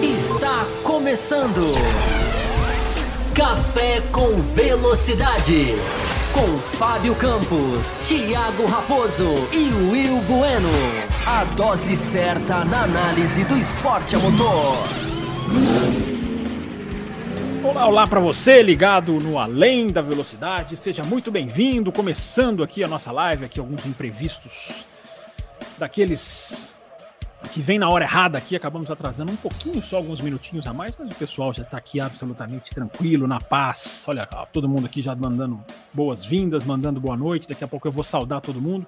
Está começando. Café com Velocidade. Com Fábio Campos, Thiago Raposo e Will Bueno. A dose certa na análise do esporte a motor. Olá, olá para você ligado no Além da Velocidade. Seja muito bem-vindo. Começando aqui a nossa live, aqui alguns imprevistos daqueles que vem na hora errada aqui, acabamos atrasando um pouquinho, só alguns minutinhos a mais, mas o pessoal já está aqui absolutamente tranquilo, na paz. Olha, todo mundo aqui já mandando boas-vindas, mandando boa noite. Daqui a pouco eu vou saudar todo mundo.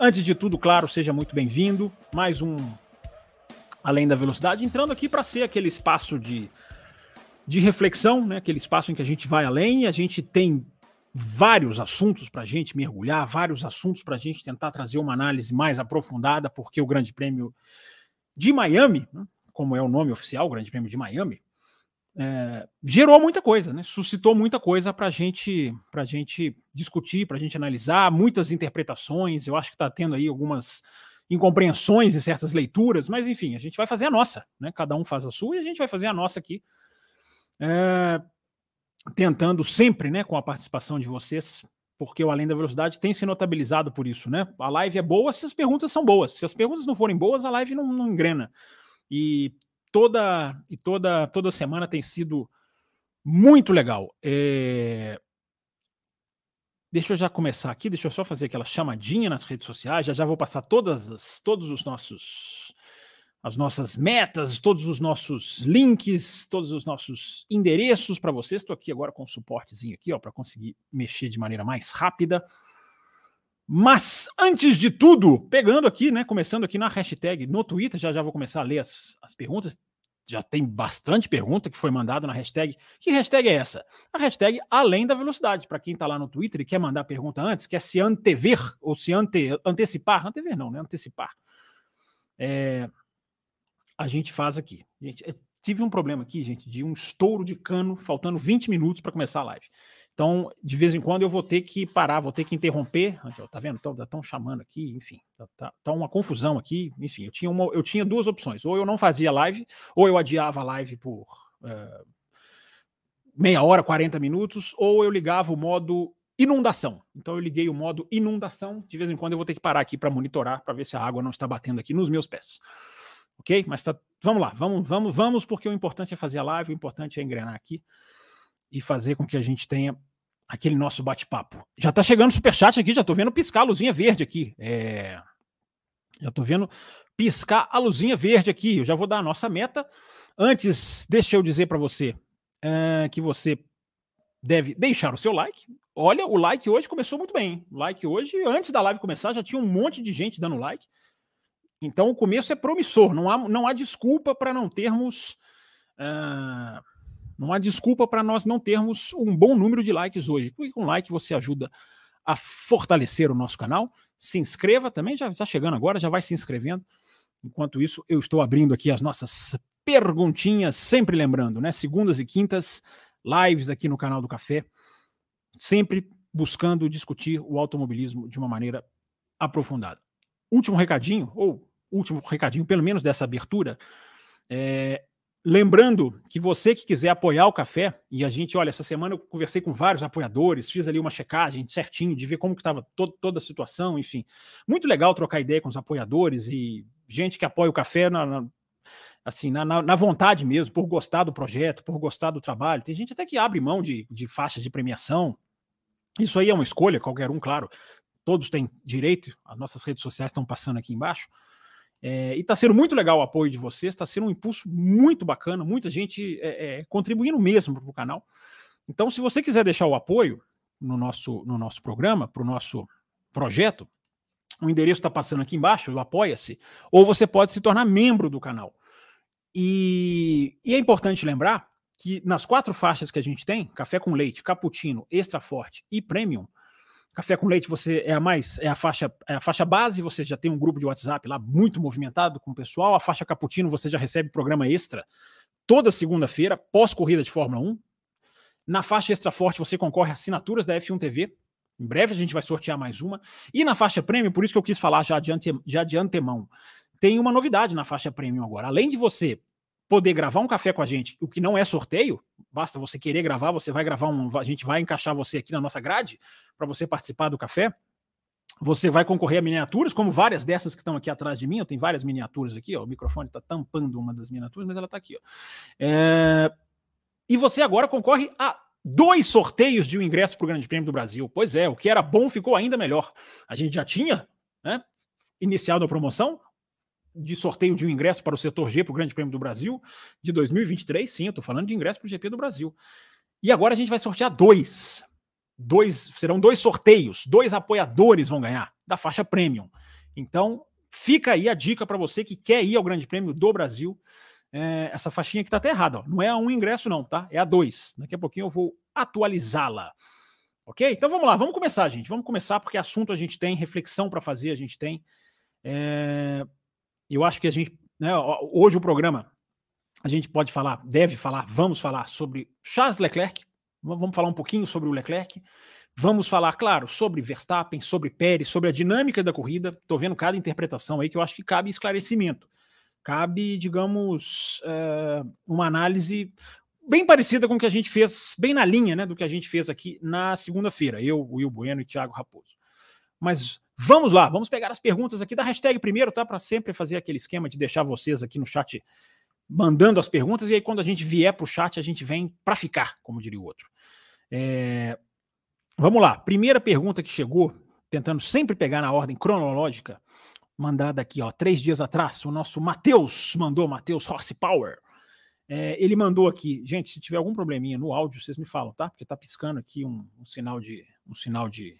Antes de tudo, claro, seja muito bem-vindo. Mais um Além da Velocidade, entrando aqui para ser aquele espaço de, de reflexão, né? aquele espaço em que a gente vai além e a gente tem vários assuntos para a gente mergulhar, vários assuntos para a gente tentar trazer uma análise mais aprofundada, porque o Grande Prêmio de Miami, né, como é o nome oficial, o Grande Prêmio de Miami, é, gerou muita coisa, né? suscitou muita coisa para gente, a gente discutir, para a gente analisar, muitas interpretações. Eu acho que está tendo aí algumas incompreensões em certas leituras, mas enfim, a gente vai fazer a nossa, né? Cada um faz a sua e a gente vai fazer a nossa aqui. É, tentando sempre, né, com a participação de vocês, porque o Além da Velocidade tem se notabilizado por isso, né? A live é boa se as perguntas são boas. Se as perguntas não forem boas, a live não, não engrena. E toda e toda toda semana tem sido muito legal. É... Deixa eu já começar aqui, deixa eu só fazer aquela chamadinha nas redes sociais. Já já vou passar todas as, todos os nossos as nossas metas, todos os nossos links, todos os nossos endereços para vocês. Estou aqui agora com um suportezinho aqui, ó, para conseguir mexer de maneira mais rápida. Mas antes de tudo, pegando aqui, né, começando aqui na hashtag no Twitter, já já vou começar a ler as, as perguntas. Já tem bastante pergunta que foi mandada na hashtag. Que hashtag é essa? A hashtag Além da Velocidade. Para quem está lá no Twitter e quer mandar pergunta antes, quer se antever ou se ante, antecipar, antever não, né? Antecipar. É, a gente faz aqui. Gente, tive um problema aqui, gente, de um estouro de cano, faltando 20 minutos para começar a live. Então, de vez em quando eu vou ter que parar, vou ter que interromper. Tá vendo? Estão chamando aqui, enfim, tá, tá, tá, uma confusão aqui. Enfim, eu tinha, uma, eu tinha duas opções: ou eu não fazia live, ou eu adiava a live por uh, meia hora, 40 minutos, ou eu ligava o modo inundação. Então, eu liguei o modo inundação. De vez em quando eu vou ter que parar aqui para monitorar, para ver se a água não está batendo aqui nos meus pés ok? Mas tá, vamos lá, vamos, vamos, vamos, porque o importante é fazer a live, o importante é engrenar aqui e fazer com que a gente tenha aquele nosso bate-papo. Já tá chegando o superchat aqui, já tô vendo piscar a luzinha verde aqui. É... Já tô vendo piscar a luzinha verde aqui. Eu já vou dar a nossa meta. Antes, deixa eu dizer para você é, que você deve deixar o seu like. Olha, o like hoje começou muito bem. O like hoje, antes da live começar, já tinha um monte de gente dando like. Então o começo é promissor, não há, não há desculpa para não termos. Uh, não há desculpa para nós não termos um bom número de likes hoje. Porque com like você ajuda a fortalecer o nosso canal. Se inscreva também, já está chegando agora, já vai se inscrevendo. Enquanto isso, eu estou abrindo aqui as nossas perguntinhas, sempre lembrando, né? Segundas e quintas, lives aqui no canal do Café, sempre buscando discutir o automobilismo de uma maneira aprofundada último recadinho, ou último recadinho, pelo menos dessa abertura, é, lembrando que você que quiser apoiar o café, e a gente, olha, essa semana eu conversei com vários apoiadores, fiz ali uma checagem certinho de ver como que estava toda a situação, enfim. Muito legal trocar ideia com os apoiadores e gente que apoia o café na, na assim, na, na, na, vontade mesmo, por gostar do projeto, por gostar do trabalho. Tem gente até que abre mão de, de faixas de premiação. Isso aí é uma escolha, qualquer um, claro todos têm direito, as nossas redes sociais estão passando aqui embaixo. É, e está sendo muito legal o apoio de vocês, está sendo um impulso muito bacana, muita gente é, é, contribuindo mesmo para o canal. Então, se você quiser deixar o apoio no nosso, no nosso programa, para o nosso projeto, o endereço está passando aqui embaixo, o Apoia-se, ou você pode se tornar membro do canal. E, e, é importante lembrar que nas quatro faixas que a gente tem, café com leite, cappuccino, extra forte e premium, Café com leite você é a mais é a faixa é a faixa base, você já tem um grupo de WhatsApp lá muito movimentado com o pessoal. A faixa cappuccino você já recebe programa extra toda segunda-feira, pós corrida de Fórmula 1. Na faixa extra forte você concorre a assinaturas da F1 TV. Em breve a gente vai sortear mais uma. E na faixa prêmio, por isso que eu quis falar já de, ante, já de antemão, tem uma novidade na faixa premium agora. Além de você poder gravar um café com a gente, o que não é sorteio, basta você querer gravar, você vai gravar um. A gente vai encaixar você aqui na nossa grade para você participar do café. Você vai concorrer a miniaturas, como várias dessas que estão aqui atrás de mim. Eu tenho várias miniaturas aqui, ó. O microfone está tampando uma das miniaturas, mas ela está aqui, ó. É... E você agora concorre a dois sorteios de um ingresso para o Grande Prêmio do Brasil. Pois é, o que era bom ficou ainda melhor. A gente já tinha né, iniciado a promoção de sorteio de um ingresso para o setor G para o Grande Prêmio do Brasil de 2023. Sim, eu estou falando de ingresso para o GP do Brasil. E agora a gente vai sortear dois. Dois serão dois sorteios, dois apoiadores vão ganhar da faixa premium. Então, fica aí a dica para você que quer ir ao Grande Prêmio do Brasil. É, essa faixinha aqui está até errada, ó. não é a um ingresso, não, tá? É a dois. Daqui a pouquinho eu vou atualizá-la. Ok? Então vamos lá, vamos começar, gente. Vamos começar porque assunto a gente tem, reflexão para fazer a gente tem. É, eu acho que a gente, né, hoje o programa, a gente pode falar, deve falar, vamos falar sobre Charles Leclerc, vamos falar um pouquinho sobre o Leclerc, vamos falar, claro, sobre Verstappen, sobre Pérez, sobre a dinâmica da corrida. Estou vendo cada interpretação aí que eu acho que cabe esclarecimento. Cabe, digamos, é, uma análise bem parecida com o que a gente fez, bem na linha né, do que a gente fez aqui na segunda-feira, eu, Will Bueno e Thiago Raposo. Mas Vamos lá, vamos pegar as perguntas aqui da hashtag primeiro, tá? Para sempre fazer aquele esquema de deixar vocês aqui no chat mandando as perguntas, e aí quando a gente vier para o chat, a gente vem para ficar, como diria o outro. É... Vamos lá, primeira pergunta que chegou, tentando sempre pegar na ordem cronológica, mandada aqui, ó, três dias atrás, o nosso Matheus mandou, Matheus Horsepower. É, ele mandou aqui, gente, se tiver algum probleminha no áudio, vocês me falam, tá? Porque tá piscando aqui um, um sinal de um sinal de,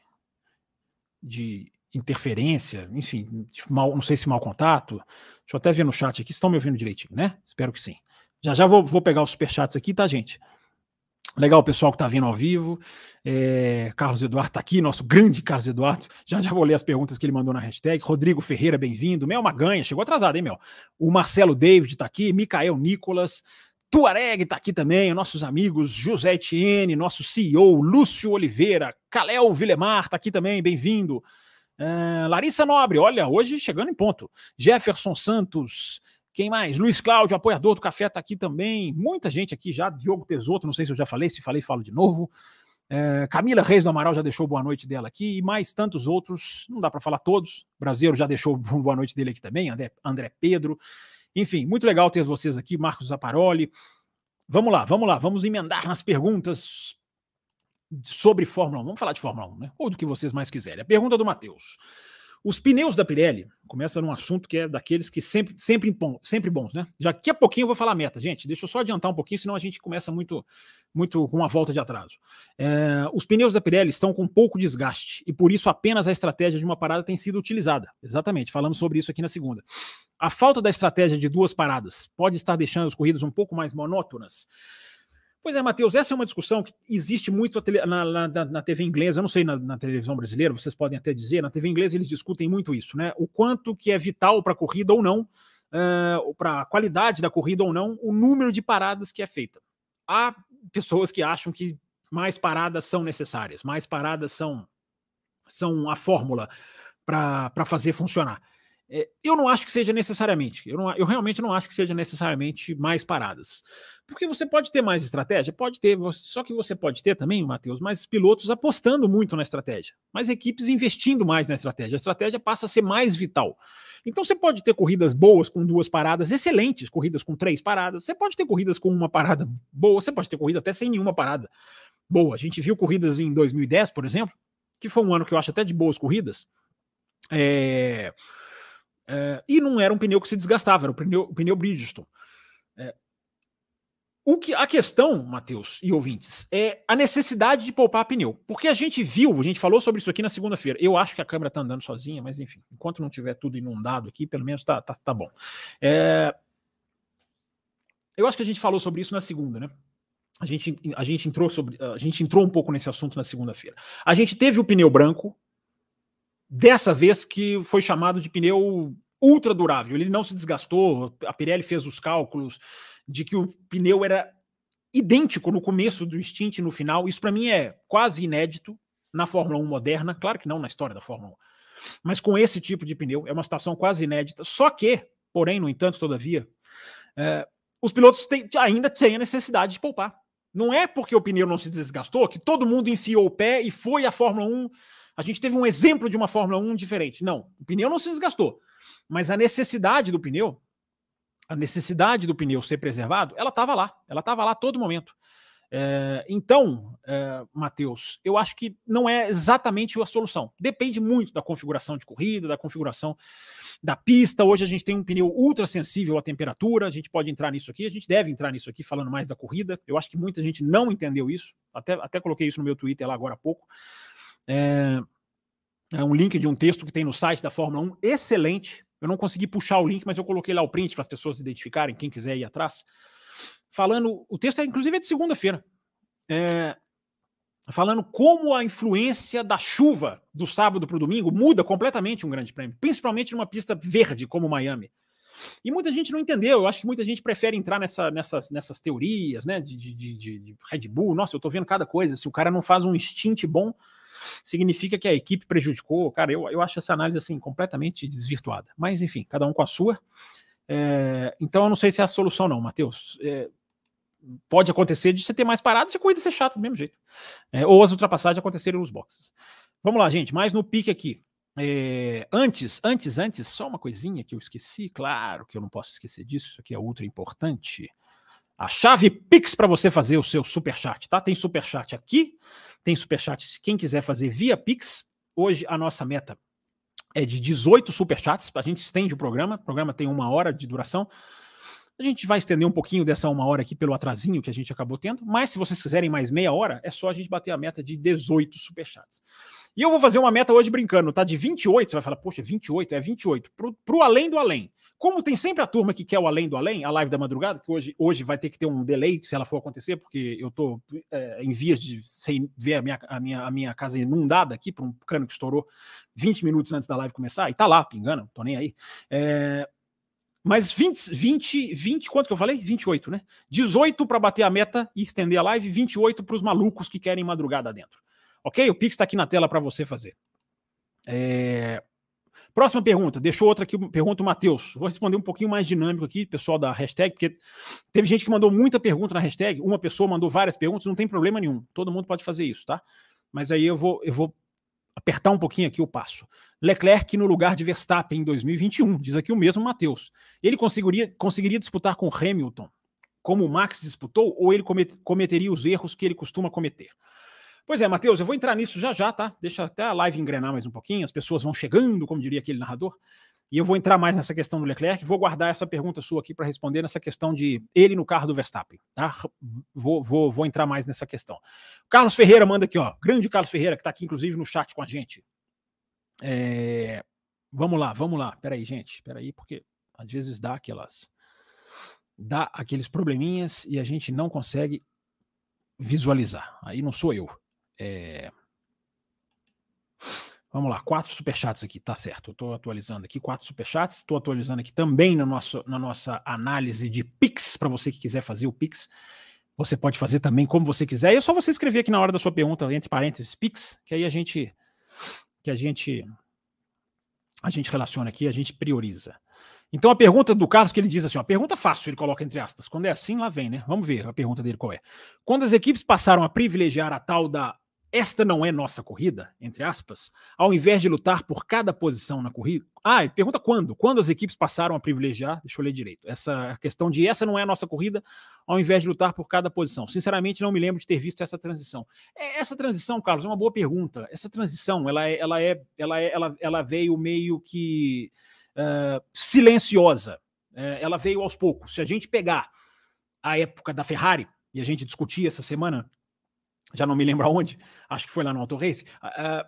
de interferência, enfim, mal, não sei se mau contato. Deixa eu até ver no chat aqui, estão me ouvindo direitinho, né? Espero que sim. Já já vou, vou pegar os superchats aqui, tá, gente? Legal o pessoal que tá vindo ao vivo. É, Carlos Eduardo tá aqui, nosso grande Carlos Eduardo. Já já vou ler as perguntas que ele mandou na hashtag. Rodrigo Ferreira, bem-vindo. Mel Maganha, chegou atrasado, hein, Mel? O Marcelo David tá aqui, Micael Nicolas. Tuareg tá aqui também, nossos amigos José Etienne, nosso CEO, Lúcio Oliveira, Kalel Vilemar tá aqui também, bem-vindo. Uh, Larissa Nobre, olha, hoje chegando em ponto. Jefferson Santos, quem mais? Luiz Cláudio, apoiador do café, tá aqui também. Muita gente aqui já. Diogo Tesoto, não sei se eu já falei, se falei, falo de novo. Uh, Camila Reis do Amaral já deixou boa noite dela aqui, e mais tantos outros, não dá para falar todos. Brasileiro já deixou boa noite dele aqui também, André, André Pedro. Enfim, muito legal ter vocês aqui, Marcos Zaparoli. Vamos lá, vamos lá, vamos emendar nas perguntas sobre Fórmula 1. Vamos falar de Fórmula 1, né? Ou do que vocês mais quiserem. A pergunta do Matheus. Os pneus da Pirelli, começa num assunto que é daqueles que sempre, sempre, sempre bons, né? Já daqui a pouquinho eu vou falar meta, gente. Deixa eu só adiantar um pouquinho, senão a gente começa muito, muito com uma volta de atraso. É, os pneus da Pirelli estão com pouco desgaste e por isso apenas a estratégia de uma parada tem sido utilizada. Exatamente, falamos sobre isso aqui na segunda. A falta da estratégia de duas paradas pode estar deixando as corridas um pouco mais monótonas. Pois é, Matheus, essa é uma discussão que existe muito na, na, na TV inglesa, eu não sei na, na, televisão brasileira, vocês podem até dizer, na TV inglesa eles discutem muito isso, né? O quanto que é vital para a corrida ou não, uh, para a qualidade da corrida ou não, o número de paradas que é feita. Há pessoas que acham que mais paradas são necessárias, mais paradas são, são a fórmula para fazer funcionar. É, eu não acho que seja necessariamente, eu, não, eu realmente não acho que seja necessariamente mais paradas. Porque você pode ter mais estratégia? Pode ter, só que você pode ter também, Matheus, mais pilotos apostando muito na estratégia, mais equipes investindo mais na estratégia. A estratégia passa a ser mais vital. Então você pode ter corridas boas com duas paradas, excelentes, corridas com três paradas. Você pode ter corridas com uma parada boa, você pode ter corrida até sem nenhuma parada boa. A gente viu corridas em 2010, por exemplo, que foi um ano que eu acho até de boas corridas. É... É... e não era um pneu que se desgastava, era o pneu, o pneu Bridgestone. O que a questão, Matheus e ouvintes, é a necessidade de poupar pneu. Porque a gente viu, a gente falou sobre isso aqui na segunda-feira. Eu acho que a câmera tá andando sozinha, mas enfim, enquanto não tiver tudo inundado aqui, pelo menos tá, tá, tá bom. É... Eu acho que a gente falou sobre isso na segunda, né? A gente, a gente entrou sobre, a gente entrou um pouco nesse assunto na segunda-feira. A gente teve o pneu branco, dessa vez que foi chamado de pneu ultra durável. Ele não se desgastou, a Pirelli fez os cálculos de que o pneu era idêntico no começo do stint e no final. Isso para mim é quase inédito na Fórmula 1 moderna, claro que não na história da Fórmula 1, mas com esse tipo de pneu, é uma situação quase inédita. Só que, porém, no entanto, todavia, é, os pilotos têm, ainda têm a necessidade de poupar. Não é porque o pneu não se desgastou que todo mundo enfiou o pé e foi a Fórmula 1. A gente teve um exemplo de uma Fórmula 1 diferente. Não, o pneu não se desgastou. Mas a necessidade do pneu, a necessidade do pneu ser preservado, ela estava lá. Ela estava lá a todo momento. É, então, é, Matheus, eu acho que não é exatamente a solução. Depende muito da configuração de corrida, da configuração da pista. Hoje a gente tem um pneu ultra sensível à temperatura. A gente pode entrar nisso aqui, a gente deve entrar nisso aqui falando mais da corrida. Eu acho que muita gente não entendeu isso. Até, até coloquei isso no meu Twitter lá agora há pouco. É, é um link de um texto que tem no site da Fórmula 1, excelente. Eu não consegui puxar o link, mas eu coloquei lá o print para as pessoas identificarem, quem quiser ir atrás falando. O texto, é, inclusive, é de segunda-feira. É, falando como a influência da chuva do sábado para o domingo muda completamente um grande prêmio, principalmente numa pista verde como Miami. E muita gente não entendeu. Eu acho que muita gente prefere entrar nessa, nessas, nessas teorias né, de, de, de, de Red Bull. Nossa, eu estou vendo cada coisa. Se o cara não faz um stint bom, significa que a equipe prejudicou. Cara, eu, eu acho essa análise assim completamente desvirtuada. Mas, enfim, cada um com a sua. É, então, eu não sei se é a solução, não, Matheus. É, pode acontecer de você ter mais paradas e a corrida ser chata do mesmo jeito. É, ou as ultrapassagens acontecerem nos boxes. Vamos lá, gente, mais no pique aqui. É, antes, antes, antes, só uma coisinha que eu esqueci, claro que eu não posso esquecer disso, isso aqui é ultra importante. A chave Pix para você fazer o seu super chat, tá? Tem super chat aqui, tem super chat quem quiser fazer via Pix. Hoje a nossa meta é de 18 super chats, a gente estende o programa, o programa tem uma hora de duração. A gente vai estender um pouquinho dessa uma hora aqui pelo atrasinho que a gente acabou tendo, mas se vocês quiserem mais meia hora, é só a gente bater a meta de 18 superchats. E eu vou fazer uma meta hoje brincando, tá? De 28, você vai falar, poxa, 28, é 28. Pro, pro além do além. Como tem sempre a turma que quer o além do além, a live da madrugada, que hoje, hoje vai ter que ter um delay se ela for acontecer, porque eu tô é, em vias de sem ver a minha, a, minha, a minha casa inundada aqui por um cano que estourou 20 minutos antes da live começar, e tá lá, pingando, tô nem aí. É, mas 20, 20, 20, quanto que eu falei? 28, né? 18 para bater a meta e estender a live, 28 para os malucos que querem madrugada dentro. Ok? O Pix está aqui na tela para você fazer. É... Próxima pergunta, deixou outra aqui, pergunta o Matheus. Vou responder um pouquinho mais dinâmico aqui, pessoal da hashtag, porque teve gente que mandou muita pergunta na hashtag, uma pessoa mandou várias perguntas, não tem problema nenhum. Todo mundo pode fazer isso, tá? Mas aí eu vou, eu vou apertar um pouquinho aqui o passo. Leclerc no lugar de Verstappen em 2021, diz aqui o mesmo Matheus. Ele conseguiria, conseguiria disputar com Hamilton como o Max disputou, ou ele cometeria os erros que ele costuma cometer? Pois é, Matheus, eu vou entrar nisso já já, tá? Deixa até a live engrenar mais um pouquinho, as pessoas vão chegando, como diria aquele narrador. E eu vou entrar mais nessa questão do Leclerc, vou guardar essa pergunta sua aqui para responder nessa questão de ele no carro do Verstappen, tá? Vou, vou, vou entrar mais nessa questão. Carlos Ferreira manda aqui, ó, grande Carlos Ferreira, que está aqui inclusive no chat com a gente. É... Vamos lá, vamos lá. Peraí, gente, peraí, porque às vezes dá aquelas. dá aqueles probleminhas e a gente não consegue visualizar. Aí não sou eu. É... Vamos lá, quatro superchats aqui, tá certo. Eu estou atualizando aqui quatro superchats. Estou atualizando aqui também no nosso, na nossa análise de Pix, para você que quiser fazer o Pix. Você pode fazer também como você quiser. E é só você escrever aqui na hora da sua pergunta, entre parênteses, Pix, que aí a gente que a gente a gente relaciona aqui, a gente prioriza. Então a pergunta do Carlos que ele diz assim, uma pergunta fácil, ele coloca entre aspas. Quando é assim, lá vem, né? Vamos ver a pergunta dele qual é. Quando as equipes passaram a privilegiar a tal da esta não é nossa corrida, entre aspas, ao invés de lutar por cada posição na corrida. Ah, pergunta quando? Quando as equipes passaram a privilegiar, deixa eu ler direito, essa questão de essa não é a nossa corrida, ao invés de lutar por cada posição. Sinceramente, não me lembro de ter visto essa transição. É, essa transição, Carlos, é uma boa pergunta. Essa transição, ela é, ela é, ela é, ela, ela veio meio que uh, silenciosa. Uh, ela veio aos poucos. Se a gente pegar a época da Ferrari, e a gente discutia essa semana já não me lembro aonde, acho que foi lá no Auto Race. Uh,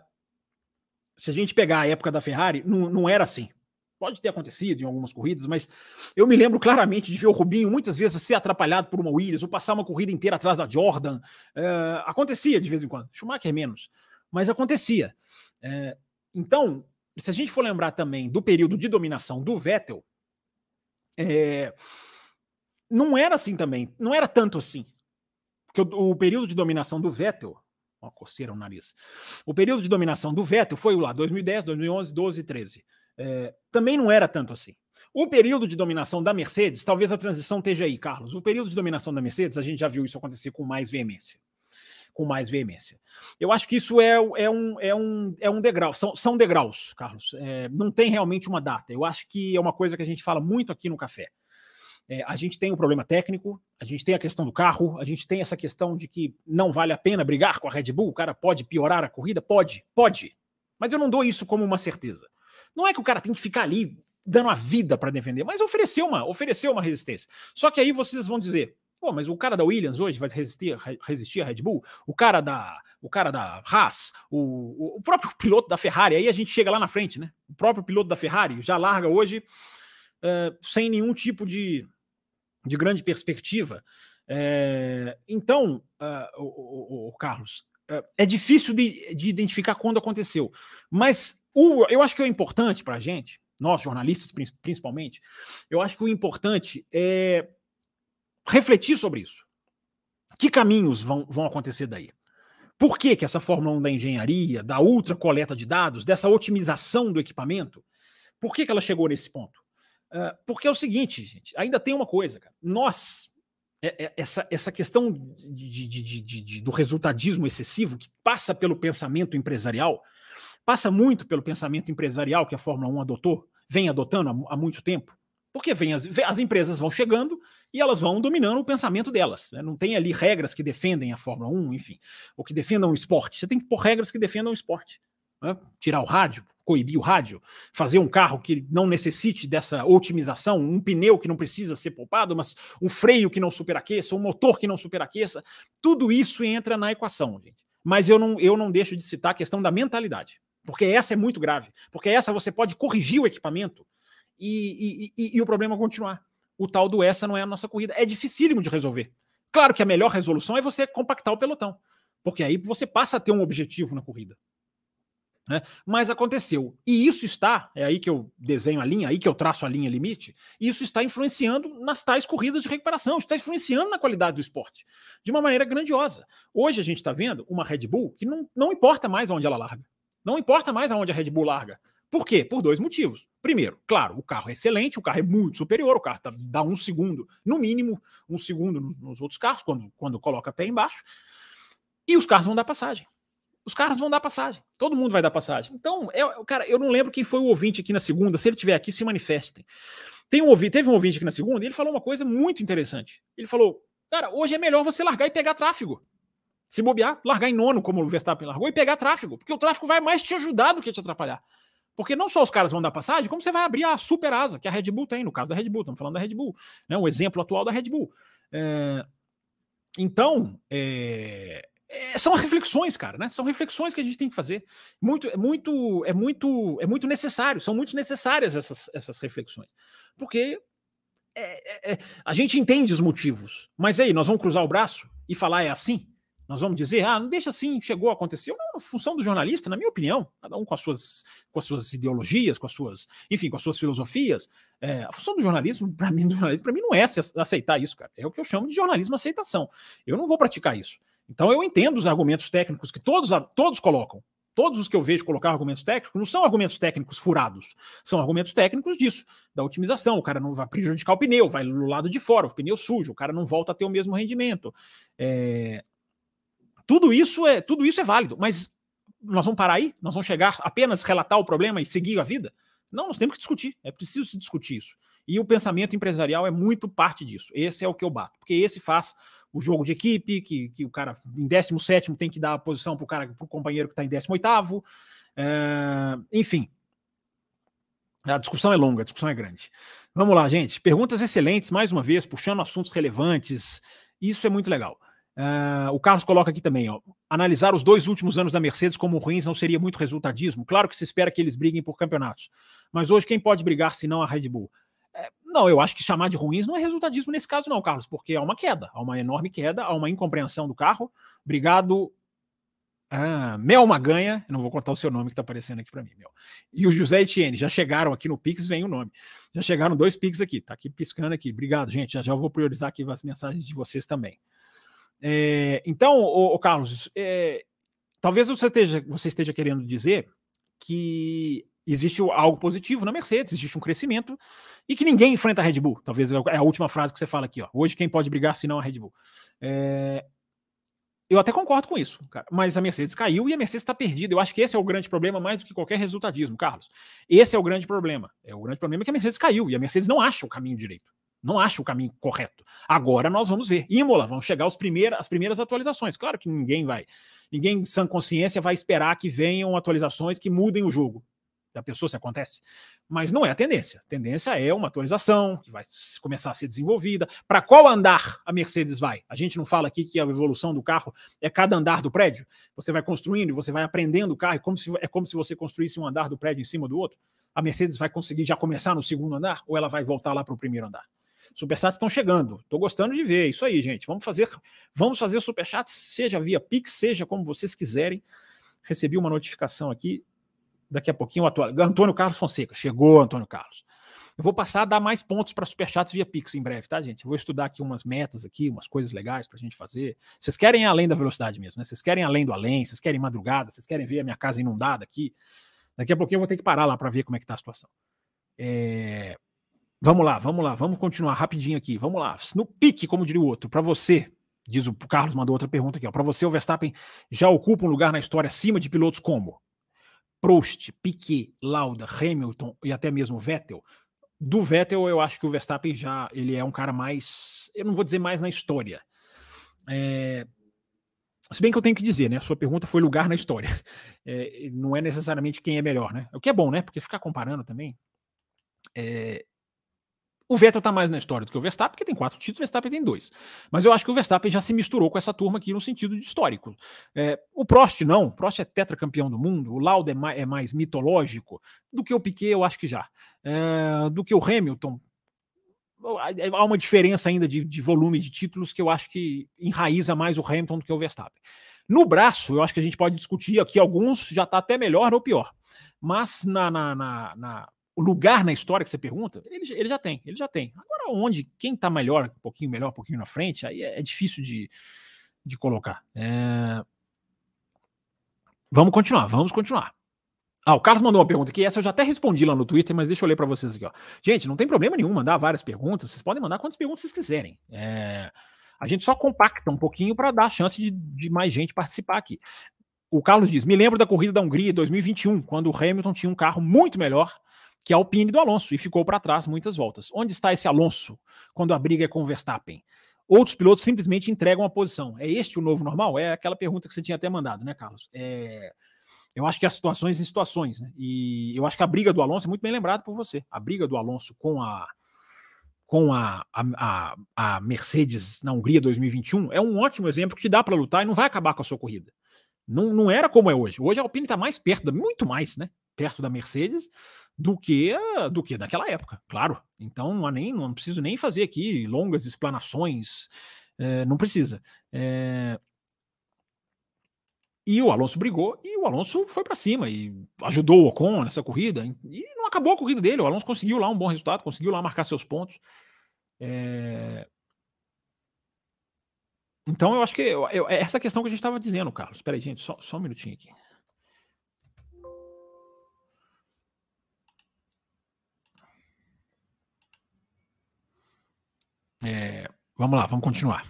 se a gente pegar a época da Ferrari, não, não era assim. Pode ter acontecido em algumas corridas, mas eu me lembro claramente de ver o Rubinho muitas vezes ser atrapalhado por uma Williams ou passar uma corrida inteira atrás da Jordan. Uh, acontecia de vez em quando. Schumacher menos, mas acontecia. Uh, então, se a gente for lembrar também do período de dominação do Vettel, é, não era assim também, não era tanto assim. O, o período de dominação do Vettel uma coceira no nariz. O período de dominação do Vettel foi lá 2010, 2011, 12 e 13. É, também não era tanto assim. O período de dominação da Mercedes, talvez a transição esteja aí, Carlos. O período de dominação da Mercedes, a gente já viu isso acontecer com mais veemência. Com mais veemência. Eu acho que isso é, é, um, é, um, é um degrau, são, são degraus, Carlos. É, não tem realmente uma data. Eu acho que é uma coisa que a gente fala muito aqui no café. É, a gente tem um problema técnico, a gente tem a questão do carro, a gente tem essa questão de que não vale a pena brigar com a Red Bull, o cara pode piorar a corrida? Pode, pode. Mas eu não dou isso como uma certeza. Não é que o cara tem que ficar ali dando a vida para defender, mas ofereceu uma, ofereceu uma resistência. Só que aí vocês vão dizer, pô, mas o cara da Williams hoje vai resistir, resistir a Red Bull, o cara da, o cara da Haas, o, o próprio piloto da Ferrari, aí a gente chega lá na frente, né? O próprio piloto da Ferrari já larga hoje uh, sem nenhum tipo de, de grande perspectiva. É, então, uh, o, o, o, Carlos, uh, é difícil de, de, identificar quando aconteceu, mas o, eu acho que o importante para a gente nós jornalistas principalmente, eu acho que o importante é refletir sobre isso. Que caminhos vão, vão acontecer daí? Por que, que essa Fórmula 1 da engenharia, da ultra coleta de dados, dessa otimização do equipamento, por que, que ela chegou nesse ponto? Porque é o seguinte, gente, ainda tem uma coisa, cara. Nós, é, é, essa, essa questão de, de, de, do resultadismo excessivo que passa pelo pensamento empresarial, passa muito pelo pensamento empresarial que a Fórmula 1 adotou, vem adotando há, há muito tempo. Porque vem as, as, empresas vão chegando e elas vão dominando o pensamento delas. Né? Não tem ali regras que defendem a Fórmula 1, enfim, ou que defendam o esporte. Você tem que pôr regras que defendam o esporte. Né? Tirar o rádio, coibir o rádio, fazer um carro que não necessite dessa otimização, um pneu que não precisa ser poupado, mas um freio que não superaqueça, um motor que não superaqueça. Tudo isso entra na equação, gente. Mas eu não, eu não deixo de citar a questão da mentalidade. Porque essa é muito grave. Porque essa você pode corrigir o equipamento e, e, e, e o problema continuar. O tal do essa não é a nossa corrida. É dificílimo de resolver. Claro que a melhor resolução é você compactar o pelotão. Porque aí você passa a ter um objetivo na corrida. Né? Mas aconteceu. E isso está, é aí que eu desenho a linha, aí que eu traço a linha limite, isso está influenciando nas tais corridas de recuperação, está influenciando na qualidade do esporte, de uma maneira grandiosa. Hoje a gente está vendo uma Red Bull que não, não importa mais aonde ela larga. Não importa mais aonde a Red Bull larga. Por quê? Por dois motivos. Primeiro, claro, o carro é excelente, o carro é muito superior, o carro tá, dá um segundo, no mínimo, um segundo nos, nos, outros carros, quando, quando coloca pé embaixo. E os carros vão dar passagem. Os carros vão dar passagem. Todo mundo vai dar passagem. Então, eu, cara, eu não lembro quem foi o ouvinte aqui na segunda. Se ele estiver aqui, se manifestem. Tem um ouvinte, teve um ouvinte aqui na segunda e ele falou uma coisa muito interessante. Ele falou: Cara, hoje é melhor você largar e pegar tráfego. Se bobear, largar em nono, como o Verstappen largou, e pegar tráfego, porque o tráfego vai mais te ajudar do que te atrapalhar. Porque não só os caras vão dar passagem, como você vai abrir a super asa que a Red Bull tem, no caso da Red Bull, estamos falando da Red Bull, né, um exemplo atual da Red Bull. É... Então, é... É, são reflexões, cara, né? São reflexões que a gente tem que fazer. Muito, é muito, é muito, é muito necessário. São muito necessárias essas, essas reflexões, porque é, é, é a gente entende os motivos. Mas aí, nós vamos cruzar o braço e falar é assim? Nós vamos dizer, ah, não deixa assim, chegou, aconteceu. Não, a função do jornalista, na minha opinião, cada um com as suas, com as suas ideologias, com as suas, enfim, com as suas filosofias. É, a função do jornalismo, para mim, do jornalismo, para mim não é aceitar isso, cara. É o que eu chamo de jornalismo aceitação. Eu não vou praticar isso. Então eu entendo os argumentos técnicos que todos, todos colocam. Todos os que eu vejo colocar argumentos técnicos não são argumentos técnicos furados, são argumentos técnicos disso, da otimização. O cara não vai prejudicar o pneu, vai no lado de fora, o pneu sujo, o cara não volta a ter o mesmo rendimento. É, tudo isso é tudo isso é válido, mas nós vamos parar aí? Nós vamos chegar apenas relatar o problema e seguir a vida? Não, nós temos que discutir. É preciso se discutir isso. E o pensamento empresarial é muito parte disso. Esse é o que eu bato, porque esse faz o jogo de equipe, que, que o cara em 17 tem que dar a posição para o cara, para o companheiro que está em 18. É, enfim. A discussão é longa, a discussão é grande. Vamos lá, gente. Perguntas excelentes, mais uma vez, puxando assuntos relevantes. Isso é muito legal. Uh, o Carlos coloca aqui também, ó, analisar os dois últimos anos da Mercedes como ruins não seria muito resultadismo. Claro que se espera que eles briguem por campeonatos, mas hoje quem pode brigar se não a Red Bull? É, não, eu acho que chamar de ruins não é resultadismo nesse caso, não, Carlos, porque há uma queda, há uma enorme queda, há uma incompreensão do carro. Obrigado, ah, Mel Maganha, não vou contar o seu nome que está aparecendo aqui para mim, Mel. E o José Etienne, já chegaram aqui no Pix, vem o nome. Já chegaram dois Pix aqui, tá aqui piscando aqui. Obrigado, gente. Já já vou priorizar aqui as mensagens de vocês também. É, então, o, Carlos, é, talvez você esteja, você esteja querendo dizer que existe algo positivo na Mercedes, existe um crescimento e que ninguém enfrenta a Red Bull. Talvez é a última frase que você fala aqui. Ó. Hoje quem pode brigar se não a Red Bull? É... Eu até concordo com isso, cara, mas a Mercedes caiu e a Mercedes está perdida. Eu acho que esse é o grande problema, mais do que qualquer resultadismo, Carlos. Esse é o grande problema. É o grande problema é que a Mercedes caiu e a Mercedes não acha o caminho direito. Não acha o caminho correto. Agora nós vamos ver. Imola, vão chegar os primeiras, as primeiras atualizações. Claro que ninguém vai, ninguém sem consciência vai esperar que venham atualizações que mudem o jogo. Já pensou se acontece? Mas não é a tendência. A tendência é uma atualização que vai começar a ser desenvolvida. Para qual andar a Mercedes vai? A gente não fala aqui que a evolução do carro é cada andar do prédio. Você vai construindo você vai aprendendo o carro. É como, se, é como se você construísse um andar do prédio em cima do outro. A Mercedes vai conseguir já começar no segundo andar ou ela vai voltar lá para o primeiro andar? Superchats estão chegando. Estou gostando de ver. Isso aí, gente. Vamos fazer, vamos fazer superchats, seja via Pix, seja como vocês quiserem. Recebi uma notificação aqui. Daqui a pouquinho, atual... Antônio Carlos Fonseca. Chegou, Antônio Carlos. Eu vou passar a dar mais pontos para superchats via Pix em breve, tá, gente? Eu vou estudar aqui umas metas aqui, umas coisas legais para a gente fazer. Vocês querem além da velocidade mesmo, né? Vocês querem além do além, vocês querem madrugada, vocês querem ver a minha casa inundada aqui. Daqui a pouquinho eu vou ter que parar lá para ver como é que tá a situação. É... Vamos lá, vamos lá, vamos continuar rapidinho aqui. Vamos lá. No pique, como diria o outro, para você, diz o Carlos mandou outra pergunta aqui, para você o Verstappen já ocupa um lugar na história acima de pilotos como Prost, Piquet, Lauda, Hamilton e até mesmo Vettel. Do Vettel, eu acho que o Verstappen já ele é um cara mais, eu não vou dizer mais na história. É, se bem que eu tenho que dizer, né? A sua pergunta foi lugar na história. É, não é necessariamente quem é melhor, né? O que é bom, né? Porque ficar comparando também. É, o Vettel tá mais na história do que o Verstappen, porque tem quatro títulos, o Verstappen tem dois. Mas eu acho que o Verstappen já se misturou com essa turma aqui no sentido de histórico. É, o Prost não, o Prost é tetracampeão do mundo, o Lauda é mais, é mais mitológico, do que o Piquet eu acho que já. É, do que o Hamilton, há uma diferença ainda de, de, volume de títulos que eu acho que enraiza mais o Hamilton do que o Verstappen. No braço, eu acho que a gente pode discutir aqui alguns já está até melhor ou pior. Mas na, na, na, na o lugar na história que você pergunta, ele, ele já tem, ele já tem. Agora, onde, quem está melhor, um pouquinho melhor, um pouquinho na frente, aí é, é difícil de, de colocar. É... Vamos continuar, vamos continuar. Ah, o Carlos mandou uma pergunta aqui, essa eu já até respondi lá no Twitter, mas deixa eu ler para vocês aqui. Ó. Gente, não tem problema nenhum mandar várias perguntas, vocês podem mandar quantas perguntas vocês quiserem. É... A gente só compacta um pouquinho para dar a chance de, de mais gente participar aqui. O Carlos diz: Me lembro da corrida da Hungria 2021, quando o Hamilton tinha um carro muito melhor que é a Alpine do Alonso, e ficou para trás muitas voltas. Onde está esse Alonso quando a briga é com o Verstappen? Outros pilotos simplesmente entregam a posição. É este o novo normal? É aquela pergunta que você tinha até mandado, né, Carlos? É... Eu acho que há situações em situações, né? E eu acho que a briga do Alonso é muito bem lembrada por você. A briga do Alonso com a com a, a, a, Mercedes na Hungria 2021 é um ótimo exemplo que te dá para lutar e não vai acabar com a sua corrida. Não, não era como é hoje. Hoje a Alpine está mais perto, muito mais, né? Perto da Mercedes do que do que naquela época, claro. Então não, nem, não preciso nem fazer aqui longas explanações, é, não precisa. É... E o Alonso brigou e o Alonso foi para cima e ajudou o Ocon nessa corrida. E não acabou a corrida dele. O Alonso conseguiu lá um bom resultado, conseguiu lá marcar seus pontos. É... Então eu acho que eu, eu, é essa questão que a gente estava dizendo, Carlos. Espera aí, gente, só, só um minutinho aqui. É, vamos lá, vamos continuar.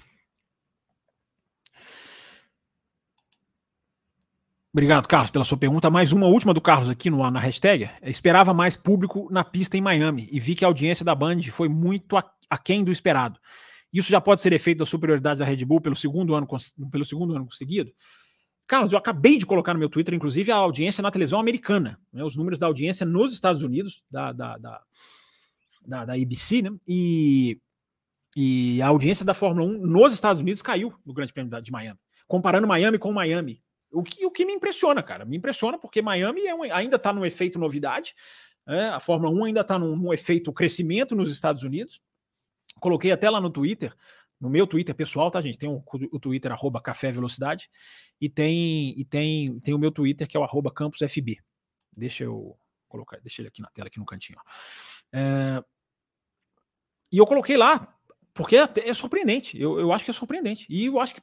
Obrigado, Carlos, pela sua pergunta. Mais uma última do Carlos aqui no, na hashtag. Esperava mais público na pista em Miami e vi que a audiência da Band foi muito aquém do esperado. Isso já pode ser efeito da superioridade da Red Bull pelo segundo ano, pelo segundo ano seguido? Carlos, eu acabei de colocar no meu Twitter, inclusive, a audiência na televisão americana, né, os números da audiência nos Estados Unidos, da, da, da, da, da ABC, né? E e a audiência da Fórmula 1 nos Estados Unidos caiu no Grande Prêmio de Miami. Comparando Miami com Miami. O que, o que me impressiona, cara. Me impressiona porque Miami é um, ainda está no efeito novidade. É, a Fórmula 1 ainda está no efeito crescimento nos Estados Unidos. Coloquei até lá no Twitter, no meu Twitter pessoal, tá, gente? Tem o, o Twitter arroba Café Velocidade e tem, e tem, tem o meu Twitter que é o arroba CampusFB. Deixa eu colocar, deixa ele aqui na tela, aqui no cantinho. É, e eu coloquei lá porque é, é surpreendente. Eu, eu acho que é surpreendente. E eu acho que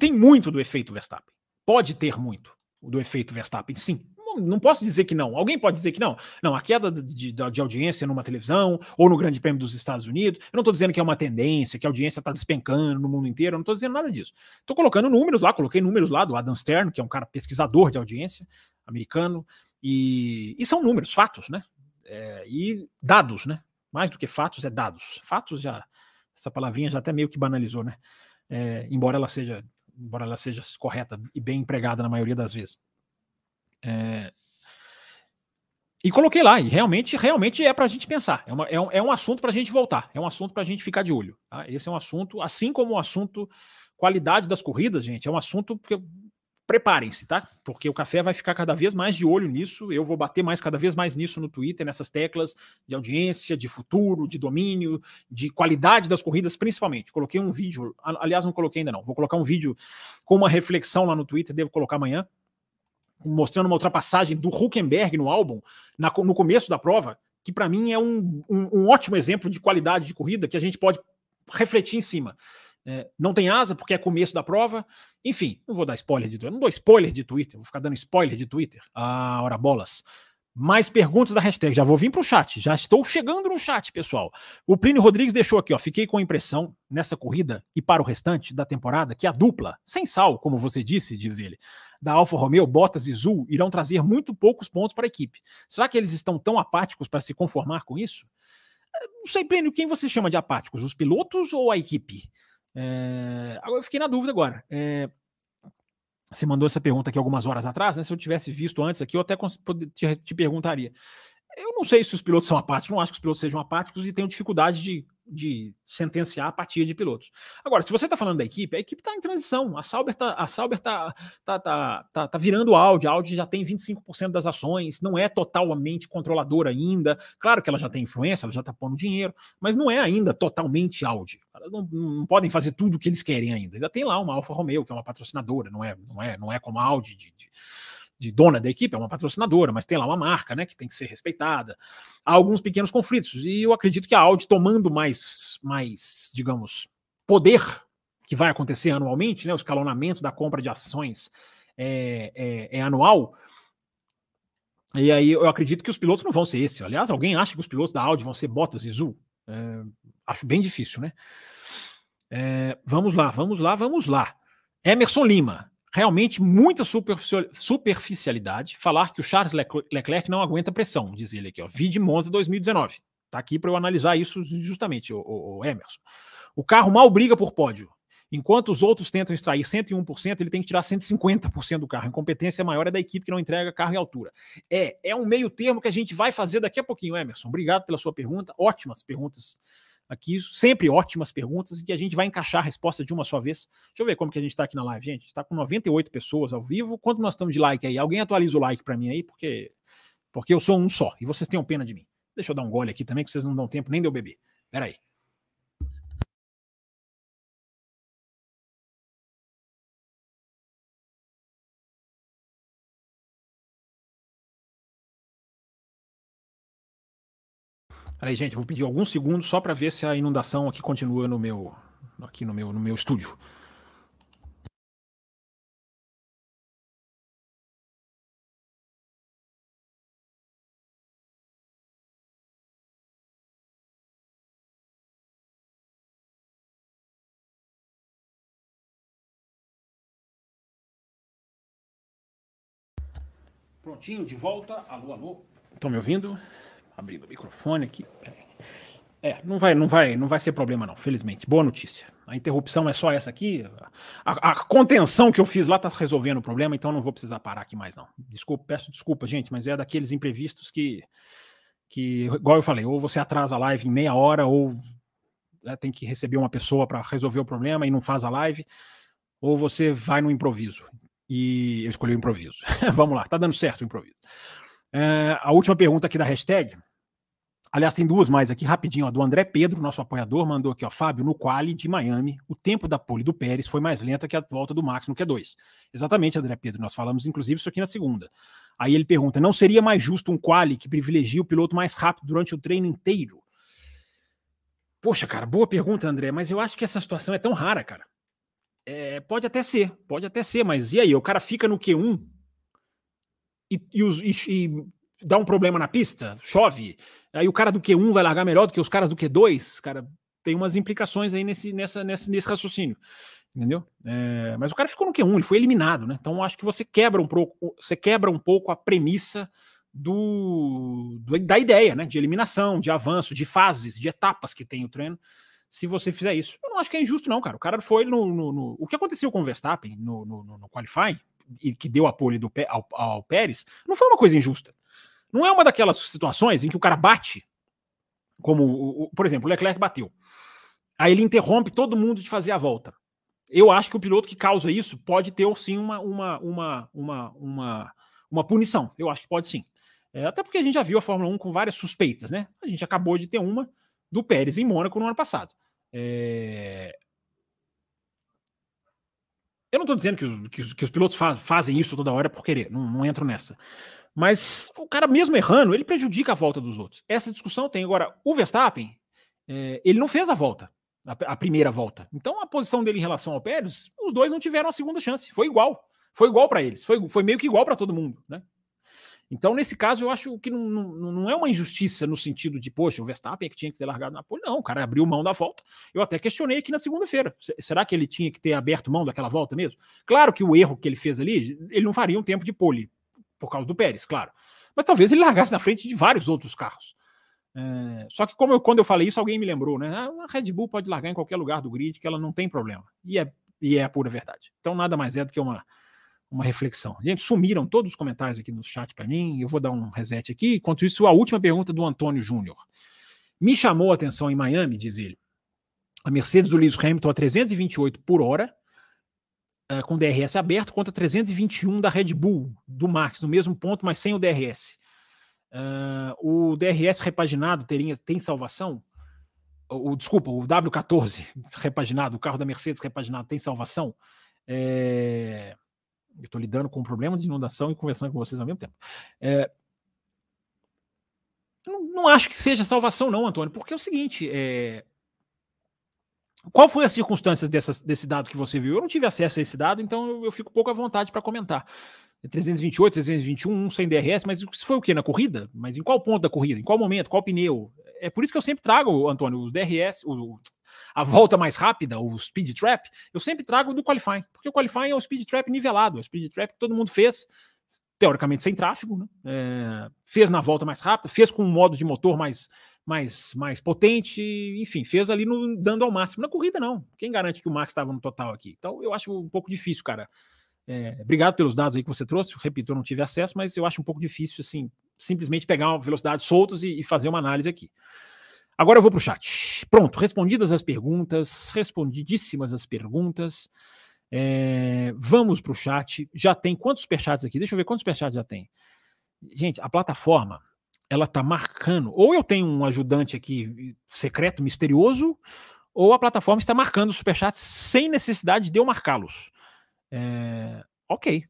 tem muito do efeito Verstappen. pode ter muito do efeito Verstappen, sim. Não, posso dizer que não. Alguém pode dizer que não. Não, a queda de, de, de audiência numa televisão ou no Grande Prêmio dos Estados Unidos, eu não estou dizendo que é uma tendência, que a audiência está despencando no mundo inteiro, eu não estou dizendo nada disso. Estou colocando números lá, coloquei números lá do Adam Stern, que é um cara pesquisador de audiência americano, e, e são números, fatos, né? É, e dados, né? Mais do que fatos, é dados. Fatos já, essa palavrinha já até meio que banalizou, né? É, embora ela seja embora ela seja correta e bem empregada na maioria das vezes. É... E coloquei lá, e realmente, realmente é para a gente pensar. É, uma, é, um, é um assunto para a gente voltar, é um assunto para a gente ficar de olho. Tá? Esse é um assunto, assim como o assunto qualidade das corridas, gente, é um assunto que preparem-se, tá? Porque o café vai ficar cada vez mais de olho nisso. Eu vou bater mais cada vez mais nisso no Twitter, nessas teclas de audiência, de futuro, de domínio, de qualidade das corridas, principalmente. Coloquei um vídeo, aliás, não coloquei ainda não. Vou colocar um vídeo com uma reflexão lá no Twitter, devo colocar amanhã, mostrando uma ultrapassagem do Huckenberg no álbum, na, no começo da prova, que para mim é um, um, um ótimo exemplo de qualidade de corrida que a gente pode refletir em cima. É, não tem asa porque é começo da prova. Enfim, não vou dar spoiler de Twitter. Não dou spoiler de Twitter, vou ficar dando spoiler de Twitter. Ah, hora bolas. Mais perguntas da hashtag. Já vou vir para o chat. Já estou chegando no chat, pessoal. O Plínio Rodrigues deixou aqui, ó. Fiquei com a impressão nessa corrida e para o restante da temporada que a dupla, sem sal, como você disse, diz ele, da Alfa Romeo, Bottas e Zul irão trazer muito poucos pontos para a equipe. Será que eles estão tão apáticos para se conformar com isso? Não sei, Plínio, quem você chama de apáticos? Os pilotos ou a equipe? É, agora eu fiquei na dúvida agora. É, você mandou essa pergunta aqui algumas horas atrás, né? Se eu tivesse visto antes aqui, eu até te, te perguntaria. Eu não sei se os pilotos são apáticos, não acho que os pilotos sejam apáticos e tenham dificuldade de de sentenciar a apatia de pilotos. Agora, se você está falando da equipe, a equipe está em transição. A Sauber está a Sauber tá, tá, tá, tá, tá virando Audi. A Audi já tem 25% das ações, não é totalmente controladora ainda. Claro que ela já tem influência, ela já está pondo dinheiro, mas não é ainda totalmente Audi. Elas não, não podem fazer tudo o que eles querem ainda. Ainda tem lá uma Alfa Romeo, que é uma patrocinadora, não é, não é, não é como a Audi de, de de dona da equipe, é uma patrocinadora, mas tem lá uma marca, né, que tem que ser respeitada. Há alguns pequenos conflitos e eu acredito que a Audi tomando mais, mais, digamos, poder que vai acontecer anualmente, né, o escalonamento da compra de ações é, é, é anual. E aí eu acredito que os pilotos não vão ser esse. Aliás, alguém acha que os pilotos da Audi vão ser Bottas e Zul? É, acho bem difícil, né? É, vamos lá, vamos lá, vamos lá. Emerson Lima, realmente muita superficialidade falar que o Charles Leclerc não aguenta pressão, diz ele aqui, ó. Vide Monza 2019. Tá aqui para eu analisar isso justamente, o, o, o, Emerson. O carro mal briga por pódio. Enquanto os outros tentam extrair 101%, ele tem que tirar 150% do carro. A incompetência maior é da equipe que não entrega carro em altura. É, é um meio termo que a gente vai fazer daqui a pouquinho, Emerson. Obrigado pela sua pergunta. Ótimas perguntas aqui, sempre ótimas perguntas e que a gente vai encaixar a resposta de uma só vez. Deixa eu ver como que a gente está aqui na live, gente. está com 98 pessoas ao vivo. Quanto nós estamos de like aí? Alguém atualiza o like para mim aí, porque porque eu sou um só e vocês tenham pena de mim. Deixa eu dar um gole aqui também, que vocês não dão tempo nem de eu beber. Pera aí. Peraí, gente, vou pedir alguns segundos só para ver se a inundação aqui continua no meu aqui no meu no meu estúdio. Prontinho, de volta. Alô, alô. Estão me ouvindo? Abrindo o microfone aqui. É, não vai, não vai, não vai ser problema não, felizmente. Boa notícia. A interrupção é só essa aqui. A, a contenção que eu fiz lá está resolvendo o problema, então não vou precisar parar aqui mais não. Desculpa, peço desculpa, gente, mas é daqueles imprevistos que, que igual eu falei, ou você atrasa a live em meia hora, ou né, tem que receber uma pessoa para resolver o problema e não faz a live, ou você vai no improviso. E eu escolhi o improviso. Vamos lá, tá dando certo o improviso. É, a última pergunta aqui da hashtag Aliás, tem duas mais aqui, rapidinho. Ó, do André Pedro, nosso apoiador, mandou aqui, ó, Fábio, no quali de Miami, o tempo da pole do Pérez foi mais lenta que a volta do Max no Q2. Exatamente, André Pedro, nós falamos inclusive isso aqui na segunda. Aí ele pergunta, não seria mais justo um quali que privilegia o piloto mais rápido durante o treino inteiro? Poxa, cara, boa pergunta, André, mas eu acho que essa situação é tão rara, cara. É, pode até ser, pode até ser, mas e aí? O cara fica no Q1 e, e, os, e, e dá um problema na pista, chove, aí o cara do Q1 vai largar melhor do que os caras do Q2, cara, tem umas implicações aí nesse, nessa, nesse, nesse raciocínio. Entendeu? É, mas o cara ficou no Q1, ele foi eliminado, né? Então acho que você quebra um pouco, você quebra um pouco a premissa do, do, da ideia, né? De eliminação, de avanço, de fases, de etapas que tem o treino. Se você fizer isso, eu não acho que é injusto, não, cara. O cara foi no. no, no o que aconteceu com o Verstappen no, no, no qualifying, e que deu apoio do, ao, ao Pérez, não foi uma coisa injusta. Não é uma daquelas situações em que o cara bate, como, por exemplo, o Leclerc bateu. Aí ele interrompe todo mundo de fazer a volta. Eu acho que o piloto que causa isso pode ter sim uma, uma, uma, uma, uma, uma punição. Eu acho que pode sim. É, até porque a gente já viu a Fórmula 1 com várias suspeitas, né? A gente acabou de ter uma do Pérez em Mônaco no ano passado. É... Eu não estou dizendo que, que, os, que os pilotos fa fazem isso toda hora por querer, não, não entro nessa. Mas o cara, mesmo errando, ele prejudica a volta dos outros. Essa discussão tem. Agora, o Verstappen, é, ele não fez a volta, a, a, primeira volta. Então, a posição dele em relação ao Pérez, os dois não tiveram a segunda chance. Foi igual. Foi igual para eles. Foi, foi meio que igual para todo mundo, né? Então, nesse caso, eu acho que não, não, não, é uma injustiça no sentido de, poxa, o Verstappen é que tinha que ter largado na pole. Não, o cara abriu mão da volta. Eu até questionei aqui na segunda-feira. Será que ele tinha que ter aberto mão daquela volta mesmo? Claro que o erro que ele fez ali, ele não faria um tempo de pole por causa do Pérez, claro. Mas talvez ele largasse na frente de vários outros carros. É, só que como eu, quando eu falei isso, alguém me lembrou, né? Ah, a Red Bull pode largar em qualquer lugar do grid, que ela não tem problema. E é, e é a pura verdade. Então nada mais é do que uma, uma reflexão. Gente, sumiram todos os comentários aqui no chat para mim. Eu vou dar um reset aqui. Enquanto isso, a última pergunta do Antônio Júnior. Me chamou a atenção em Miami, diz ele. A Mercedes do Lewis Hamilton a 328 por hora uh, com DRS aberto contra 321 da Red Bull, do Max, no mesmo ponto, mas sem o DRS. Uh, o DRS repaginado teria, tem salvação? O, o, desculpa, o W14 repaginado, o carro da Mercedes repaginado tem salvação? É... Eu estou lidando com um problema de inundação e conversando com vocês ao mesmo tempo. É... Não, não, acho que seja salvação, não, Antônio, porque é o seguinte: é... Qual foi as circunstâncias dessas, desse dado que você viu? Eu não tive acesso a esse dado, então eu, eu fico pouco à vontade para comentar. 328, 321, um sem DRS, mas isso foi o que? Na corrida? Mas em qual ponto da corrida? Em qual momento? Qual pneu? É por isso que eu sempre trago, Antônio, os DRS, o, a volta mais rápida, o speed trap, eu sempre trago do qualifying, porque o qualifying é o speed trap nivelado, é o speed trap que todo mundo fez, teoricamente sem tráfego, né? é, fez na volta mais rápida, fez com um modo de motor mais mais, mais potente, enfim, fez ali no, dando ao máximo. Na corrida, não. Quem garante que o Max estava no total aqui? Então, eu acho um pouco difícil, cara. É, obrigado pelos dados aí que você trouxe. Repito, eu não tive acesso, mas eu acho um pouco difícil, assim, simplesmente pegar velocidades soltas e, e fazer uma análise aqui. Agora eu vou para o chat. Pronto, respondidas as perguntas, respondidíssimas as perguntas. É, vamos para o chat. Já tem quantos superchats aqui? Deixa eu ver quantos superchats já tem. Gente, a plataforma ela está marcando, ou eu tenho um ajudante aqui secreto, misterioso, ou a plataforma está marcando os superchats sem necessidade de eu marcá-los. É, ok,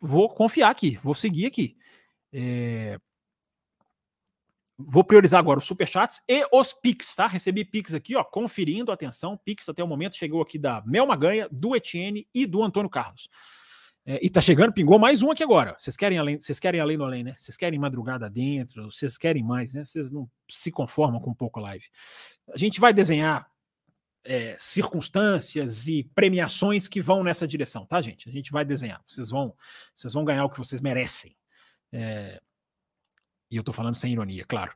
vou confiar aqui, vou seguir aqui. É, vou priorizar agora os superchats e os Pix, tá? Recebi Pix aqui, ó, conferindo, atenção, Pix até o momento chegou aqui da Mel Maganha, do Etienne e do Antônio Carlos. É, e tá chegando, pingou mais um aqui agora. Vocês querem além, vocês querem além do além, né? Vocês querem madrugada dentro, vocês querem mais, né? Vocês não se conformam com pouco live. A gente vai desenhar é, circunstâncias e premiações que vão nessa direção, tá, gente? A gente vai desenhar. Vocês vão, vocês vão ganhar o que vocês merecem. É, e eu tô falando sem ironia, claro.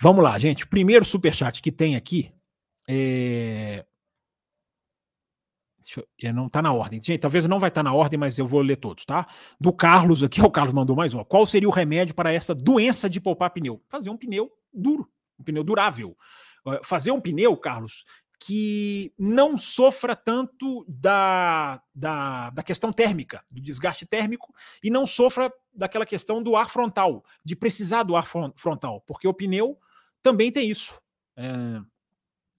Vamos lá, gente. Primeiro superchat que tem aqui é eu, não está na ordem. Gente, talvez não vai estar tá na ordem, mas eu vou ler todos, tá? Do Carlos aqui, o Carlos mandou mais uma. Qual seria o remédio para essa doença de poupar pneu? Fazer um pneu duro, um pneu durável. Fazer um pneu, Carlos, que não sofra tanto da, da, da questão térmica, do desgaste térmico, e não sofra daquela questão do ar frontal, de precisar do ar frontal, porque o pneu também tem isso. É,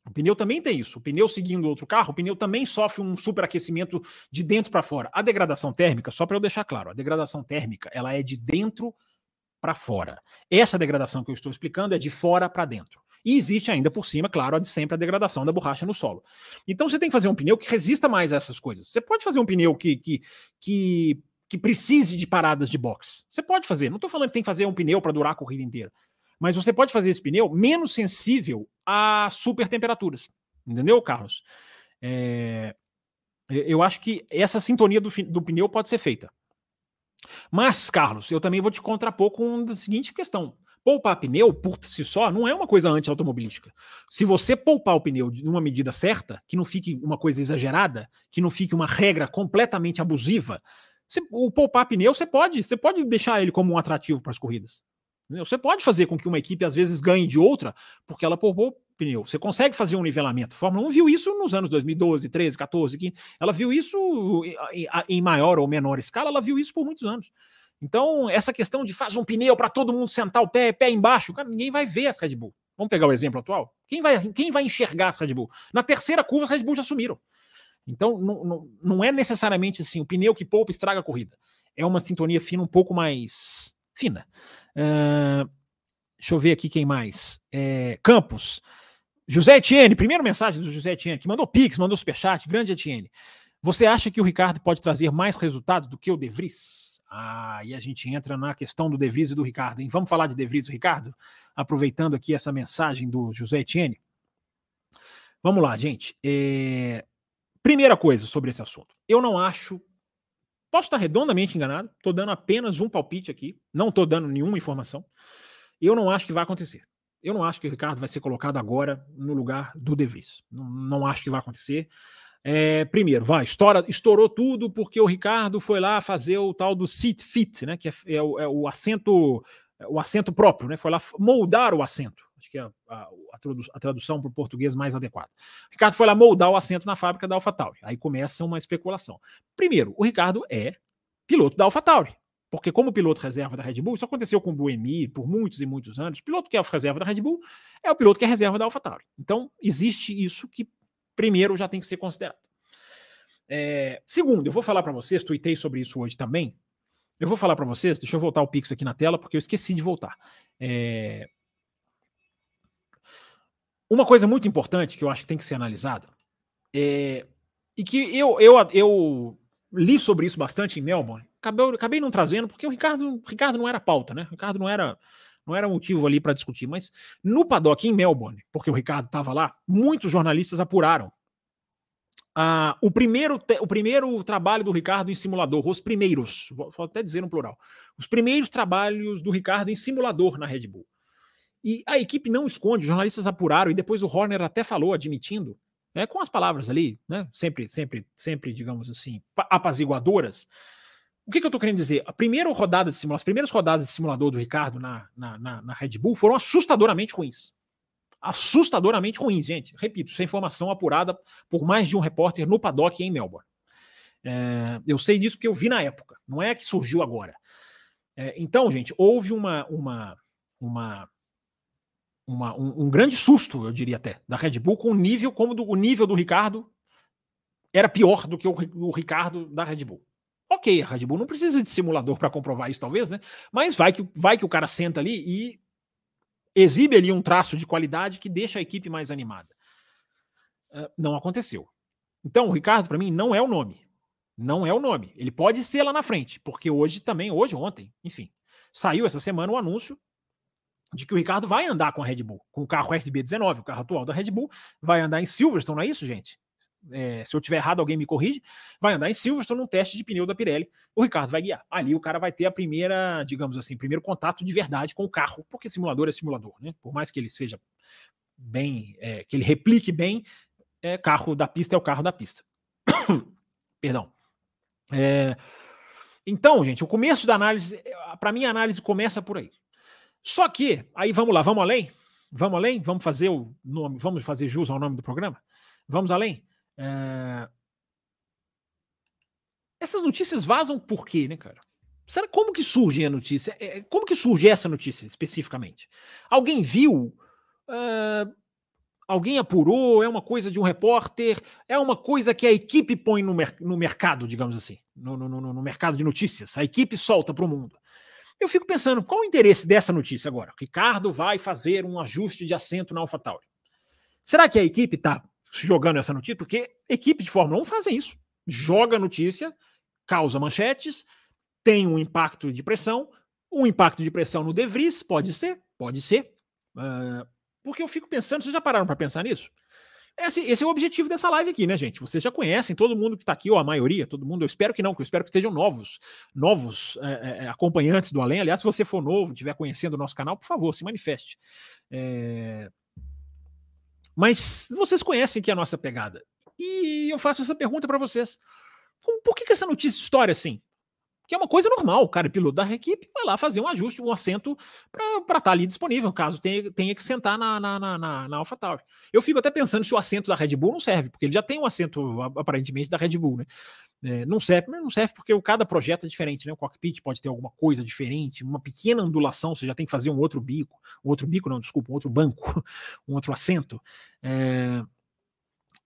o pneu também tem isso. O pneu seguindo outro carro, o pneu também sofre um superaquecimento de dentro para fora. A degradação térmica, só para eu deixar claro, a degradação térmica ela é de dentro para fora. Essa degradação que eu estou explicando é de fora para dentro. E existe ainda por cima, claro, a de sempre a degradação da borracha no solo. Então você tem que fazer um pneu que resista mais a essas coisas. Você pode fazer um pneu que, que, que, que precise de paradas de box. Você pode fazer. Não estou falando que tem que fazer um pneu para durar a corrida inteira. Mas você pode fazer esse pneu menos sensível a super temperaturas. Entendeu, Carlos? É, eu acho que essa sintonia do, do pneu pode ser feita. Mas, Carlos, eu também vou te contrapor com a seguinte questão. Poupar pneu por si só não é uma coisa anti-automobilística. Se você poupar o pneu numa medida certa, que não fique uma coisa exagerada, que não fique uma regra completamente abusiva, você, o poupar pneu você pode, você pode deixar ele como um atrativo para as corridas. Você pode fazer com que uma equipe às vezes ganhe de outra porque ela poupou pneu. Você consegue fazer um nivelamento. A Fórmula 1 viu isso nos anos 2012, 13, 14, 15. Ela viu isso em maior ou menor escala, ela viu isso por muitos anos. Então, essa questão de faz um pneu para todo mundo sentar o pé, pé embaixo, cara, ninguém vai ver as Red Bull. Vamos pegar o exemplo atual? Quem vai, quem vai enxergar as Red Bull? Na terceira curva, as Red Bull já sumiram. Então, não, não, não é necessariamente assim, o pneu que poupa estraga a corrida. É uma sintonia fina um pouco mais fina. Deixa eu ver aqui quem mais. É, Campos. José Etienne, primeira mensagem do José Etienne, que mandou Pix, mandou superchat, grande Etienne. Você acha que o Ricardo pode trazer mais resultados do que o De Vries? Ah, e a gente entra na questão do De Vries e do Ricardo, hein? Vamos falar de De Vries e Ricardo? Aproveitando aqui essa mensagem do José Etienne. Vamos lá, gente. É... Primeira coisa sobre esse assunto. Eu não acho. Posso estar redondamente enganado, estou dando apenas um palpite aqui, não estou dando nenhuma informação. Eu não acho que vai acontecer. Eu não acho que o Ricardo vai ser colocado agora no lugar do De Vries. Não, não acho que vai acontecer. É, primeiro, vai, estoura, estourou tudo porque o Ricardo foi lá fazer o tal do seat fit, né? Que é, é, o, é o, assento, o assento próprio, né? Foi lá moldar o assento. Acho que é a, a, a tradução para o português mais adequada. O Ricardo foi lá moldar o assento na fábrica da AlphaTauri. Aí começa uma especulação. Primeiro, o Ricardo é piloto da AlphaTauri. Porque como piloto reserva da Red Bull, isso aconteceu com o Buemi por muitos e muitos anos. O piloto que é reserva da Red Bull é o piloto que é reserva da AlphaTauri. Então, existe isso que primeiro já tem que ser considerado. É, segundo, eu vou falar para vocês, tuitei sobre isso hoje também. Eu vou falar para vocês, deixa eu voltar o Pix aqui na tela, porque eu esqueci de voltar. É, uma coisa muito importante que eu acho que tem que ser analisada é, e que eu, eu, eu li sobre isso bastante em Melbourne. Acabei, acabei não trazendo, porque o Ricardo, Ricardo não era pauta, né? O Ricardo não era, não era motivo ali para discutir. Mas no paddock em Melbourne, porque o Ricardo estava lá, muitos jornalistas apuraram ah, o, primeiro o primeiro trabalho do Ricardo em simulador, os primeiros, vou, até dizer no plural, os primeiros trabalhos do Ricardo em simulador na Red Bull. E a equipe não esconde, os jornalistas apuraram, e depois o Horner até falou, admitindo, é, com as palavras ali, né, sempre, sempre, sempre, digamos assim, apaziguadoras. O que, que eu estou querendo dizer? A primeira rodada de as primeiras rodadas de simulador do Ricardo na, na, na, na Red Bull foram assustadoramente ruins. Assustadoramente ruins, gente. Repito, isso é informação apurada por mais de um repórter no paddock em Melbourne. É, eu sei disso porque eu vi na época, não é que surgiu agora. É, então, gente, houve uma, uma, uma uma, um, um, grande susto, eu diria até, da Red Bull com o nível como do, o nível do Ricardo era pior do que o, o Ricardo da Red Bull. Ok, a Red Bull não precisa de simulador para comprovar isso, talvez, né? Mas vai que, vai que o cara senta ali e exibe ali um traço de qualidade que deixa a equipe mais animada. Uh, não aconteceu. Então, o Ricardo, para mim, não é o nome. Não é o nome. Ele pode ser lá na frente, porque hoje também, hoje, ontem, enfim, saiu essa semana o anúncio de que o Ricardo vai andar com a Red Bull, com o carro RB19, o carro atual da Red Bull, vai andar em Silverstone, não é isso, gente? É, se eu tiver errado, alguém me corrige. Vai andar em Silverstone num teste de pneu da Pirelli. O Ricardo vai guiar. Ali o cara vai ter a primeira, digamos assim, primeiro contato de verdade com o carro, porque simulador é simulador, né? Por mais que ele seja bem, é, que ele replique bem, é, carro da pista é o carro da pista. Perdão. É, então, gente, o começo da análise, para mim, a análise começa por aí. Só que, aí vamos lá, vamos além? Vamos além? Vamos fazer o nome, vamos fazer jus ao nome do programa? Vamos além? É... Essas notícias vazam por quê, né, cara? Será como que surge a notícia? É, é, como que surge essa notícia especificamente? Alguém viu? Uh, alguém apurou? É uma coisa de um repórter? É uma coisa que a equipe põe no, mer no mercado, digamos assim, no, no, no, no mercado de notícias? A equipe solta para o mundo. Eu fico pensando, qual o interesse dessa notícia agora? Ricardo vai fazer um ajuste de assento na AlphaTauri. Será que a equipe está jogando essa notícia? Porque equipe de Fórmula 1 fazem isso. Joga notícia, causa manchetes, tem um impacto de pressão. Um impacto de pressão no De Vries, pode ser, pode ser. Uh, porque eu fico pensando, vocês já pararam para pensar nisso? Esse, esse, é o objetivo dessa live aqui, né, gente? Vocês já conhecem, todo mundo que está aqui, ou a maioria, todo mundo, eu espero que não, que eu espero que estejam novos, novos é, é, acompanhantes do Além. Aliás, se você for novo, estiver conhecendo o nosso canal, por favor, se manifeste. É... Mas vocês conhecem que é a nossa pegada. E eu faço essa pergunta para vocês. Por que, que essa notícia história assim? Que é uma coisa normal. O cara, piloto da equipe, vai lá fazer um ajuste, um assento para estar tá ali disponível, caso tenha, tenha que sentar na, na, na, na, na AlphaTauri. Eu fico até pensando se o assento da Red Bull não serve, porque ele já tem um assento, aparentemente, da Red Bull, né? É, não serve, mas não serve porque cada projeto é diferente, né? O cockpit pode ter alguma coisa diferente, uma pequena ondulação, você já tem que fazer um outro bico, um outro bico, não, desculpa, um outro banco, um outro assento. É,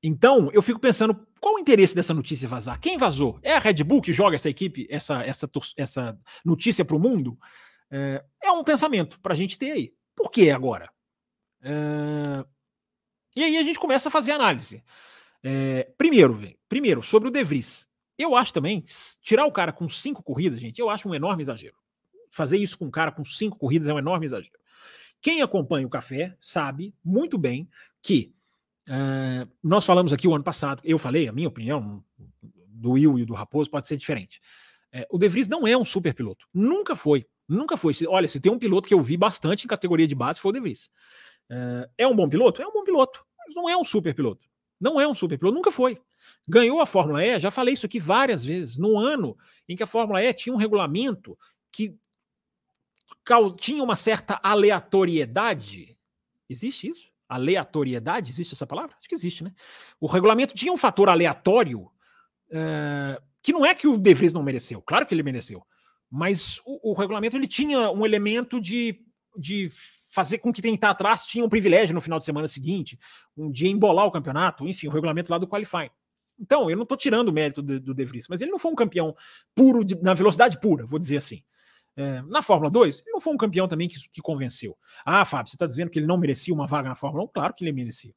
então, eu fico pensando, qual o interesse dessa notícia vazar? Quem vazou? É a Red Bull que joga essa equipe, essa, essa, essa notícia para o mundo? É, é, um pensamento para a gente ter aí. Por que agora? É, e aí a gente começa a fazer análise. É, primeiro, primeiro, sobre o De Vries. Eu acho também, tirar o cara com cinco corridas, gente, eu acho um enorme exagero. Fazer isso com um cara com cinco corridas é um enorme exagero. Quem acompanha o café sabe muito bem que Nós falamos aqui o ano passado, eu falei, a minha opinião do Will e do Raposo pode ser diferente. Uh, o De Vries não é um super piloto. Nunca foi. Nunca foi. Olha, se tem um piloto que eu vi bastante em categoria de base, foi o De Vries. É um bom piloto? É um bom piloto. Mas não é um super piloto. Não é um super piloto. Nunca foi. Ganhou a Fórmula E, já falei isso aqui várias vezes, no ano em que a Fórmula E tinha um regulamento que tinha uma certa aleatoriedade. Existe isso? Aleatoriedade, existe essa palavra? Acho que existe, né? O regulamento tinha um fator aleatório uh, que não é que o De Vries não mereceu, claro que ele mereceu, mas o, o, regulamento ele tinha um elemento de, de fazer com que quem está atrás tinha um privilégio no final de semana seguinte, um dia embolar o campeonato, enfim, o regulamento lá do qualifying. Então, eu não estou tirando o mérito do, do De Vries, mas ele não foi um campeão puro de, na velocidade pura, vou dizer assim. É, na Fórmula 2, ele não foi um campeão também que, que convenceu. Ah, Fábio, você está dizendo que ele não merecia uma vaga na Fórmula 1? Claro que ele merecia.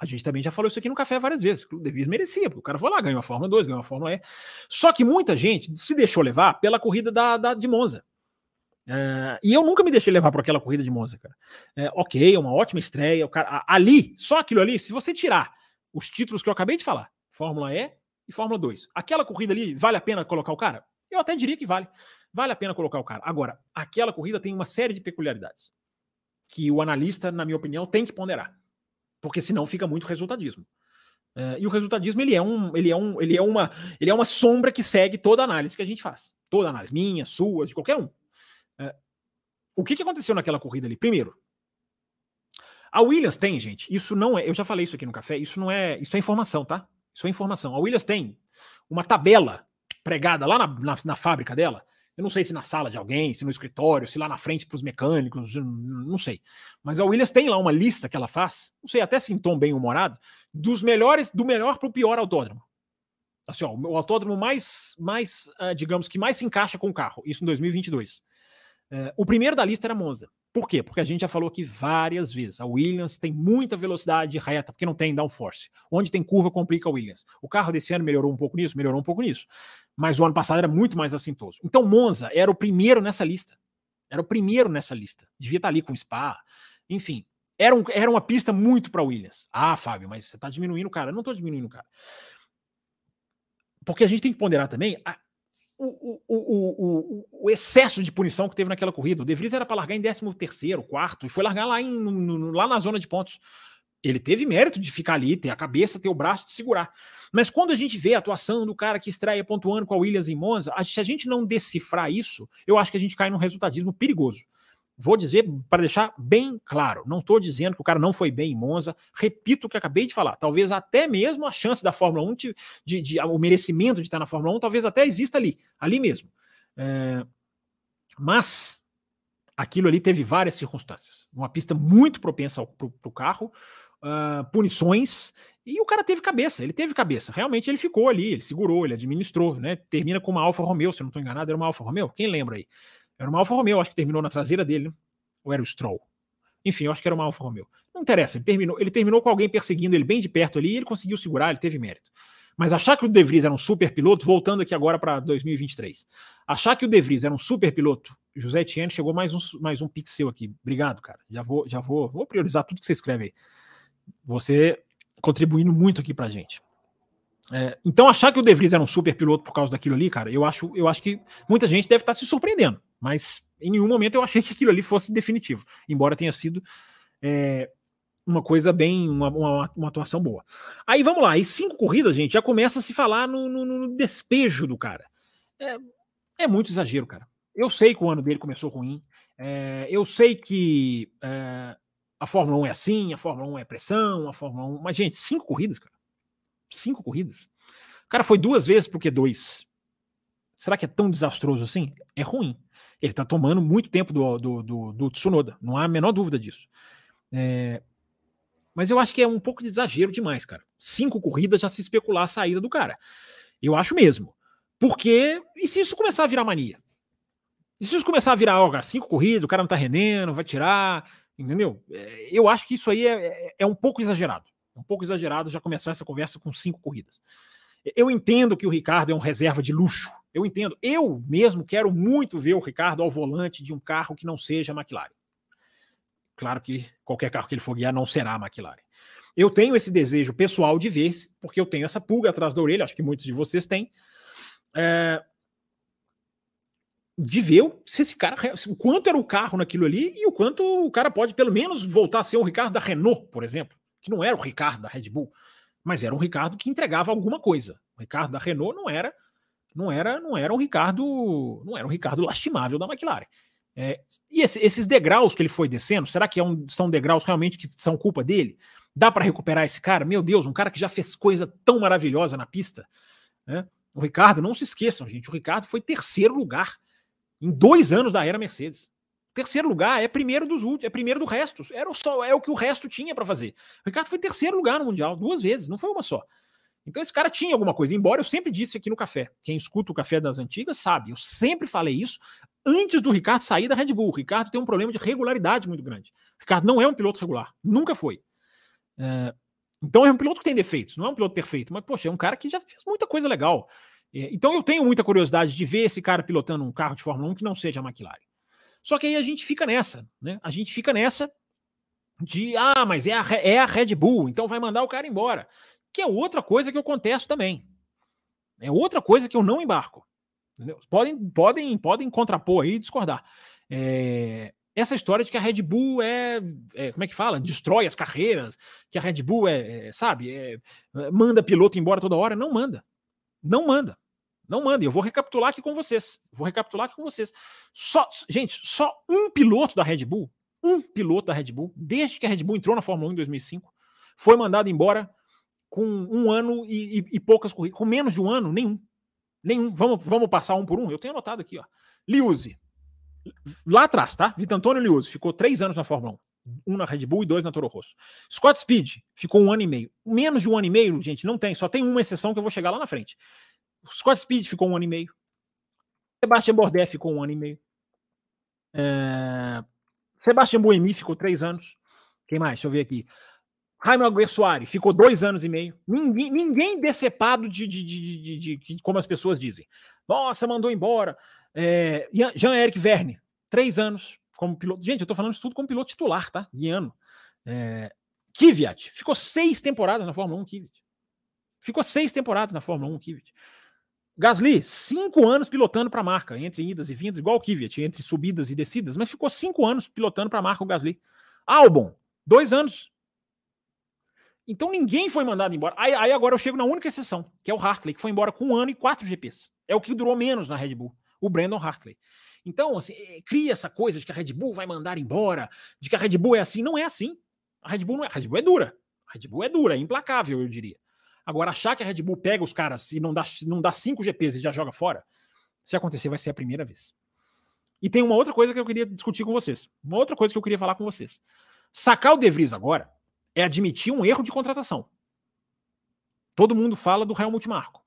A gente também já falou isso aqui no café várias vezes. O De Vries merecia, porque o cara foi lá, ganhou a Fórmula 2, ganhou a Fórmula E. Só que muita gente se deixou levar pela corrida da, da de Monza. É, e eu nunca me deixei levar por aquela corrida de Monza, cara. É, ok, uma ótima estreia. O cara, ali, só aquilo ali, se você tirar os títulos que eu acabei de falar, Fórmula E e Fórmula 2, aquela corrida ali, vale a pena colocar o cara? Eu até diria que vale vale a pena colocar o cara. Agora, aquela corrida tem uma série de peculiaridades que o analista, na minha opinião, tem que ponderar, porque senão fica muito resultadismo. Uh, e o resultadismo ele é um, ele é um, ele é uma, ele é uma sombra que segue toda análise que a gente faz, toda análise minha, sua, de qualquer um. Uh, o que, que aconteceu naquela corrida ali? Primeiro, a Williams tem, gente, isso não é, eu já falei isso aqui no café, isso não é, isso é informação, tá? Isso é informação. A Williams tem uma tabela pregada lá na, na, na fábrica dela eu não sei se na sala de alguém, se no escritório, se lá na frente para os mecânicos, não sei. Mas a Williams tem lá uma lista que ela faz, não sei, até se em tom bem humorado, dos melhores, do melhor para o pior autódromo. Assim, ó, o autódromo mais, mais uh, digamos que mais se encaixa com o carro, isso em 2022. Uh, eh, o primeiro da lista era Monza. Por quê? Porque a gente já falou aqui várias vezes. A Williams tem muita velocidade reta, porque não tem downforce. Onde tem curva, complica a Williams. O carro desse ano melhorou um pouco nisso, melhorou um pouco nisso. Mas o ano passado era muito mais assintoso. Então, Monza era o primeiro nessa lista. Era o primeiro nessa lista. Devia estar ali com Spa. Enfim, era, um, era uma pista muito para Williams. Ah, Fábio, mas você está diminuindo o cara. Eu não estou diminuindo o cara. Porque a gente tem que ponderar também a, o, o, o, o, excesso de punição que teve naquela corrida. O De Vries era para largar em 13 terceiro, quarto, e foi largar lá, em, no, lá na zona de pontos. Ele teve mérito de ficar ali, ter a cabeça, ter o braço de segurar. Mas quando a gente vê a atuação do cara que estreia pontuando com a Williams em Monza, se a gente não decifrar isso, eu acho que a gente cai num resultadismo perigoso. Vou dizer para deixar bem claro, não estou dizendo que o cara não foi bem em Monza, repito o que acabei de falar. Talvez até mesmo a chance da Fórmula 1, de, de, de o merecimento de estar na Fórmula 1, talvez até exista ali, ali mesmo. É, mas aquilo ali teve várias circunstâncias. Uma pista muito propensa para o carro, uh, punições, e o cara teve cabeça, ele teve cabeça. Realmente ele ficou ali, ele segurou, ele administrou, né? Termina com uma Alfa Romeo, se eu não estou enganado, era uma Alfa Romeo. Quem lembra aí? Era uma Alfa Romeo, acho que terminou na traseira dele, né? ou era o Stroll? Enfim, eu acho que era uma Alfa Romeo. Não interessa, ele terminou, ele terminou com alguém perseguindo ele bem de perto ali e ele conseguiu segurar, ele teve mérito. Mas achar que o De Vries era um super piloto, voltando aqui agora para 2023, achar que o De Vries era um super piloto, José Etienne chegou mais um, mais um pixel aqui. Obrigado, cara. Já vou, já vou, vou priorizar tudo que você escreve aí. Você contribuindo muito aqui pra gente. É, então, achar que o De Vries era um super piloto por causa daquilo ali, cara, eu acho, eu acho que muita gente deve estar se surpreendendo. Mas em nenhum momento eu achei que aquilo ali fosse definitivo, embora tenha sido é, uma coisa bem, uma, uma, uma, atuação boa. Aí vamos lá, e cinco corridas, gente, já começa a se falar no, no, no despejo do cara. É, é, muito exagero, cara. Eu sei que o ano dele começou ruim, é, eu sei que é, a Fórmula 1 é assim, a Fórmula 1 é pressão, a Fórmula 1. Mas, gente, cinco corridas, cara. Cinco corridas. O cara foi duas vezes pro Q2. Será que é tão desastroso assim? É ruim. Ele tá tomando muito tempo do, do, do, do Tsunoda, não há a menor dúvida disso. É, mas eu acho que é um pouco de exagero demais, cara. Cinco corridas já se especular a saída do cara. Eu acho mesmo. Porque, e se isso começar a virar mania? E se isso começar a virar, ó, cinco corridas, o cara não tá rendendo, vai tirar, entendeu? É, eu acho que isso aí é, é, é um pouco exagerado. Um pouco exagerado já começar essa conversa com cinco corridas. Eu entendo que o Ricardo é um reserva de luxo. Eu entendo. Eu mesmo quero muito ver o Ricardo ao volante de um carro que não seja McLaren. Claro que qualquer carro que ele for guiar não será McLaren. Eu tenho esse desejo pessoal de ver, porque eu tenho essa pulga atrás da orelha, acho que muitos de vocês têm, é, de ver se esse cara, o quanto era o carro naquilo ali e o quanto o cara pode pelo menos voltar a ser o Ricardo da Renault, por exemplo, que não era o Ricardo da Red Bull mas era um Ricardo que entregava alguma coisa. O Ricardo da Renault não era, não era, não era um Ricardo, não era um Ricardo lastimável da McLaren. É, e esse, esses degraus que ele foi descendo, será que é um, são degraus realmente que são culpa dele? Dá para recuperar esse cara? Meu Deus, um cara que já fez coisa tão maravilhosa na pista. Né? O Ricardo, não se esqueçam, gente, o Ricardo foi terceiro lugar em dois anos da era Mercedes. Terceiro lugar é primeiro dos últimos, é primeiro do resto. Era só é o que o resto tinha para fazer. O Ricardo foi terceiro lugar no mundial duas vezes, não foi uma só. Então esse cara tinha alguma coisa. Embora eu sempre disse aqui no café, quem escuta o café das antigas sabe, eu sempre falei isso antes do Ricardo sair da Red Bull. O Ricardo tem um problema de regularidade muito grande. O Ricardo não é um piloto regular, nunca foi. É, então é um piloto que tem defeitos, não é um piloto perfeito, mas poxa, é um cara que já fez muita coisa legal. É, então eu tenho muita curiosidade de ver esse cara pilotando um carro de Fórmula 1 que não seja a McLaren. Só que aí a gente fica nessa, né? A gente fica nessa de, ah, mas é a, é a Red Bull, então vai mandar o cara embora. Que é outra coisa que eu contesto também. É outra coisa que eu não embarco. Entendeu? Podem, podem, podem contrapor aí e discordar. É, essa história de que a Red Bull é, é, como é que fala? Destrói as carreiras, que a Red Bull é, é sabe, é, manda piloto embora toda hora. Não manda. Não manda. Não manda. Eu vou recapitular aqui com vocês. Vou recapitular aqui com vocês. Só, gente, só um piloto da Red Bull, um piloto da Red Bull, desde que a Red Bull entrou na Fórmula 1 em 2005, foi mandado embora com um ano e, e, e poucas corridas. Com menos de um ano, nenhum. Nenhum. Vamos, vamos passar um por um? Eu tenho anotado aqui, ó. Liuzzi. Lá atrás, tá? Vitor Antônio Liuzzi ficou três anos na Fórmula 1. Um na Red Bull e dois na Toro Rosso. Scott Speed ficou um ano e meio. Menos de um ano e meio, gente, não tem. Só tem uma exceção que eu vou chegar lá na frente. Scott Speed ficou um ano e meio. Sebastian Bourdais ficou um ano e meio. É... Sebastian Buemi ficou três anos. Quem mais? Deixa eu ver aqui. Jaime Alguer ficou dois anos e meio. Ninguém, ninguém decepado de, de, de, de, de, como as pessoas dizem. Nossa, mandou embora. É, Jean-Eric Verne, três anos como piloto. Gente, eu tô falando isso tudo como piloto titular, tá? Guiano. É, Kvyat, ficou seis temporadas na Fórmula 1, Kvyat. Ficou seis temporadas na Fórmula 1, Kvyat. Gasly, cinco anos pilotando para a marca, entre idas e vindas, igual o Kvyat, entre subidas e descidas, mas ficou cinco anos pilotando para a marca o Gasly. Albon, dois anos. Então ninguém foi mandado embora. Aí, aí, agora eu chego na única exceção, que é o Hartley, que foi embora com um ano e quatro GPs. É o que durou menos na Red Bull, o Brandon Hartley. Então, assim, é, cria essa coisa de que a Red Bull vai mandar embora, de que a Red Bull é assim. Não é assim. A Red Bull não é. A Red Bull é dura. A Red Bull é dura, é implacável, eu diria. Agora, achar que a Red Bull pega os caras e não dá, não dá cinco GPs e já joga fora, se acontecer, vai ser a primeira vez. E tem uma outra coisa que eu queria discutir com vocês. Uma outra coisa que eu queria falar com vocês. Sacar o De Vries agora é admitir um erro de contratação. Todo mundo fala do Helmut Marko.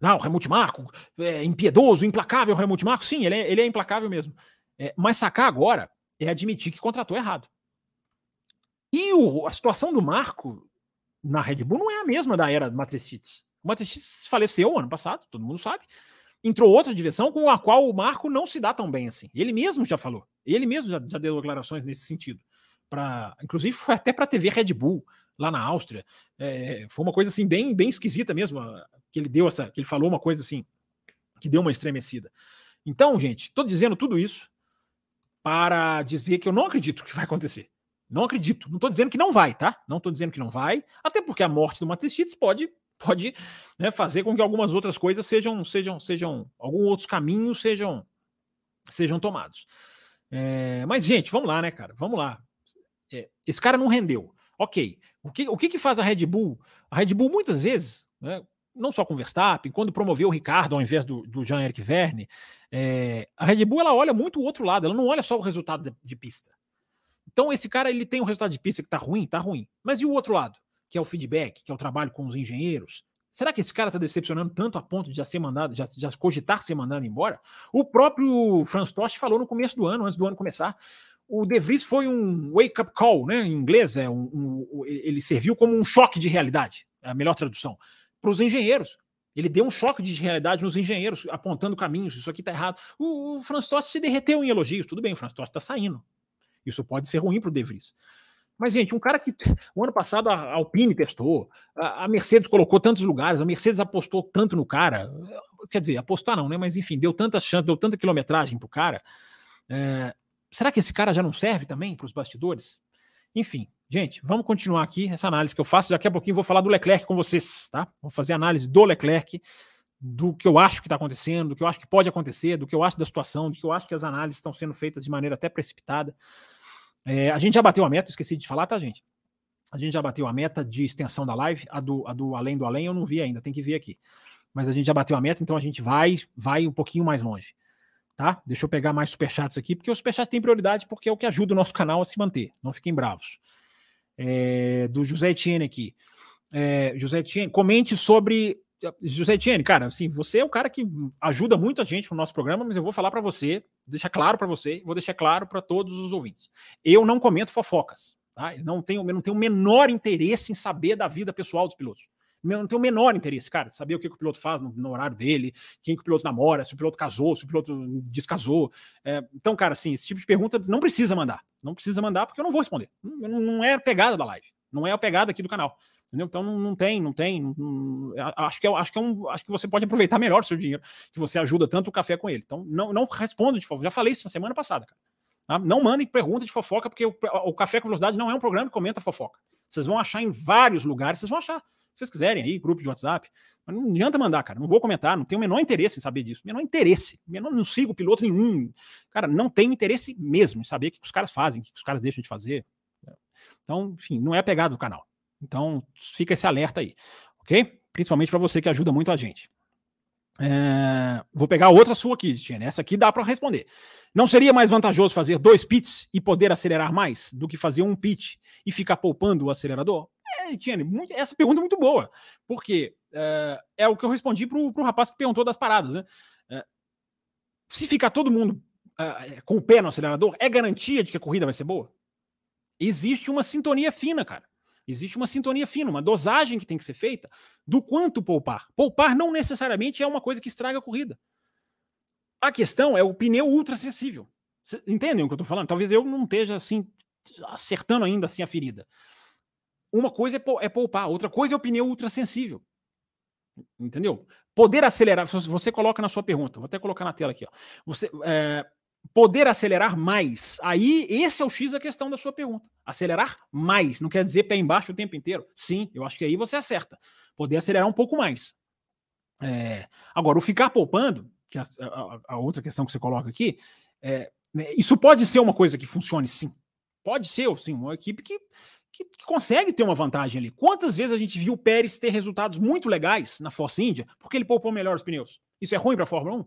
Não, o Helmut Marko é impiedoso, implacável, o Helmut Marko. Sim, ele é, ele é implacável mesmo. É, mas sacar agora é admitir que contratou errado. E o, a situação do Marco na Red Bull não é a mesma da era do Matestitz. O Matestitz faleceu ano passado, todo mundo sabe. Entrou outra direção com a qual o Marco não se dá tão bem assim. Ele mesmo já falou. Ele mesmo já, já deu declarações nesse sentido. Pra, inclusive foi até para a TV Red Bull lá na Áustria. É, foi uma coisa assim bem, bem esquisita mesmo que ele deu essa, que ele falou uma coisa assim que deu uma estremecida. Então, gente, estou dizendo tudo isso para dizer que eu não acredito que vai acontecer. Não acredito. Não estou dizendo que não vai, tá? Não estou dizendo que não vai, até porque a morte do Matistitz pode pode né, fazer com que algumas outras coisas sejam sejam sejam alguns outros caminhos sejam sejam tomados. É, mas gente, vamos lá, né, cara? Vamos lá. É, esse cara não rendeu. Ok. O que, o que que faz a Red Bull? A Red Bull muitas vezes, né, não só com Verstappen, quando promoveu o Ricardo ao invés do, do Jean-Eric Verne, é, a Red Bull ela olha muito o outro lado, ela não olha só o resultado de, de pista. Então esse cara ele tem um resultado de pista que tá ruim, tá ruim. Mas e o outro lado, que é o feedback, que é o trabalho com os engenheiros? Será que esse cara tá decepcionando tanto a ponto de já ser mandado, já, já cogitar ser mandado embora? O próprio Franz Tost falou no começo do ano, antes do ano começar, o De Vries foi um wake-up call, né? Em inglês, é um, um, ele serviu como um choque de realidade, é a melhor tradução para os engenheiros. Ele deu um choque de realidade nos engenheiros, apontando caminhos. Isso aqui está errado. O, o Franz Tost se derreteu em elogios. Tudo bem, o Franz Tost está saindo. Isso pode ser ruim para o De Vries. Mas, gente, um cara que o ano passado a Alpine testou, a, Mercedes colocou tantos lugares, a Mercedes apostou tanto no cara. Quer dizer, apostar não, né? Mas enfim, deu tanta chance, deu tanta quilometragem para o cara. É, será que esse cara já não serve também para os bastidores? Enfim, gente, vamos continuar aqui essa análise que eu faço. Daqui a pouquinho vou falar do Leclerc com vocês, tá? Vou fazer análise do Leclerc, do que eu acho que está acontecendo, do que eu acho que pode acontecer, do que eu acho da situação, do que eu acho que as análises estão sendo feitas de maneira até precipitada. É, a gente já bateu a meta, esqueci de falar, tá, gente? A gente já bateu a meta de extensão da live, a do, a do Além do Além eu não vi ainda, tem que ver aqui. Mas a gente já bateu a meta, então a gente vai, vai um pouquinho mais longe tá? Deixa eu pegar mais superchats aqui, porque os superchats têm prioridade, porque é o que ajuda o nosso canal a se manter. Não fiquem bravos. É, do José Etienne aqui. É, José Etienne, comente sobre. José Etienne, cara, assim, você é o cara que ajuda muito a gente no nosso programa, mas eu vou falar para você, deixar claro para você, vou deixar claro para todos os ouvintes. Eu não comento fofocas, tá? Eu não tenho, eu não tenho o menor interesse em saber da vida pessoal dos pilotos não tem o menor interesse, cara, saber o que, que o piloto faz no, no, horário dele, quem que o piloto namora, se o piloto casou, se o piloto descasou. É, então, cara, assim, esse tipo de pergunta não precisa mandar. Não precisa mandar porque eu não vou responder. Não, não é a pegada da live. Não é a pegada aqui do canal. Entendeu? Então não, não tem, não tem. Não, acho, que é, acho, que é um, acho que você pode aproveitar melhor o seu dinheiro, que você ajuda tanto o café com ele. Então não, não respondo de fofoca. Já falei isso na semana passada, cara. Tá? Não mandem pergunta de fofoca, porque o, o Café com Velocidade não é um programa que comenta fofoca. Vocês vão achar em vários lugares, vocês vão achar vocês quiserem aí, grupo de WhatsApp. Mas não adianta mandar, cara. Não vou comentar, não tenho o menor interesse em saber disso. Menor interesse. Menor, não sigo piloto nenhum. Cara, não tenho interesse mesmo em saber o que os caras fazem, o que os caras deixam de fazer. Então, enfim, não é a pegada do canal. Então, fica esse alerta aí, ok? Principalmente para você que ajuda muito a gente. É, vou pegar outra sua aqui, Tiene. Essa aqui dá para responder. Não seria mais vantajoso fazer dois pits e poder acelerar mais do que fazer um pit e ficar poupando o acelerador? É, Tiene, essa pergunta é muito boa, porque é, é o que eu respondi para o rapaz que perguntou das paradas. Né? É, se ficar todo mundo com o pé no acelerador, é garantia de que a corrida vai ser boa? Existe uma sintonia fina, cara. Existe uma sintonia fina, uma dosagem que tem que ser feita do quanto poupar. Poupar não necessariamente é uma coisa que estraga a corrida. A questão é o pneu ultra sensível. Entendem o que eu estou falando? Talvez eu não esteja assim acertando ainda assim a ferida. Uma coisa é, é poupar, outra coisa é o pneu ultrassensível. Entendeu? Poder acelerar, você coloca na sua pergunta, vou até colocar na tela aqui, ó. Você, é, poder acelerar mais. Aí, esse é o X da questão da sua pergunta. Acelerar mais. Não quer dizer pé embaixo o tempo inteiro. Sim, eu acho que aí você acerta. Poder acelerar um pouco mais. É, agora, o ficar poupando, que é a, a, a, outra questão que você coloca aqui, é, né, isso pode ser uma coisa que funcione sim. Pode ser, sim, uma equipe que que, que, consegue ter uma vantagem ali. Quantas vezes a gente viu o Pérez ter resultados muito legais na Force India porque ele poupou melhor os pneus? Isso é ruim para a Fórmula 1?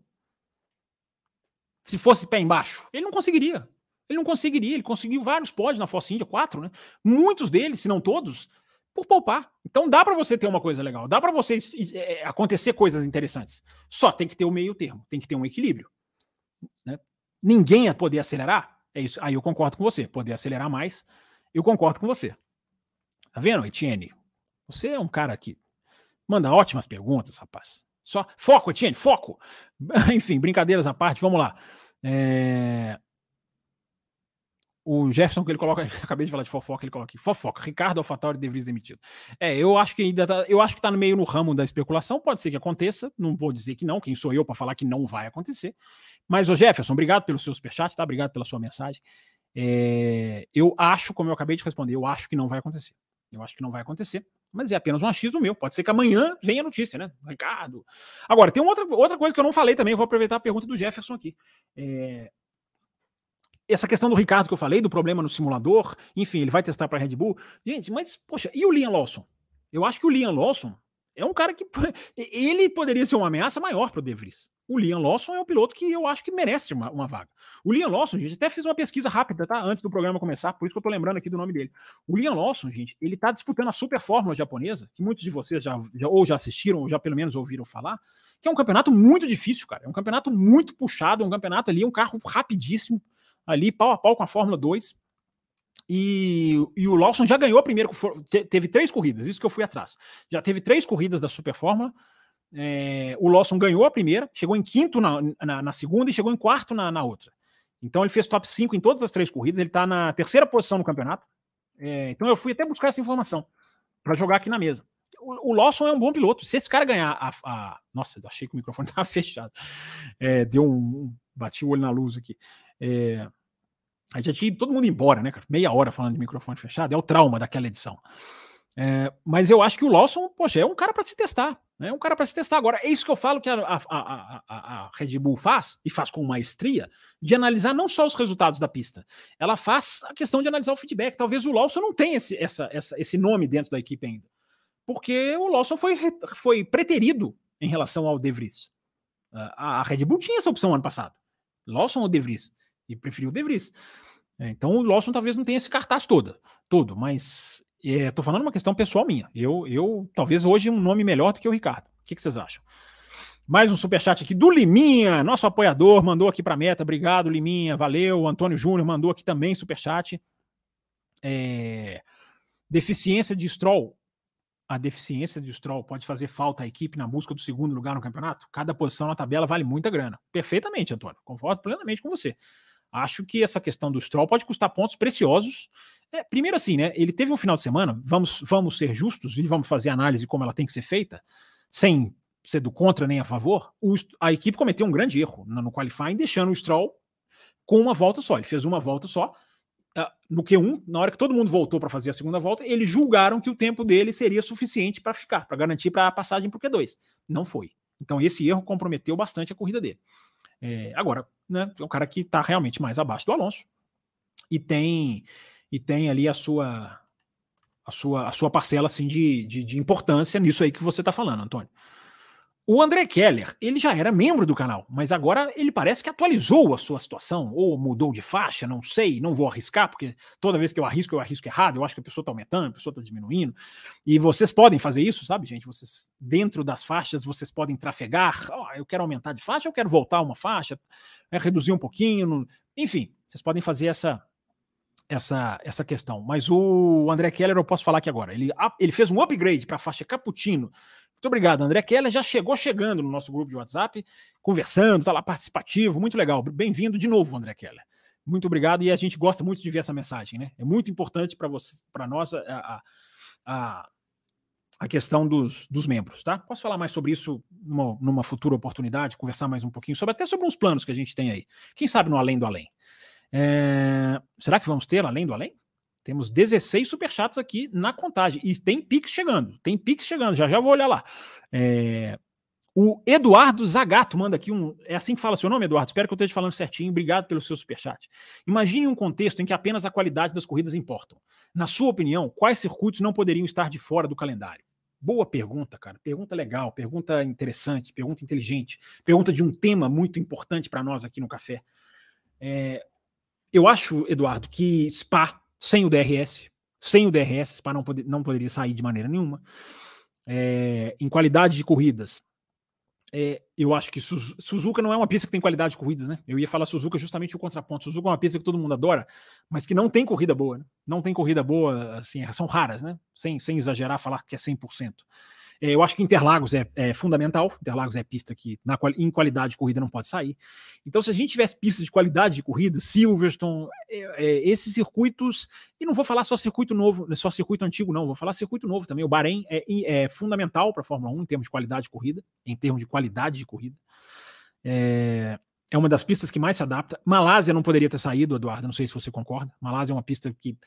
Se fosse pé embaixo, ele não conseguiria. Ele não conseguiria. Ele conseguiu vários pódios na Force India, quatro, né? Muitos deles, se não todos, por poupar. Então dá para você ter uma coisa legal, dá para você é, acontecer coisas interessantes. Só tem que ter o meio termo, tem que ter um equilíbrio. Né? Ninguém ia poder acelerar, é isso. Aí eu concordo com você. Poder acelerar mais, eu concordo com você. Tá vendo, Etienne? Você é um cara que manda ótimas perguntas, rapaz. Só foco, Etienne, foco. Enfim, brincadeiras à parte, vamos lá. É... O Jefferson que ele coloca, acabei de falar de fofoca, ele coloca aqui, fofoca, Ricardo Alfatori deveria ser demitido. É, eu acho que ainda tá, eu acho que tá no meio no ramo da especulação, pode ser que aconteça, não vou dizer que não, quem sou eu para falar que não vai acontecer. Mas o Jefferson, obrigado pelo seu superchat, tá? Obrigado pela sua mensagem. É, eu acho, como eu acabei de responder, eu acho que não vai acontecer. Eu acho que não vai acontecer, mas é apenas um achismo meu. Pode ser que amanhã venha a notícia, né? Ricardo. Agora, tem outra, outra coisa que eu não falei também, vou aproveitar a pergunta do Jefferson aqui. É, essa questão do Ricardo que eu falei, do problema no simulador, enfim, ele vai testar para Red Bull. Gente, mas, poxa, e o Liam Lawson? Eu acho que o Liam Lawson é um cara que. Ele poderia ser uma ameaça maior para o De Vries. O Liam Lawson é um piloto que eu acho que merece uma, uma vaga. O Liam Lawson, gente, até fiz uma pesquisa rápida, tá? Antes do programa começar, por isso que eu tô lembrando aqui do nome dele. O Liam Lawson, gente, ele tá disputando a Super Fórmula japonesa, que muitos de vocês já, já ou já assistiram, ou já pelo menos ouviram falar, que é um campeonato muito difícil, cara. É um campeonato muito puxado, é um campeonato ali, um carro rapidíssimo, ali, pau a pau com a Fórmula 2. E, e o Lawson já ganhou a primeira, teve três corridas, isso que eu fui atrás. Já teve três corridas da Super Fórmula. É, o Lawson ganhou a primeira, chegou em quinto na, na, na segunda e chegou em quarto na, na, outra. Então ele fez top 5 em todas as três corridas, ele está na terceira posição no campeonato. É, então eu fui até buscar essa informação para jogar aqui na mesa. O, o, Lawson é um bom piloto. Se esse cara ganhar a. a nossa, achei que o microfone estava fechado. É, deu um. Bati o olho na luz aqui. É, a gente tinha todo mundo embora, né, cara? Meia hora falando de microfone fechado, é o trauma daquela edição. É, mas eu acho que o Lawson, poxa, é um cara para se testar. É um cara para se testar. Agora, é isso que eu falo que a, a, a, a, Red Bull faz, e faz com maestria, de analisar não só os resultados da pista, ela faz a questão de analisar o feedback. Talvez o Lawson não tenha esse, essa, essa, esse nome dentro da equipe ainda. Porque o Lawson foi, foi preterido em relação ao De Vries. A, a Red Bull tinha essa opção ano passado. Lawson ou De Vries? E preferiu o De Vries. É, então o Lawson talvez não tenha esse cartaz todo, todo mas Estou é, falando uma questão pessoal minha. Eu, eu talvez hoje um nome melhor do que o Ricardo. O que, que vocês acham? Mais um superchat aqui do Liminha, nosso apoiador, mandou aqui para meta. Obrigado, Liminha. Valeu. O Antônio Júnior mandou aqui também superchat. É... Deficiência de Stroll. A deficiência de Stroll pode fazer falta à equipe na busca do segundo lugar no campeonato? Cada posição na tabela vale muita grana. Perfeitamente, Antônio. Concordo plenamente com você. Acho que essa questão do Stroll pode custar pontos preciosos é, primeiro assim, né? Ele teve um final de semana, vamos, vamos ser justos e vamos fazer análise como ela tem que ser feita, sem ser do contra nem a favor. O, a equipe cometeu um grande erro no, no qualifying, deixando o Stroll com uma volta só. Ele fez uma volta só. Uh, no Q1, na hora que todo mundo voltou para fazer a segunda volta, eles julgaram que o tempo dele seria suficiente para ficar, para garantir para a passagem para o Q2. Não foi. Então esse erro comprometeu bastante a corrida dele. É, agora, né, é um cara que está realmente mais abaixo do Alonso e tem e tem ali a sua a sua, a sua parcela assim, de, de, de importância nisso aí que você está falando, Antônio. O André Keller, ele já era membro do canal, mas agora ele parece que atualizou a sua situação, ou mudou de faixa, não sei, não vou arriscar, porque toda vez que eu arrisco, eu arrisco errado, eu acho que a pessoa está aumentando, a pessoa está diminuindo. E vocês podem fazer isso, sabe, gente? Vocês, dentro das faixas, vocês podem trafegar. Oh, eu quero aumentar de faixa, eu quero voltar uma faixa, é, reduzir um pouquinho. Enfim, vocês podem fazer essa, essa, essa questão. Mas o André Keller, eu posso falar aqui agora. Ele, ele fez um upgrade para a faixa Cappuccino. Muito obrigado, André Keller. Já chegou chegando no nosso grupo de WhatsApp, conversando, está lá participativo. Muito legal. Bem-vindo de novo, André Keller. Muito obrigado. E a gente gosta muito de ver essa mensagem, né? É muito importante para você, para nós, a, a, a questão dos, dos membros, tá? Posso falar mais sobre isso numa, numa futura oportunidade, conversar mais um pouquinho sobre até sobre uns planos que a gente tem aí. Quem sabe no além do além. É... Será que vamos ter além do além? Temos 16 superchats aqui na contagem. E tem Pix chegando. Tem Pix chegando. Já já vou olhar lá. É... O Eduardo Zagato manda aqui um. É assim que fala seu nome, Eduardo? Espero que eu esteja falando certinho. Obrigado pelo seu superchat. Imagine um contexto em que apenas a qualidade das corridas importam. Na sua opinião, quais circuitos não poderiam estar de fora do calendário? Boa pergunta, cara. Pergunta legal, pergunta interessante, pergunta inteligente, pergunta de um tema muito importante para nós aqui no Café. É, eu acho, Eduardo, que Spa sem o DRS Sem o DRS, Spa não, poder, não poderia sair de maneira nenhuma. É, em qualidade de corridas, é, eu acho que Suzuka não é uma pista que tem qualidade de corridas, né? Eu ia falar Suzuka justamente o contraponto. Suzuka é uma pista que todo mundo adora, mas que não tem corrida boa, né? Não tem corrida boa, assim, são raras, né? Sem, sem exagerar, falar que é 100%. É, eu acho que Interlagos é, é, fundamental. Interlagos é pista que na, em qualidade de corrida não pode sair. Então, se a gente tivesse pistas de qualidade de corrida, Silverstone, é, é, esses circuitos, e não vou falar só circuito novo, só circuito antigo, não, vou falar circuito novo também. O Bahrein é, é fundamental para a Fórmula 1 em termos de qualidade de corrida, em termos de qualidade de corrida. É, é uma das pistas que mais se adapta. Malásia não poderia ter saído, Eduardo, não sei se você concorda. Malásia é uma pista que,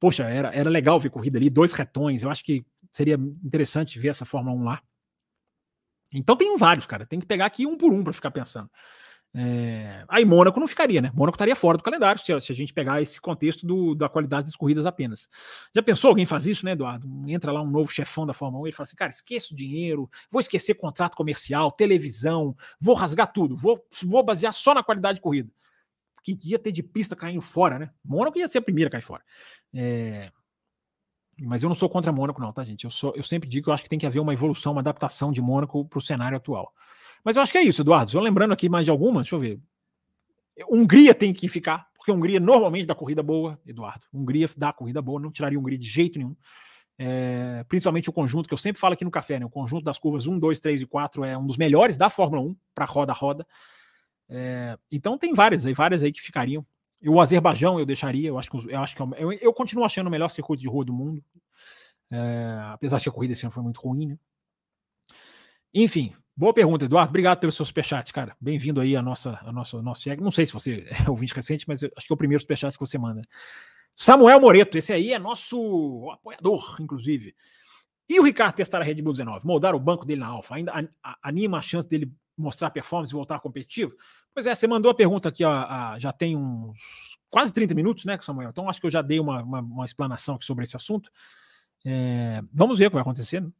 poxa, era, era legal ver corrida ali, dois retões. Eu acho que seria interessante ver essa Fórmula 1 lá. Então tem vários, cara. Tem que pegar aqui um por um para ficar pensando. É... Aí Mônaco não ficaria, né? Mônaco estaria fora do calendário se, a gente pegar esse contexto do, da qualidade das corridas apenas. Já pensou alguém faz isso, né, Eduardo? Entra lá um novo chefão da Fórmula 1 e fala assim: cara, esqueça o dinheiro, vou esquecer contrato comercial, televisão, vou rasgar tudo, vou, vou basear só na qualidade de corrida. Que ia ter de pista caindo fora, né? Mônaco ia ser a primeira a cair fora. É... Mas eu não sou contra Mônaco, não, tá, gente? Eu, sou, eu sempre digo que eu acho que tem que haver uma evolução, uma adaptação de Mônaco para o cenário atual. Mas eu acho que é isso, Eduardo. Só lembrando aqui mais de algumas, deixa eu ver. Hungria tem que ficar, porque Hungria normalmente dá corrida boa, Eduardo. Hungria dá corrida boa, não tiraria Hungria de jeito nenhum. É, principalmente o conjunto que eu sempre falo aqui no café, né? O conjunto das curvas 1, 2, 3 e 4 é um dos melhores da Fórmula 1 para roda roda. É, então tem várias aí, várias aí que ficariam. O Azerbaijão eu deixaria, eu acho que, eu, acho que é eu, eu continuo achando o melhor circuito de rua do mundo. É, apesar de a corrida esse ano foi muito ruim, né? Enfim, boa pergunta, Eduardo. Obrigado pelo seu superchat, cara. Bem-vindo aí a nossa, a nossa, nosso Não sei se você é ouvinte recente, mas acho que é o primeiro superchat que você manda. Samuel Moreto, esse aí é nosso apoiador, inclusive. E o Ricardo testar a Red Bull 19, moldar o banco dele na Alfa, ainda anima a chance dele mostrar performance e voltar competitivo? Pois é, você mandou a pergunta aqui, ó, já tem uns quase 30 minutos, né, Samuel? Então acho que eu já dei uma, uma, uma explanação aqui sobre esse assunto. É, vamos ver o que vai acontecer. Né?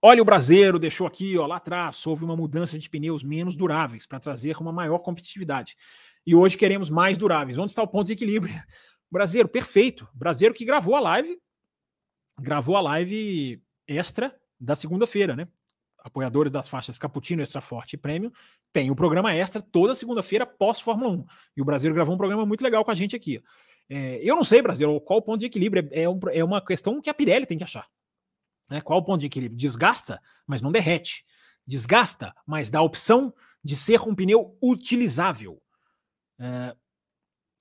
Olha, o Brasileiro deixou aqui, ó, lá atrás, houve uma mudança de pneus menos duráveis para trazer uma maior competitividade. E hoje queremos mais duráveis. Onde está o ponto de equilíbrio? Brasileiro, perfeito. Brasileiro que gravou a live, gravou a live extra da segunda-feira, né? Apoiadores das faixas Caputino, Extra Forte e Prêmio, tem o programa extra toda segunda-feira pós-Fórmula 1. E o Brasil gravou um programa muito legal com a gente aqui. É, eu não sei, Brasil, qual o ponto de equilíbrio. É, é, um, é uma questão que a Pirelli tem que achar. Né? Qual o ponto de equilíbrio? Desgasta, mas não derrete. Desgasta, mas dá a opção de ser um pneu utilizável. É,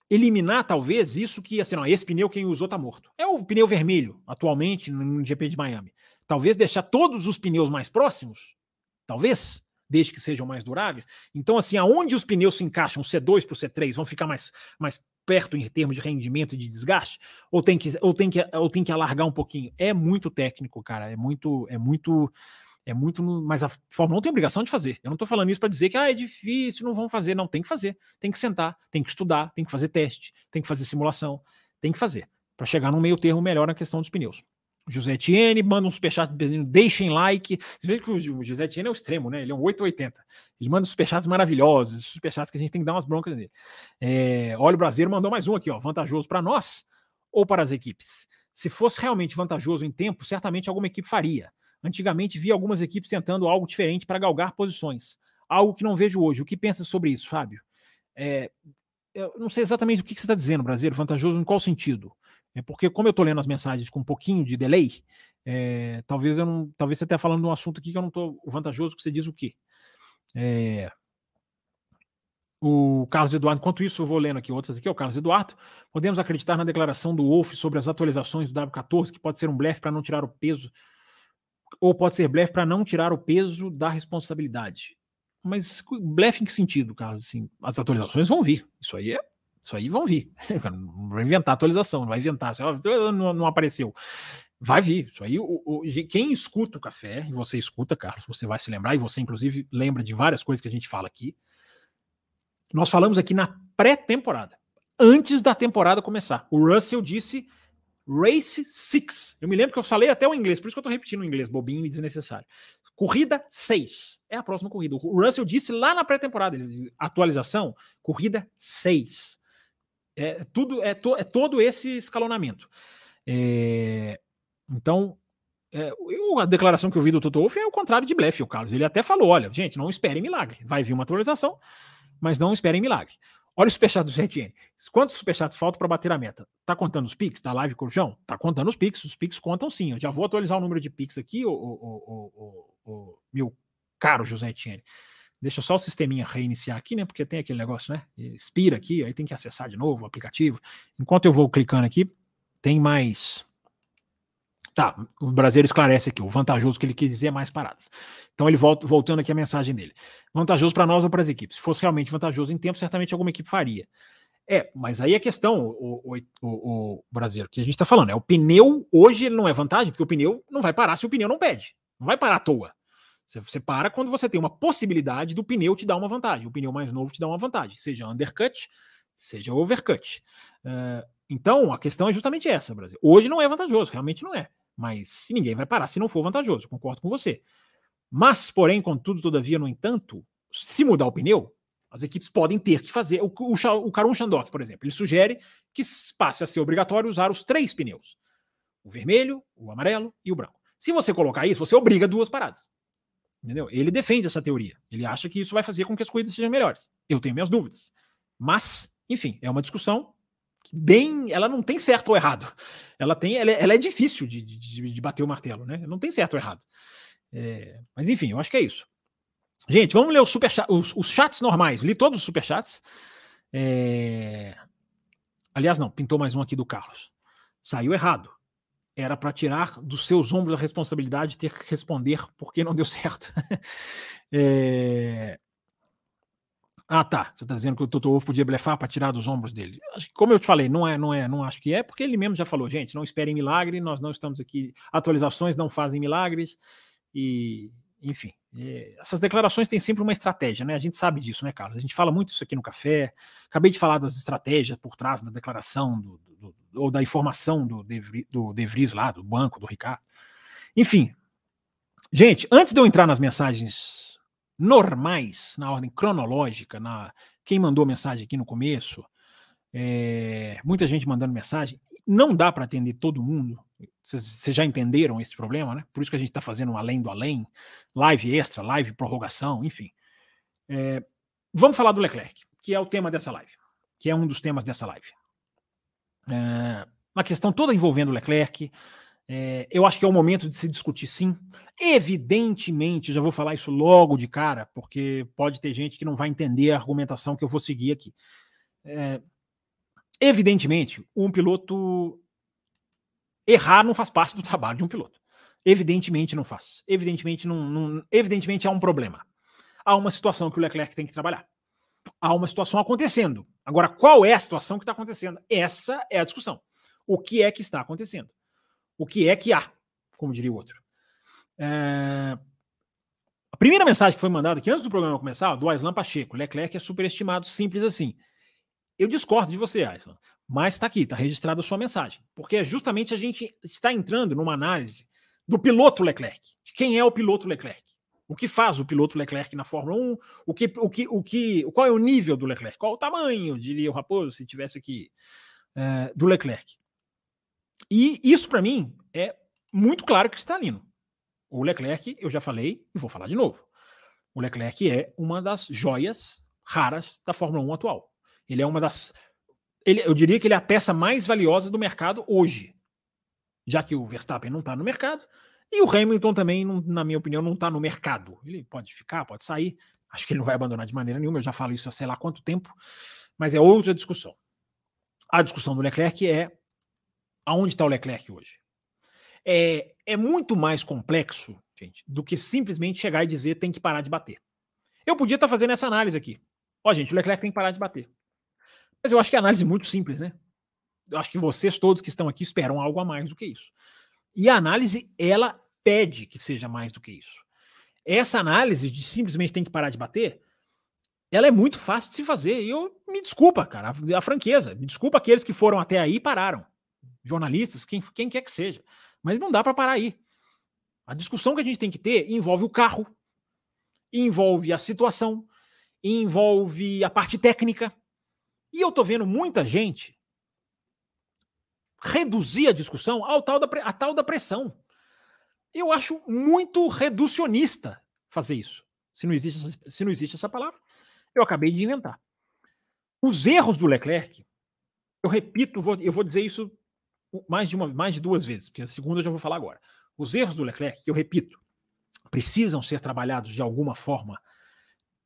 eliminar, talvez, isso que, assim, ó, esse pneu quem usou tá morto. É o pneu vermelho, atualmente, no GP de Miami. Talvez deixar todos os pneus mais próximos, talvez, desde que sejam mais duráveis. Então, assim, aonde os pneus se encaixam, o C2 para o C3, vão ficar mais, mais perto em termos de rendimento e de desgaste? Ou tem que, ou tem que, ou tem que alargar um pouquinho? É muito técnico, cara. É muito, é muito, é muito. Mas a Fórmula 1 tem obrigação de fazer. Eu não estou falando isso para dizer que ah, é difícil, não vão fazer. Não, tem que fazer. Tem que sentar, tem que estudar, tem que fazer teste, tem que fazer simulação, tem que fazer. Para chegar num meio termo melhor na questão dos pneus. José Etienne, manda um superchat pedindo, deixem like. Você vê que o José Etienne é o extremo, né? Ele é um 880. Ele manda superchats maravilhosos, superchats que a gente tem que dar umas broncas nele. É, olha, o brasileiro mandou mais um aqui, ó. Vantajoso para nós ou para as equipes? Se fosse realmente vantajoso em tempo, certamente alguma equipe faria. Antigamente vi algumas equipes tentando algo diferente para galgar posições. Algo que não vejo hoje. O que pensa sobre isso, Fábio? É, eu não sei exatamente o que, que você está dizendo, brasileiro. Vantajoso em qual sentido? É porque, como eu estou lendo as mensagens com um pouquinho de delay, é, talvez eu não. Talvez você esteja falando de um assunto aqui que eu não estou vantajoso, que você diz o quê? É, o Carlos Eduardo, enquanto isso, eu vou lendo aqui outras aqui, o Carlos Eduardo. Podemos acreditar na declaração do Wolf sobre as atualizações do W14, que pode ser um blefe para não tirar o peso, ou pode ser blefe para não tirar o peso da responsabilidade. Mas blefe em que sentido, Carlos? Assim, as atualizações vão vir. Isso aí é isso aí vão vir. Não vai inventar atualização, não vai inventar. Não, não apareceu. Vai vir. Isso aí, o, o, quem escuta o café, e você escuta, Carlos, você vai se lembrar, e você, inclusive, lembra de várias coisas que a gente fala aqui. Nós falamos aqui na pré-temporada, antes da temporada começar. O Russell disse Race 6. Eu me lembro que eu falei até o inglês, por isso que eu estou repetindo o inglês, bobinho e desnecessário. Corrida 6 é a próxima corrida. O Russell disse lá na pré-temporada, atualização, corrida 6. É tudo é, to, é todo esse escalonamento. É, então, é, eu, a declaração que eu vi do Toto Wolff é o contrário de blefe, o Carlos. Ele até falou: olha, gente, não esperem milagre. Vai vir uma atualização, mas não esperem milagre. Olha o superchat do ZTN. Quantos superchats faltam para bater a meta? Tá contando os Pix da live Corujão? Tá contando os Pix. Os Pix contam sim. Eu já vou atualizar o número de Pix aqui, o, o, o, o meu caro José Etienne. Deixa só o sisteminha reiniciar aqui, né? Porque tem aquele negócio, né? Expira aqui, aí tem que acessar de novo o aplicativo. Enquanto eu vou clicando aqui, tem mais. Tá, o brasileiro esclarece aqui, o vantajoso que ele quis dizer é mais paradas. Então ele volta, voltando aqui a mensagem dele. Vantajoso para nós ou para as equipes? Se fosse realmente vantajoso em tempo, certamente alguma equipe faria. É, mas aí a questão, o, o, o, o brasileiro, que a gente está falando, é o pneu, hoje ele não é vantagem, porque o pneu não vai parar se o pneu não pede. Não vai parar à toa. Você, para quando você tem uma possibilidade do pneu te dar uma vantagem. O pneu mais novo te dá uma vantagem, seja undercut, seja overcut. Uh, então, a questão é justamente essa, Brasil. Hoje não é vantajoso, realmente não é. Mas ninguém vai parar se não for vantajoso, concordo com você. Mas, porém, contudo, todavia, no entanto, se mudar o pneu, as equipes podem ter que fazer. O, o, o Karun Shandok, por exemplo, ele sugere que passe a ser obrigatório usar os três pneus: o vermelho, o amarelo e o branco. Se você colocar isso, você obriga duas paradas. Entendeu? Ele defende essa teoria. Ele acha que isso vai fazer com que as corridas sejam melhores. Eu tenho minhas dúvidas. Mas, enfim, é uma discussão bem. Ela não tem certo ou errado. Ela tem, ela é, ela é difícil de, de, de, bater o martelo, né? Não tem certo ou errado. É, mas enfim, eu acho que é isso. Gente, vamos ler os, super os, os chats normais. Li todos os superchats. É... Aliás, não, pintou mais um aqui do Carlos. Saiu errado era para tirar dos seus ombros a responsabilidade de ter que responder porque não deu certo. é... Ah, tá. Você está dizendo que o Toto Wolff podia blefar para tirar dos ombros dele. Como eu te falei, não é, não é, não acho que é, porque ele mesmo já falou, gente, não esperem milagre, nós não estamos aqui. Atualizações não fazem milagres. E, enfim, é, essas declarações têm sempre uma estratégia, né? A gente sabe disso, né, Carlos? A gente fala muito isso aqui no café. Acabei de falar das estratégias por trás da declaração do, do, ou da informação do De, Vries, do De Vries lá, do banco, do Ricardo. Enfim, gente, antes de eu entrar nas mensagens normais, na ordem cronológica, na quem mandou mensagem aqui no começo, é, muita gente mandando mensagem, não dá para atender todo mundo. Vocês já entenderam esse problema, né? Por isso que a gente está fazendo um além do além, live extra, live prorrogação, enfim. É, vamos falar do Leclerc, que é o tema dessa live, que é um dos temas dessa live. É, uma questão toda envolvendo o Leclerc. É, eu acho que é o momento de se discutir sim. Evidentemente, já vou falar isso logo de cara, porque pode ter gente que não vai entender a argumentação que eu vou seguir aqui. É, evidentemente, um piloto errar não faz parte do trabalho de um piloto. Evidentemente não faz. Evidentemente não, não, evidentemente há um problema. Há uma situação que o Leclerc tem que trabalhar. Há uma situação acontecendo. Agora, qual é a situação que está acontecendo? Essa é a discussão. O que é que está acontecendo? O que é que há, como diria o outro. É... A primeira mensagem que foi mandada aqui antes do programa começar, do Aislan Pacheco, Leclerc é superestimado, simples assim. Eu discordo de você, Aislan, mas está aqui, está registrada a sua mensagem, porque é justamente a gente está entrando numa análise do piloto Leclerc. Quem é o piloto Leclerc? O que faz o piloto Leclerc na Fórmula 1? O que, o que, o que, qual é o nível do Leclerc? Qual o tamanho, diria o Raposo, se tivesse aqui, é, do Leclerc? E isso, para mim, é muito claro cristalino. O Leclerc, eu já falei e vou falar de novo. O Leclerc é uma das joias raras da Fórmula 1 atual. Ele é uma das. Ele, eu diria que ele é a peça mais valiosa do mercado hoje. Já que o Verstappen não está no mercado, e o Hamilton também, não, na minha opinião, não está no mercado. Ele pode ficar, pode sair. Acho que ele não vai abandonar de maneira nenhuma. Eu já falo isso há sei lá quanto tempo. Mas é outra discussão. A discussão do Leclerc é aonde está o Leclerc hoje. É, é muito mais complexo, gente, do que simplesmente chegar e dizer tem que parar de bater. Eu podia estar tá fazendo essa análise aqui. Ó, gente, o Leclerc tem que parar de bater. Mas eu acho que a análise é muito simples, né? Eu acho que vocês todos que estão aqui esperam algo a mais do que isso. E a análise, ela pede que seja mais do que isso. Essa análise de simplesmente tem que parar de bater, ela é muito fácil de se fazer. E eu me desculpa, cara, a, a franqueza. Me desculpa aqueles que foram até aí e pararam. Jornalistas, quem, quem quer que seja. Mas não dá para parar aí. A discussão que a gente tem que ter envolve o carro, envolve a situação, envolve a parte técnica. E eu tô vendo muita gente reduzir a discussão ao tal da, a tal da pressão. Eu acho muito reducionista fazer isso. Se não, existe, se não existe essa palavra, eu acabei de inventar. Os erros do Leclerc, eu repito, vou, eu vou dizer isso mais de, uma, mais de duas vezes, porque a segunda eu já vou falar agora. Os erros do Leclerc, que eu repito, precisam ser trabalhados de alguma forma,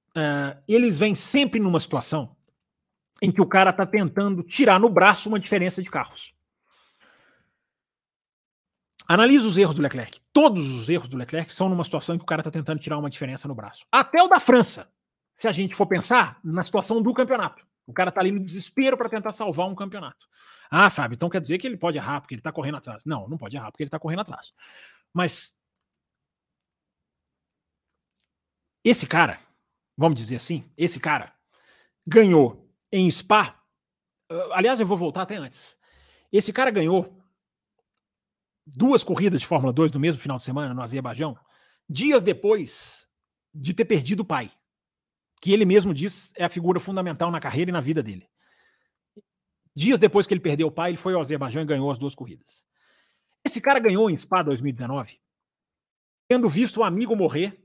uh, eles vêm sempre numa situação em que o cara está tentando tirar no braço uma diferença de carros. Analisa os erros do Leclerc. Todos os erros do Leclerc são numa situação em que o cara está tentando tirar uma diferença no braço. Até o da França, se a gente for pensar na situação do campeonato. O cara está ali no desespero para tentar salvar um campeonato. Ah, Fábio, então quer dizer que ele pode errar porque ele está correndo atrás. Não, não pode errar porque ele está correndo atrás. Mas esse cara, vamos dizer assim, esse cara ganhou em Spa. Aliás, eu vou voltar até antes. Esse cara ganhou duas corridas de Fórmula 2 no mesmo final de semana no Azerbaijão, dias depois de ter perdido o pai, que ele mesmo diz é a figura fundamental na carreira e na vida dele. Dias depois que ele perdeu o pai, ele foi ao Azerbaijão e ganhou as duas corridas. Esse cara ganhou em Spa 2019, tendo visto o amigo morrer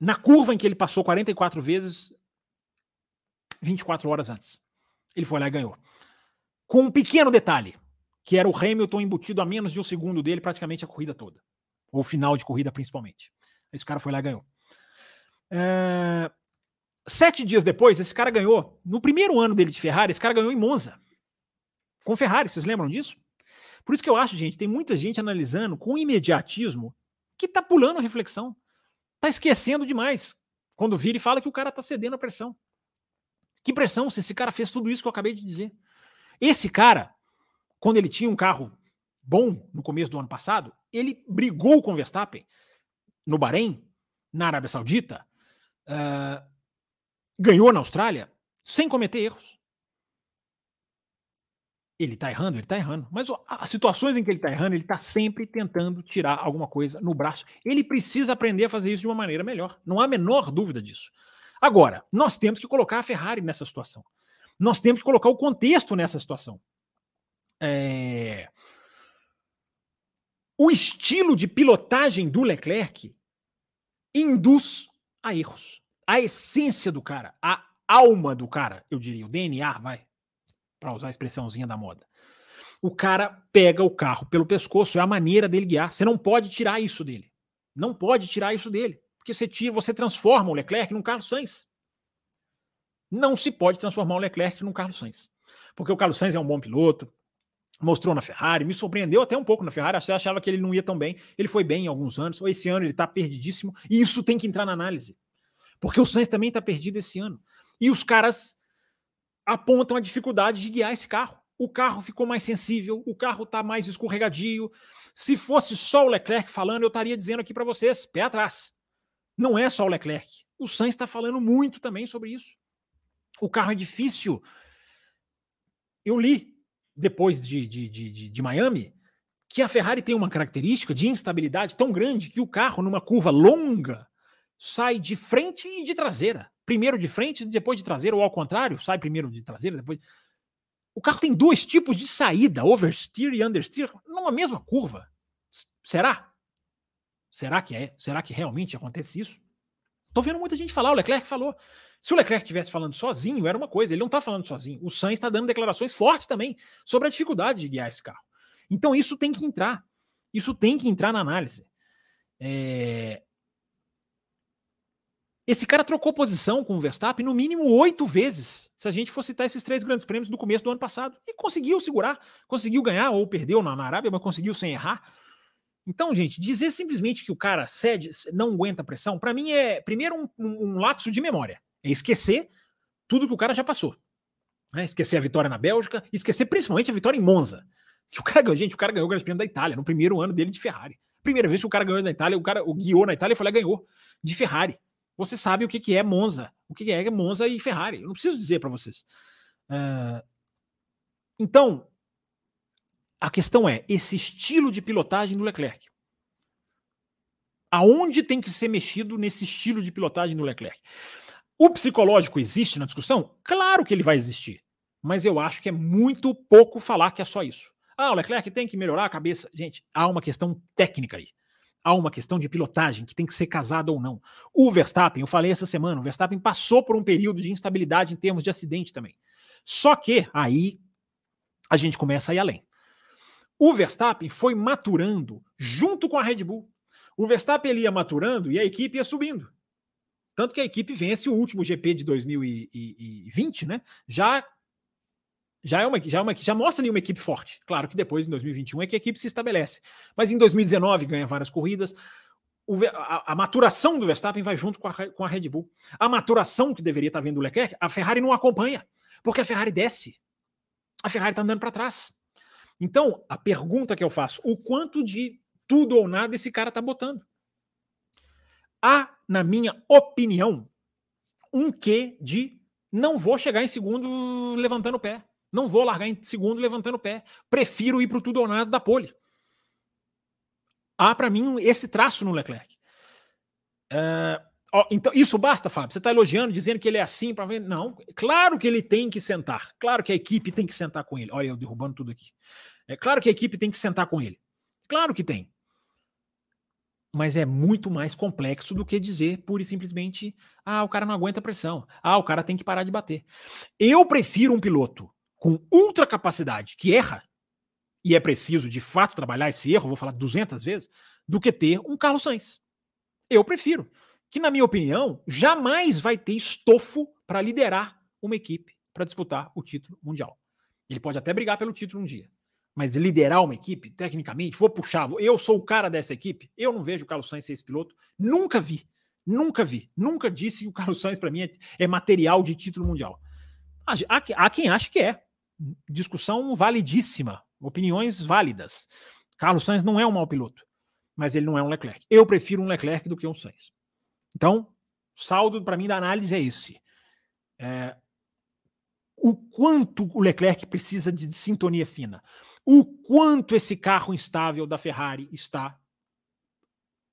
na curva em que ele passou 44 vezes 24 horas antes. Ele foi lá e ganhou. Com um pequeno detalhe, que era o Hamilton embutido a menos de um segundo dele praticamente a corrida toda. Ou final de corrida, principalmente. Esse cara foi lá e ganhou. É... Sete dias depois, esse cara ganhou. No primeiro ano dele de Ferrari, esse cara ganhou em Monza com Ferrari, vocês lembram disso? Por isso que eu acho, gente, tem muita gente analisando com imediatismo que tá pulando a reflexão. Tá esquecendo demais. Quando vira e fala que o cara tá cedendo a pressão. Que pressão se esse cara fez tudo isso que eu acabei de dizer? Esse cara, quando ele tinha um carro bom no começo do ano passado, ele brigou com o Verstappen no Bahrein, na Arábia Saudita, uh, ganhou na Austrália, sem cometer erros. Ele tá errando, ele tá errando. Mas as situações em que ele tá errando, ele tá sempre tentando tirar alguma coisa no braço. Ele precisa aprender a fazer isso de uma maneira melhor. Não há a menor dúvida disso. Agora, nós temos que colocar a Ferrari nessa situação. Nós temos que colocar o contexto nessa situação. É... O estilo de pilotagem do Leclerc induz a erros. A essência do cara, a alma do cara, eu diria, o DNA, vai, para usar a expressãozinha da moda. O cara pega o carro pelo pescoço, é a maneira dele guiar. Você não pode tirar isso dele. Não pode tirar isso dele. Porque você tira, você transforma o Leclerc num Carlos Sainz. Não se pode transformar o Leclerc num Carlos Sainz. Porque o Carlos Sainz é um bom piloto, mostrou na Ferrari, me surpreendeu até um pouco na Ferrari, você achava que ele não ia tão bem. Ele foi bem em alguns anos, esse ano ele tá perdidíssimo, e isso tem que entrar na análise. Porque o Sainz também tá perdido esse ano. E os caras apontam a dificuldade de guiar esse carro. O carro ficou mais sensível, o carro está mais escorregadio. Se fosse só o Leclerc falando, eu estaria dizendo aqui para vocês, pé atrás. Não é só o Leclerc. O Sainz está falando muito também sobre isso. O carro é difícil. Eu li depois de, de, de, de, Miami que a Ferrari tem uma característica de instabilidade tão grande que o carro, numa curva longa, sai de frente e de traseira primeiro de frente, depois de traseira, ou ao contrário, sai primeiro de traseira, depois. O carro tem dois tipos de saída, oversteer e understeer, numa mesma curva. Será? Será que é? Será que realmente acontece isso? Tô vendo muita gente falar, o Leclerc falou. Se o Leclerc estivesse falando sozinho, era uma coisa, ele não tá falando sozinho. O Sainz está dando declarações fortes também sobre a dificuldade de guiar esse carro. Então isso tem que entrar. Isso tem que entrar na análise. É... Esse cara trocou posição com o Verstappen no mínimo oito vezes, se a gente for citar esses três grandes prêmios do começo do ano passado. E conseguiu segurar, conseguiu ganhar, ou perdeu na Arábia, mas conseguiu sem errar. Então, gente, dizer simplesmente que o cara cede, não aguenta pressão, para mim é, primeiro, um, um, lapso de memória. É esquecer tudo que o cara já passou. Né? Esquecer a vitória na Bélgica, esquecer principalmente a vitória em Monza. Que o cara, gente, o cara ganhou o Grande Prêmio da Itália no primeiro ano dele de Ferrari. Primeira vez que o cara ganhou na Itália, o cara o guiou na Itália e e ganhou de Ferrari você sabe o que, que é Monza, o que, que é Monza e Ferrari. Eu não preciso dizer para vocês. Uh, então, a questão é esse estilo de pilotagem do Leclerc. Aonde tem que ser mexido nesse estilo de pilotagem do Leclerc? O psicológico existe na discussão? Claro que ele vai existir. Mas eu acho que é muito pouco falar que é só isso. Ah, o Leclerc tem que melhorar a cabeça. Gente, há uma questão técnica aí. Há uma questão de pilotagem que tem que ser casada ou não. O Verstappen, eu falei essa semana, o Verstappen passou por um período de instabilidade em termos de acidente também. Só que aí a gente começa a ir além. O Verstappen foi maturando junto com a Red Bull. O Verstappen ele ia maturando e a equipe ia subindo. Tanto que a equipe vence o último GP de 2020, né? Já já é uma já, é uma, já mostra ali uma equipe forte. Claro que depois, em 2021, é que a equipe se estabelece. Mas em 2019 ganha várias corridas. O, a, a, maturação do Verstappen vai junto com a, com a Red Bull. A maturação que deveria estar vendo o Leclerc, a Ferrari não acompanha, porque a Ferrari desce. A Ferrari está andando para trás. Então, a pergunta que eu faço: o quanto de tudo ou nada esse cara está botando? Há, na minha opinião, um quê de não vou chegar em segundo levantando o pé. Não vou largar em segundo levantando o pé. Prefiro ir para o tudo ou nada da pole. Há para mim esse traço no Leclerc. Ó, então, isso basta, Fábio? Você está elogiando, dizendo que ele é assim para ver? Não, claro que ele tem que sentar. Claro que a equipe tem que sentar com ele. Olha, eu derrubando tudo aqui. É claro que a equipe tem que sentar com ele. Claro que tem. Mas é muito mais complexo do que dizer pura e simplesmente: ah, o cara não aguenta pressão. Ah, o cara tem que parar de bater. Eu prefiro um piloto com ultra capacidade que erra, e é preciso de fato trabalhar esse erro, vou falar 200 vezes, do que ter um Carlos Sainz. Eu prefiro. Que, na minha opinião, jamais vai ter estofo para liderar uma equipe para disputar o título mundial. Ele pode até brigar pelo título um dia. Mas liderar uma equipe, tecnicamente, vou puxar, eu sou o cara dessa equipe, eu não vejo o Carlos Sainz ser esse piloto. Nunca vi. Nunca vi. Nunca disse que o Carlos Sainz, para mim, é, é material de título mundial. Há, há, quem acha que é discussão validíssima, opiniões válidas. Carlos Sainz não é um mau piloto, mas ele não é um Leclerc. Eu prefiro um Leclerc do que um Sainz. Então, saldo para mim da análise é esse. É, o quanto o Leclerc precisa de sintonia fina, o quanto esse carro instável da Ferrari está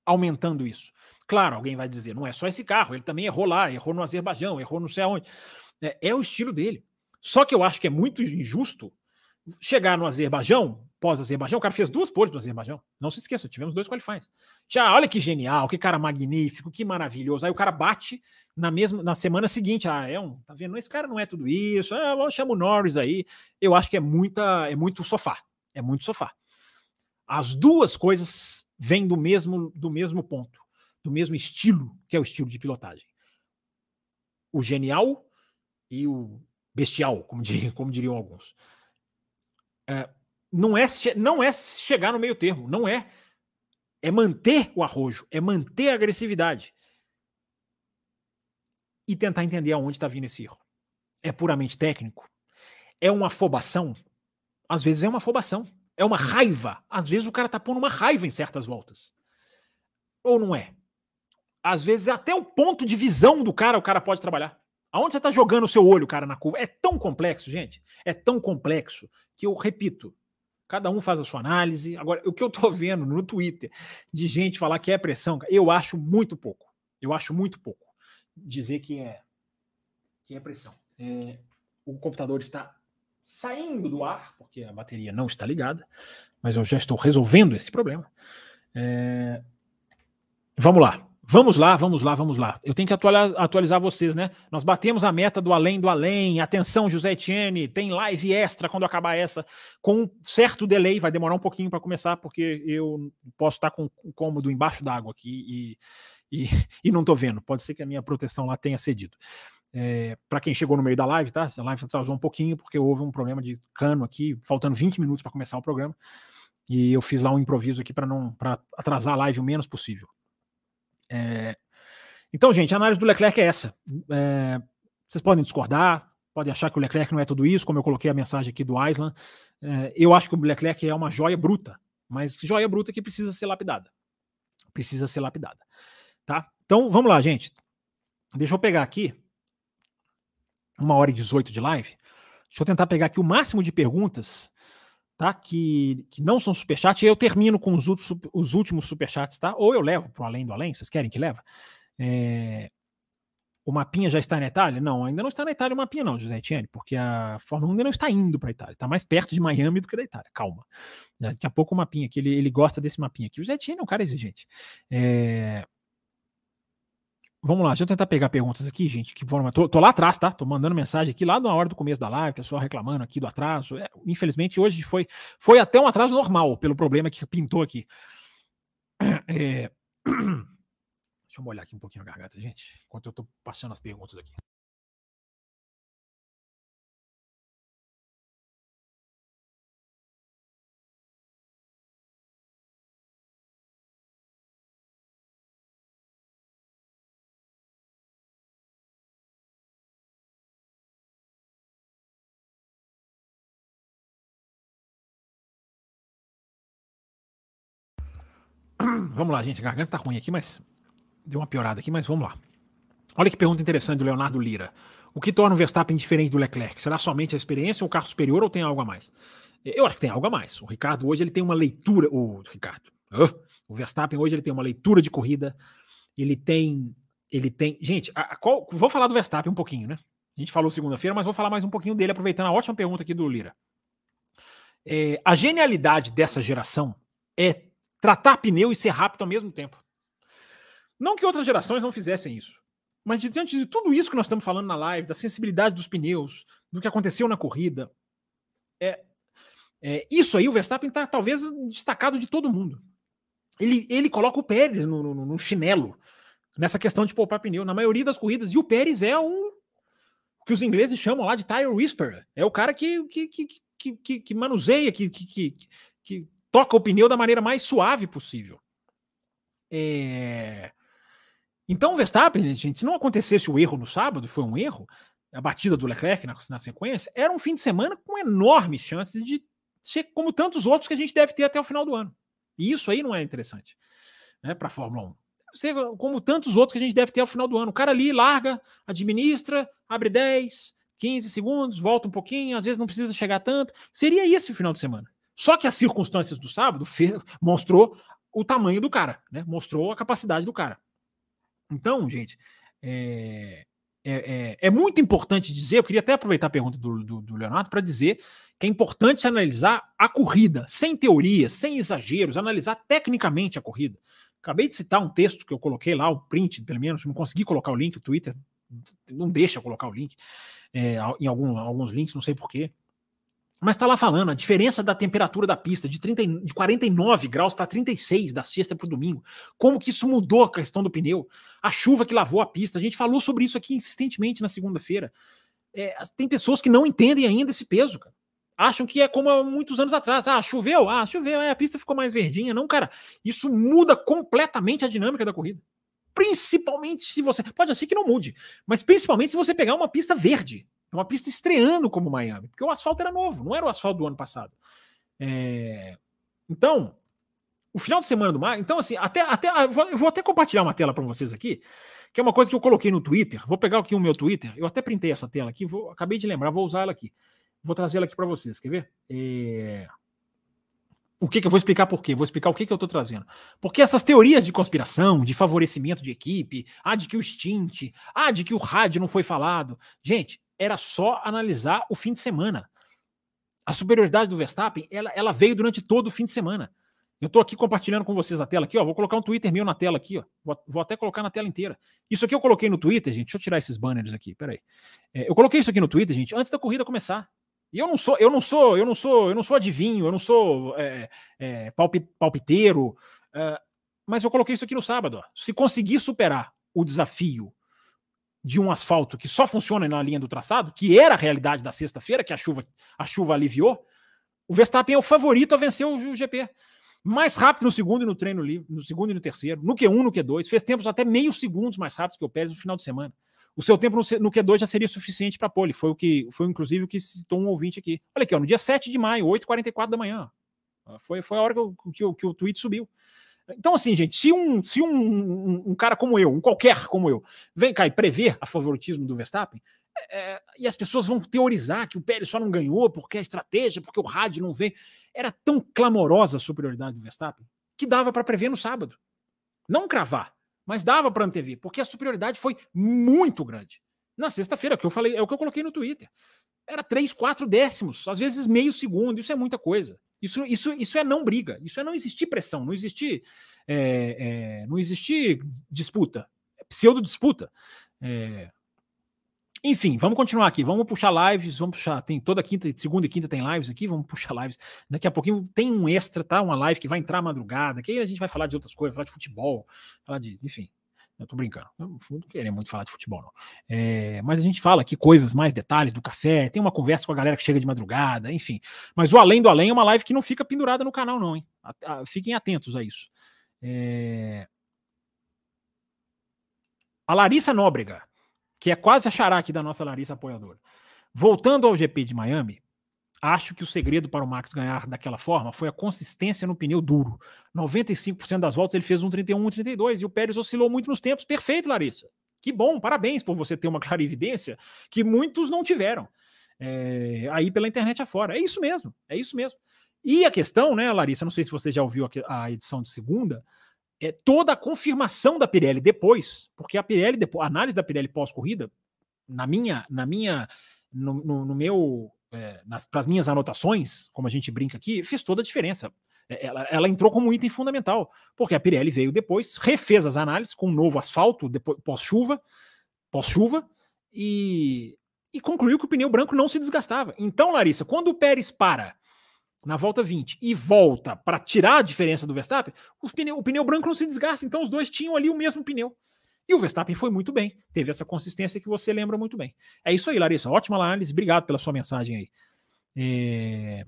aumentando isso. Claro, alguém vai dizer, não é só esse carro, ele também errou lá, errou no Azerbaijão, errou não sei aonde. É, é o estilo dele. Só que eu acho que é muito injusto chegar no Azerbaijão, pós-Azerbaijão, o cara fez duas poles no Azerbaijão. Não se esqueça, tivemos dois qualifies. Já, olha que genial, que cara magnífico, que maravilhoso. Aí o cara bate na mesma na semana seguinte, ah, é um, tá vendo? Esse cara não é tudo isso. Ah, chama o Norris aí. Eu acho que é muita, é muito sofá. É muito sofá. As duas coisas vêm do mesmo do mesmo ponto, do mesmo estilo, que é o estilo de pilotagem. O genial e o bestial, como, diriam, como diriam alguns. É, não, é, não é chegar no meio termo, não é. É manter o arrojo, é manter a agressividade. E tentar entender aonde está vindo esse erro. É puramente técnico? É uma afobação? Às vezes é uma afobação. É uma raiva. Às vezes o cara tá pondo uma raiva em certas voltas. Ou não é? Às vezes até o ponto de visão do cara o cara pode trabalhar. Aonde você está jogando o seu olho, cara, na curva? É tão complexo, gente. É tão complexo que eu repito. Cada um faz a sua análise. Agora, o que eu estou vendo no Twitter de gente falar que é pressão, eu acho muito pouco. Eu acho muito pouco dizer que é que é pressão. É, o computador está saindo do ar porque a bateria não está ligada, mas eu já estou resolvendo esse problema. É, vamos lá. Vamos lá, vamos lá, vamos lá. Eu tenho que atualizar, atualizar, vocês, né? Nós batemos a meta do além do além. Atenção, José Etienne, tem live extra quando acabar essa, com um certo delay. Vai demorar um pouquinho para começar, porque eu posso estar com o cômodo embaixo d'água aqui e, e, e não estou vendo. Pode ser que a minha proteção lá tenha cedido. É, para quem chegou no meio da live, tá? A live atrasou um pouquinho, porque houve um problema de cano aqui, faltando 20 minutos para começar o programa. E eu fiz lá um improviso aqui para não para atrasar a live o menos possível. É... Então, gente, a análise do Leclerc é essa. É... Vocês podem discordar, podem achar que o Leclerc não é tudo isso, como eu coloquei a mensagem aqui do Island. É... Eu acho que o Leclerc é uma joia bruta, mas joia bruta que precisa ser lapidada. Precisa ser lapidada. Tá? Então, vamos lá, gente. Deixa eu pegar aqui uma hora e 18 de live. Deixa eu tentar pegar aqui o máximo de perguntas tá? Que, que não são superchat. Eu termino com os, os últimos superchats, tá? Ou eu levo para o além do além, vocês querem que leve? É... o mapinha já está na Itália? Não, ainda não está na Itália o mapinha, não, José Etienne, porque a Fórmula 1 ainda não está indo para a Itália. Está mais perto de Miami do que da Itália. Calma. Daqui a pouco o mapinha aqui, ele, ele gosta desse mapinha aqui. O José Etienne é um cara exigente. É... Vamos lá, deixa eu tentar pegar perguntas aqui, gente. Que forma. Tô, tô, lá atrás, tá? Tô mandando mensagem aqui lá na hora do começo da live, pessoal reclamando aqui do atraso. É, infelizmente, hoje foi, foi até um atraso normal, pelo problema que pintou aqui. É... Deixa eu molhar aqui um pouquinho a garganta, gente, enquanto eu tô passando as perguntas aqui. Vamos lá, gente. A garganta tá ruim aqui, mas deu uma piorada aqui, mas vamos lá. Olha que pergunta interessante do Leonardo Lira. O que torna o Verstappen diferente do Leclerc? Será somente a experiência o carro superior ou tem algo a mais? Eu acho que tem algo a mais. O Ricardo hoje ele tem uma leitura. O Ricardo. O Verstappen hoje ele tem uma leitura de corrida. Ele tem. Ele tem. Gente, a, a, qual, vou falar do Verstappen um pouquinho, né? A gente falou segunda-feira, mas vou falar mais um pouquinho dele, aproveitando a ótima pergunta aqui do Lira. É, a genialidade dessa geração é tratar pneu e ser rápido ao mesmo tempo. Não que outras gerações não fizessem isso, mas diante de tudo isso que nós estamos falando na live, da sensibilidade dos pneus, do que aconteceu na corrida, é, é isso aí o Verstappen está talvez destacado de todo mundo. Ele, ele coloca o Pérez no, no, no, chinelo nessa questão de poupar pneu na maioria das corridas, e o Pérez é um que os ingleses chamam lá de tire whisperer. É o cara que, que, que, que, que, manuseia, que, que, que toca o pneu da maneira mais suave possível. É... Então, o Verstappen, gente, se não acontecesse o erro no sábado, foi um erro, a batida do Leclerc na, na sequência, era um fim de semana com enorme chance de ser como tantos outros que a gente deve ter até o final do ano. E isso aí não é interessante né, para a Fórmula 1. Ser como tantos outros que a gente deve ter ao final do ano. O cara ali larga, administra, abre 10, 15 segundos, volta um pouquinho, às vezes não precisa chegar tanto. Seria esse o final de semana. Só que as circunstâncias do sábado mostrou o tamanho do cara, né? Mostrou a capacidade do cara. Então, gente, é, é, é, é muito importante dizer. Eu queria até aproveitar a pergunta do, do, do Leonardo para dizer que é importante analisar a corrida, sem teorias, sem exageros, analisar tecnicamente a corrida. Acabei de citar um texto que eu coloquei lá, o print, pelo menos, não consegui colocar o link, o Twitter não deixa colocar o link é, em algum, alguns links, não sei porquê. Mas está lá falando a diferença da temperatura da pista de, 30, de 49 graus para 36 da sexta para o domingo. Como que isso mudou a questão do pneu? A chuva que lavou a pista. A gente falou sobre isso aqui insistentemente na segunda-feira. É, tem pessoas que não entendem ainda esse peso, cara. Acham que é como há muitos anos atrás. Ah, choveu? Ah, choveu. É, a pista ficou mais verdinha. Não, cara. Isso muda completamente a dinâmica da corrida. Principalmente se você. Pode ser que não mude, mas principalmente se você pegar uma pista verde. É uma pista estreando como Miami, porque o asfalto era novo, não era o asfalto do ano passado. É... Então, o final de semana do mar. Então, assim, até, até eu vou até compartilhar uma tela para vocês aqui, que é uma coisa que eu coloquei no Twitter. Vou pegar aqui o meu Twitter. Eu até printei essa tela aqui, vou, acabei de lembrar, vou usar ela aqui. Vou trazer ela aqui para vocês, quer ver? É... O que, que eu vou explicar por quê? Vou explicar o que, que eu estou trazendo. Porque essas teorias de conspiração, de favorecimento de equipe, ah, de que o stint, ah, de que o rádio não foi falado. Gente, era só analisar o fim de semana. A superioridade do Verstappen, ela, ela veio durante todo o fim de semana. Eu estou aqui compartilhando com vocês a tela aqui, ó. Vou colocar um Twitter meu na tela aqui, ó. Vou, vou, até colocar na tela inteira. Isso aqui eu coloquei no Twitter, gente. Deixa eu tirar esses banners aqui. Peraí. É, eu coloquei isso aqui no Twitter, gente, antes da corrida começar. E eu não sou, eu não sou, eu não sou, eu não sou adivinho, eu não sou é, é, palpiteiro. É, mas eu coloquei isso aqui no sábado. Ó. Se conseguir superar o desafio de um asfalto que só funciona na linha do traçado, que era a realidade da sexta-feira, que a chuva, a chuva aliviou, o Verstappen é o favorito a vencer o GP. Mais rápido no segundo e no treino livre, no segundo e no terceiro, no Q1, no Q2, fez tempos até meio segundos mais rápidos que o Pérez no final de semana. O seu tempo no, no Q2 já seria suficiente para pole, foi o que foi inclusive o que citou um ouvinte aqui. Olha aqui, ó, no dia 7 de maio, 8h44 da manhã. Foi, foi a hora que, o, que, que o tweet subiu. Então, assim, gente, se um, se um, um, um, cara como eu, um qualquer como eu, vem cá e prever a favoritismo do Verstappen, é, é, e as pessoas vão teorizar que o Pérez só não ganhou porque a estratégia, porque o rádio não vem. Era tão clamorosa a superioridade do Verstappen que dava para prever no sábado. Não cravar, mas dava para antever, porque a superioridade foi muito grande. Na sexta-feira, que eu falei, é o que eu coloquei no Twitter. Era 3, 4 décimos, às vezes meio segundo, isso é muita coisa. Isso, isso, isso é não briga, isso é não existir pressão, não existir, é, é, não existir disputa, é pseudo disputa. É, enfim, vamos continuar aqui. Vamos puxar lives. Vamos puxar. Tem toda quinta, segunda e quinta tem lives aqui. Vamos puxar lives. Daqui a pouquinho tem um extra, tá? Uma live que vai entrar madrugada. Que aí a gente vai falar de outras coisas, falar de futebol, falar de. Enfim. Eu tô brincando. Eu não queria muito falar de futebol, não. É, mas a gente fala aqui coisas, mais detalhes do café. Tem uma conversa com a galera que chega de madrugada, enfim. Mas o Além do Além é uma live que não fica pendurada no canal, não, hein? Fiquem atentos a isso. É... A Larissa Nóbrega que é quase a xará aqui da nossa Larissa apoiadora. Voltando ao GP de Miami, acho que o segredo para o Max ganhar daquela forma foi a consistência no pneu duro. 95% das voltas ele fez um 31, um 32 e o Pérez oscilou muito nos tempos. Perfeito, Larissa. Que bom, parabéns por você ter uma clarividência que muitos não tiveram. É, aí pela internet afora. É isso mesmo, é isso mesmo. E a questão, né, Larissa, não sei se você já ouviu a edição de segunda, é, toda a confirmação da Pirelli depois, porque a Pirelli, depois, a análise da Pirelli pós-corrida, na minha, na minha, no, no, no meu, é, para as minhas anotações, como a gente brinca aqui, fez toda a diferença. É, ela, ela, entrou como um item fundamental, porque a Pirelli veio depois, refez as análises com um novo asfalto pós-chuva, pós-chuva, e, e concluiu que o pneu branco não se desgastava. Então, Larissa, quando o Pérez para na volta 20 e volta para tirar a diferença do Verstappen, pneu, o pneu branco não se desgasta. Então os dois tinham ali o mesmo pneu. E o Verstappen foi muito bem, teve essa consistência que você lembra muito bem. É isso aí, Larissa. Ótima análise, obrigado pela sua mensagem aí. É...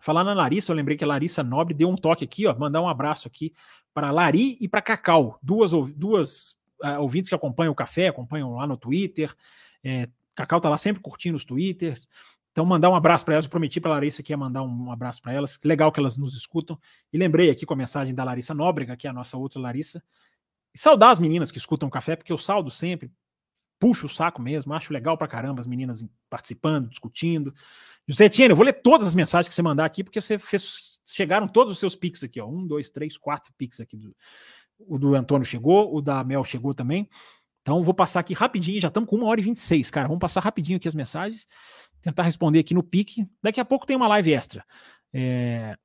Falar na Larissa, eu lembrei que a Larissa Nobre deu um toque aqui, ó, mandar um abraço aqui para Lari e para Cacau, duas, duas uh, ouvintes que acompanham o café, acompanham lá no Twitter. É, Cacau tá lá sempre curtindo os Twitters. Então, mandar um abraço para elas. Eu prometi para a Larissa que ia mandar um abraço para elas. Legal que elas nos escutam. E lembrei aqui com a mensagem da Larissa Nóbrega, que é a nossa outra Larissa. E saudar as meninas que escutam o café, porque eu saldo sempre, puxo o saco mesmo, acho legal para caramba as meninas participando, discutindo. José Etienne, eu vou ler todas as mensagens que você mandar aqui, porque você fez. Chegaram todos os seus pics aqui, ó. Um, dois, três, quatro pics aqui. Do, o do Antônio chegou, o da Mel chegou também. Então, vou passar aqui rapidinho, já estamos com uma hora e 26, cara. Vamos passar rapidinho aqui as mensagens tentar responder aqui no pique. Daqui a pouco tem uma live extra. É...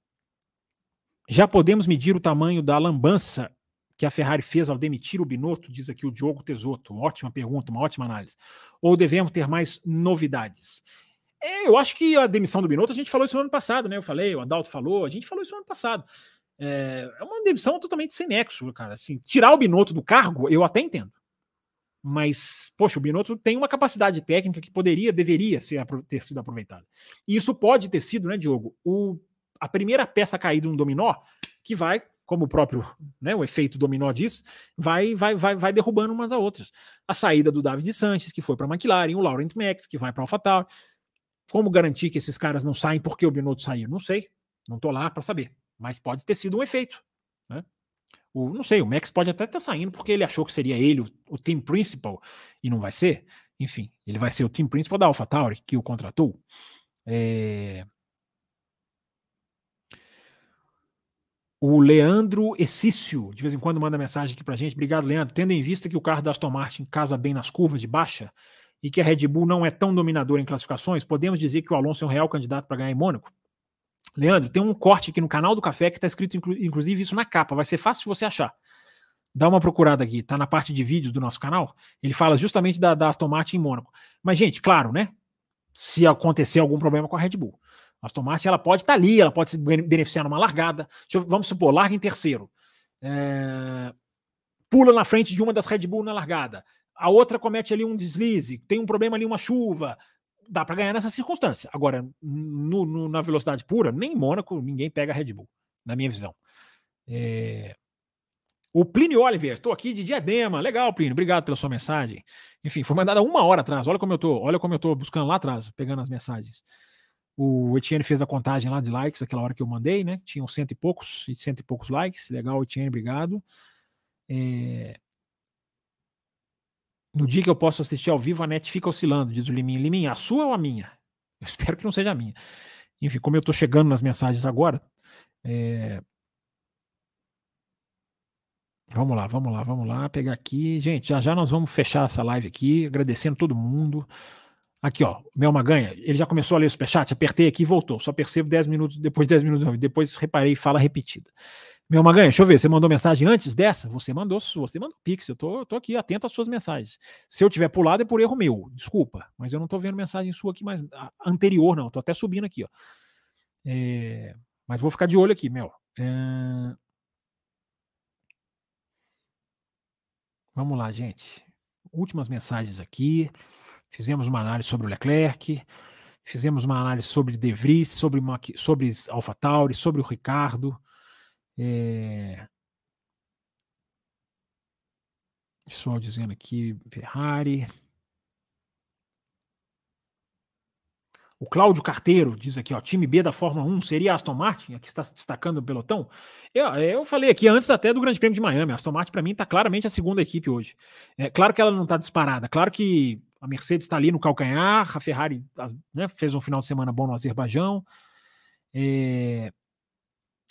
Já podemos medir o tamanho da lambança que a Ferrari fez ao demitir o Binotto, diz aqui o Diogo Tesoto. Ótima pergunta, uma ótima análise. Ou devemos ter mais novidades? É, eu acho que a demissão do Binotto, a gente falou isso no ano passado, né? Eu falei, o Adalto falou, a gente falou isso no ano passado. É, é uma demissão totalmente sem nexo, cara. Assim, tirar o Binotto do cargo, eu até entendo. Mas, poxa, o Binotto tem uma capacidade técnica que poderia, deveria ser, ter sido aproveitada. E isso pode ter sido, né, Diogo, o, a primeira peça caída no dominó que vai, como o próprio, né, o efeito dominó diz, vai, vai, vai, vai derrubando umas a outras. A saída do David Sanches, que foi para a McLaren, o Laurent Max, que vai para a AlphaTauri. Como garantir que esses caras não saem porque o Binotto saiu? Não sei, não estou lá para saber. Mas pode ter sido um efeito. Né? O, não sei, o Max pode até estar tá saindo porque ele achou que seria ele o, o team principal e não vai ser. Enfim, ele vai ser o team principal da AlphaTauri que o contratou. É... O Leandro Essício, de vez em quando, manda mensagem aqui pra gente. Obrigado, Leandro. Tendo em vista que o carro da Aston Martin casa bem nas curvas de baixa e que a Red Bull não é tão dominadora em classificações, podemos dizer que o Alonso é um real candidato para ganhar em Mônaco? Leandro, tem um corte aqui no canal do Café que está escrito, inclusive, isso na capa. Vai ser fácil você achar. Dá uma procurada aqui, tá na parte de vídeos do nosso canal. Ele fala justamente da, da Aston Martin em Mônaco. Mas, gente, claro, né? Se acontecer algum problema com a Red Bull. A Aston Martin ela pode estar tá ali, ela pode se beneficiar numa largada. Eu, vamos supor, larga em terceiro. É, pula na frente de uma das Red Bull na largada. A outra comete ali um deslize, tem um problema ali, uma chuva dá para ganhar nessa circunstância. Agora, no, no, na velocidade pura, nem em Mônaco ninguém pega a Red Bull, na minha visão. É... O Plínio Oliver, estou aqui de diadema. Legal, Plínio, obrigado pela sua mensagem. Enfim, foi mandada uma hora atrás. Olha como eu tô, olha como eu buscando lá atrás, pegando as mensagens. O Etienne fez a contagem lá de likes, aquela hora que eu mandei, né? Tinham cento e poucos, cento e poucos likes. Legal, Etienne, obrigado. É... No dia que eu posso assistir ao vivo, a net fica oscilando, diz o Liminha. Liminha, a sua ou a minha? Eu espero que não seja a minha. Enfim, como eu estou chegando nas mensagens agora, é... Vamos lá, vamos lá, vamos lá, pegar aqui. Gente, já já nós vamos fechar essa live aqui, agradecendo todo mundo. Aqui, ó, Mel Maganha, ele já começou a ler o superchat, apertei aqui e voltou. Só percebo 10 minutos, depois 10 minutos, depois reparei fala repetida. Meu Maganha, deixa eu ver, você mandou mensagem antes dessa? Você mandou, você mandou pix, eu tô, tô aqui atento às suas mensagens. Se eu tiver pulado é por erro meu, desculpa, mas eu não tô vendo mensagem sua aqui mais anterior não, tô até subindo aqui, ó. É, mas vou ficar de olho aqui, Mel. É, Vamos lá, gente. Últimas mensagens aqui. Fizemos uma análise sobre o Leclerc, fizemos uma análise sobre De Vries, sobre, sobre AlphaTauri, sobre o Ricardo. É... Pessoal dizendo aqui, Ferrari. O Cláudio Carteiro diz aqui, ó, time B da Fórmula 1 seria Aston Martin, aqui está se destacando o pelotão. Eu, eu falei aqui antes até do Grande Prêmio de Miami, Aston Martin para mim está claramente a segunda equipe hoje. É claro que ela não está disparada, claro que a Mercedes está ali no calcanhar, a Ferrari né, fez um final de semana bom no Azerbaijão. É...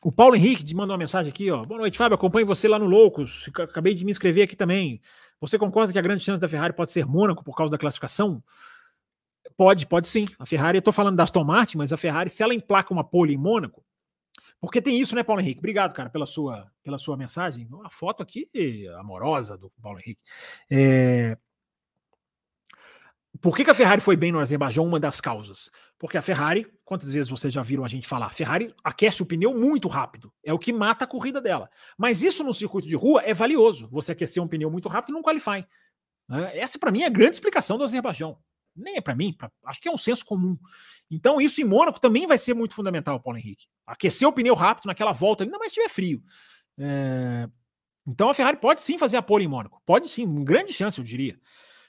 O Paulo Henrique mandou uma mensagem aqui, ó. Boa noite, Fábio. Acompanho você lá no Loucos. Acabei de me inscrever aqui também. Você concorda que a grande chance da Ferrari pode ser Mônaco por causa da classificação? Pode, pode sim. A Ferrari, eu tô falando da Aston Martin, mas a Ferrari, se ela emplaca uma pole em Mônaco, porque tem isso, né, Paulo Henrique? Obrigado, cara, pela sua, pela sua mensagem. Uma foto aqui amorosa do Paulo Henrique. É... Por que, que a Ferrari foi bem no Azerbaijão? Uma das causas. Porque a Ferrari, quantas vezes vocês já viram a gente falar? A Ferrari aquece o pneu muito rápido. É o que mata a corrida dela. Mas isso no circuito de rua é valioso. Você aquecer um pneu muito rápido não qualify. Né? Essa, para mim, é a grande explicação do Azerbaijão nem é para mim, pra, acho que é um senso comum. Então, isso em Mônaco também vai ser muito fundamental, Paulo Henrique. Aquecer o pneu rápido naquela volta, ainda mais se estiver frio. É... Então, a Ferrari pode sim fazer a pole em Mônaco. Pode sim, uma grande chance, eu diria.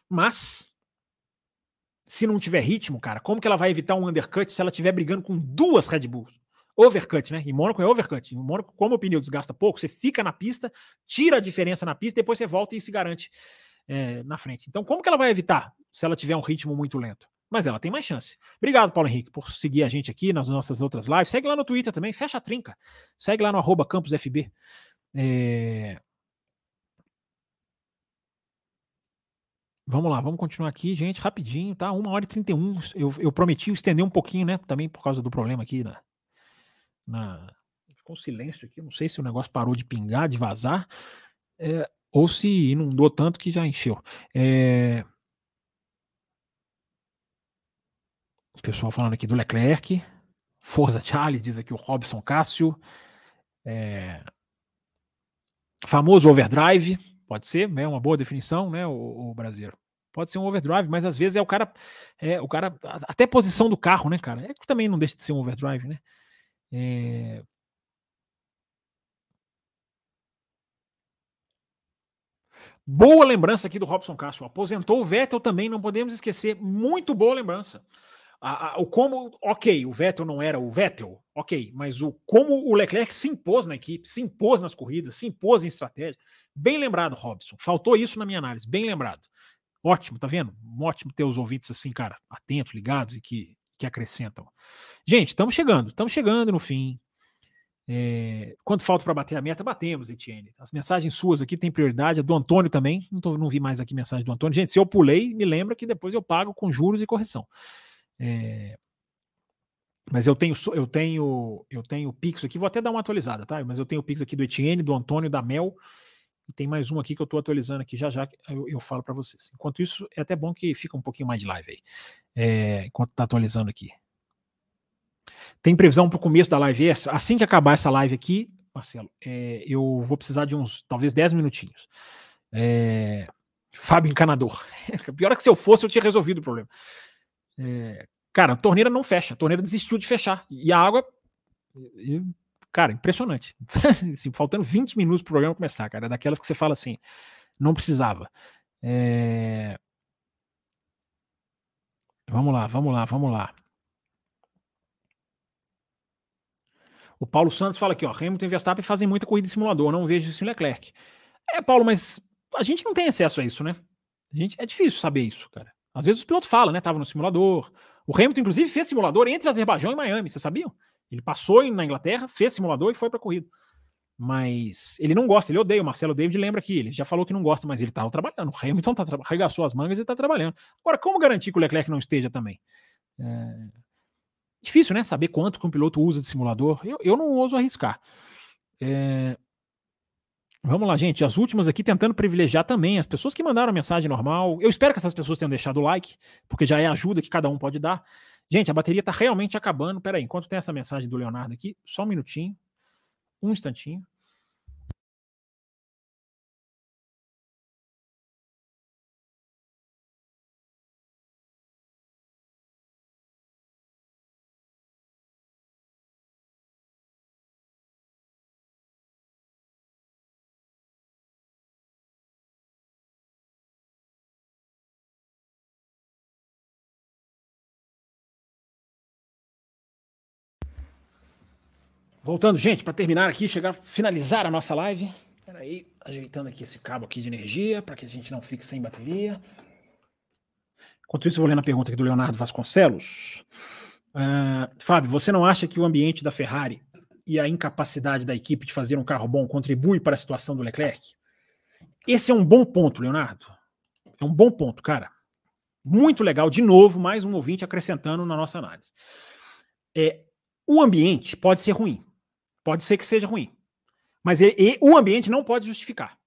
Mas, se não tiver ritmo, cara, como que ela vai evitar um undercut se ela estiver brigando com duas Red Bulls? Overcut, né? Em Mônaco é overcut. Em Mônaco, como o pneu desgasta pouco, você fica na pista, tira a diferença na pista, depois você volta e se garante é, na frente. Então, como que ela vai evitar se ela tiver um ritmo muito lento? Mas ela tem mais chance. Obrigado, Paulo Henrique, por seguir a gente aqui nas nossas outras lives. Segue lá no Twitter também, fecha a trinca. Segue lá no arroba campusfb. É... Vamos lá, vamos continuar aqui, gente, rapidinho, tá? Uma hora e 31. Eu, eu prometi estender um pouquinho, né? Também por causa do problema aqui na. na... Ficou um silêncio aqui, não sei se o negócio parou de pingar, de vazar. É, ou se inundou tanto que já encheu. É... O pessoal falando aqui do Leclerc. Forza Charles, diz aqui o Robson Cássio. É... Famoso overdrive, pode ser, é uma boa definição, né, o, o brasileiro. Pode ser um overdrive, mas às vezes é o cara, é o cara, até posição do carro, né, cara? É que também não deixa de ser um overdrive, né? É... Boa lembrança aqui do Robson Castro. Aposentou o Vettel também, não podemos esquecer. Muito boa lembrança. A, a, o como, ok, o Vettel não era o Vettel, ok, mas o como o Leclerc se impôs na equipe, se impôs nas corridas, se impôs em estratégia. Bem lembrado, Robson. Faltou isso na minha análise, bem lembrado. Ótimo, tá vendo? Ótimo ter os ouvintes assim, cara, atentos, ligados e que, que acrescentam. Gente, estamos chegando, estamos chegando no fim. É, quanto falta para bater a meta? Batemos, Etienne. As mensagens suas aqui têm prioridade, a do Antônio também. Não, tô, não vi mais aqui mensagem do Antônio. Gente, se eu pulei, me lembra que depois eu pago com juros e correção. É, mas eu tenho, eu tenho, eu tenho Pix aqui, vou até dar uma atualizada, tá? Mas eu tenho o Pix aqui do Etienne, do Antônio, da Mel, e tem mais um aqui que eu estou atualizando aqui já já, eu, eu falo para vocês. Enquanto isso, é até bom que fica um pouquinho mais de live aí, é, enquanto está atualizando aqui. Tem previsão para o começo da live extra? Assim que acabar essa live aqui, Marcelo, é, eu vou precisar de uns, talvez 10 minutinhos. É, Fábio Encanador. Pior é que se eu fosse, eu tinha resolvido o problema. É, cara, a torneira não fecha, a torneira desistiu de fechar. E a água. Cara, impressionante. assim, faltando 20 minutos para o programa começar, cara. É daquelas que você fala assim, não precisava. É... Vamos lá, vamos lá, vamos lá. O Paulo Santos fala aqui, ó, Hamilton e Verstappen fazem muita corrida de simulador, não vejo isso em Leclerc. É, Paulo, mas a gente não tem acesso a isso, né? A gente, é difícil saber isso, cara. Às vezes os pilotos falam, né? Tava no simulador. O Hamilton, inclusive, fez simulador entre Azerbaijão e Miami, vocês sabiam? Ele passou na Inglaterra, fez simulador e foi para corrida. Mas ele não gosta, ele odeia. O Marcelo David lembra que ele já falou que não gosta, mas ele estava trabalhando. O Hamilton tá, arregaçou as mangas e está trabalhando. Agora, como garantir que o Leclerc não esteja também? É... Difícil, né? Saber quanto que um piloto usa de simulador. Eu, eu não ouso arriscar. É... Vamos lá, gente. As últimas aqui tentando privilegiar também as pessoas que mandaram mensagem normal. Eu espero que essas pessoas tenham deixado o like, porque já é ajuda que cada um pode dar. Gente, a bateria está realmente acabando. Pera aí, enquanto tem essa mensagem do Leonardo aqui, só um minutinho. Um instantinho. Voltando, gente, para terminar aqui, chegar, finalizar a nossa live. Espera aí, ajeitando aqui esse cabo aqui de energia para que a gente não fique sem bateria. Enquanto isso, eu vou lendo a pergunta aqui do Leonardo Vasconcelos. Uh, Fábio, você não acha que o ambiente da Ferrari e a incapacidade da equipe de fazer um carro bom contribui para a situação do Leclerc? Esse é um bom ponto, Leonardo. É um bom ponto, cara. Muito legal. De novo, mais um ouvinte acrescentando na nossa análise. É, o ambiente pode ser ruim. Pode ser que seja ruim. Mas ele, o ambiente não pode justificar.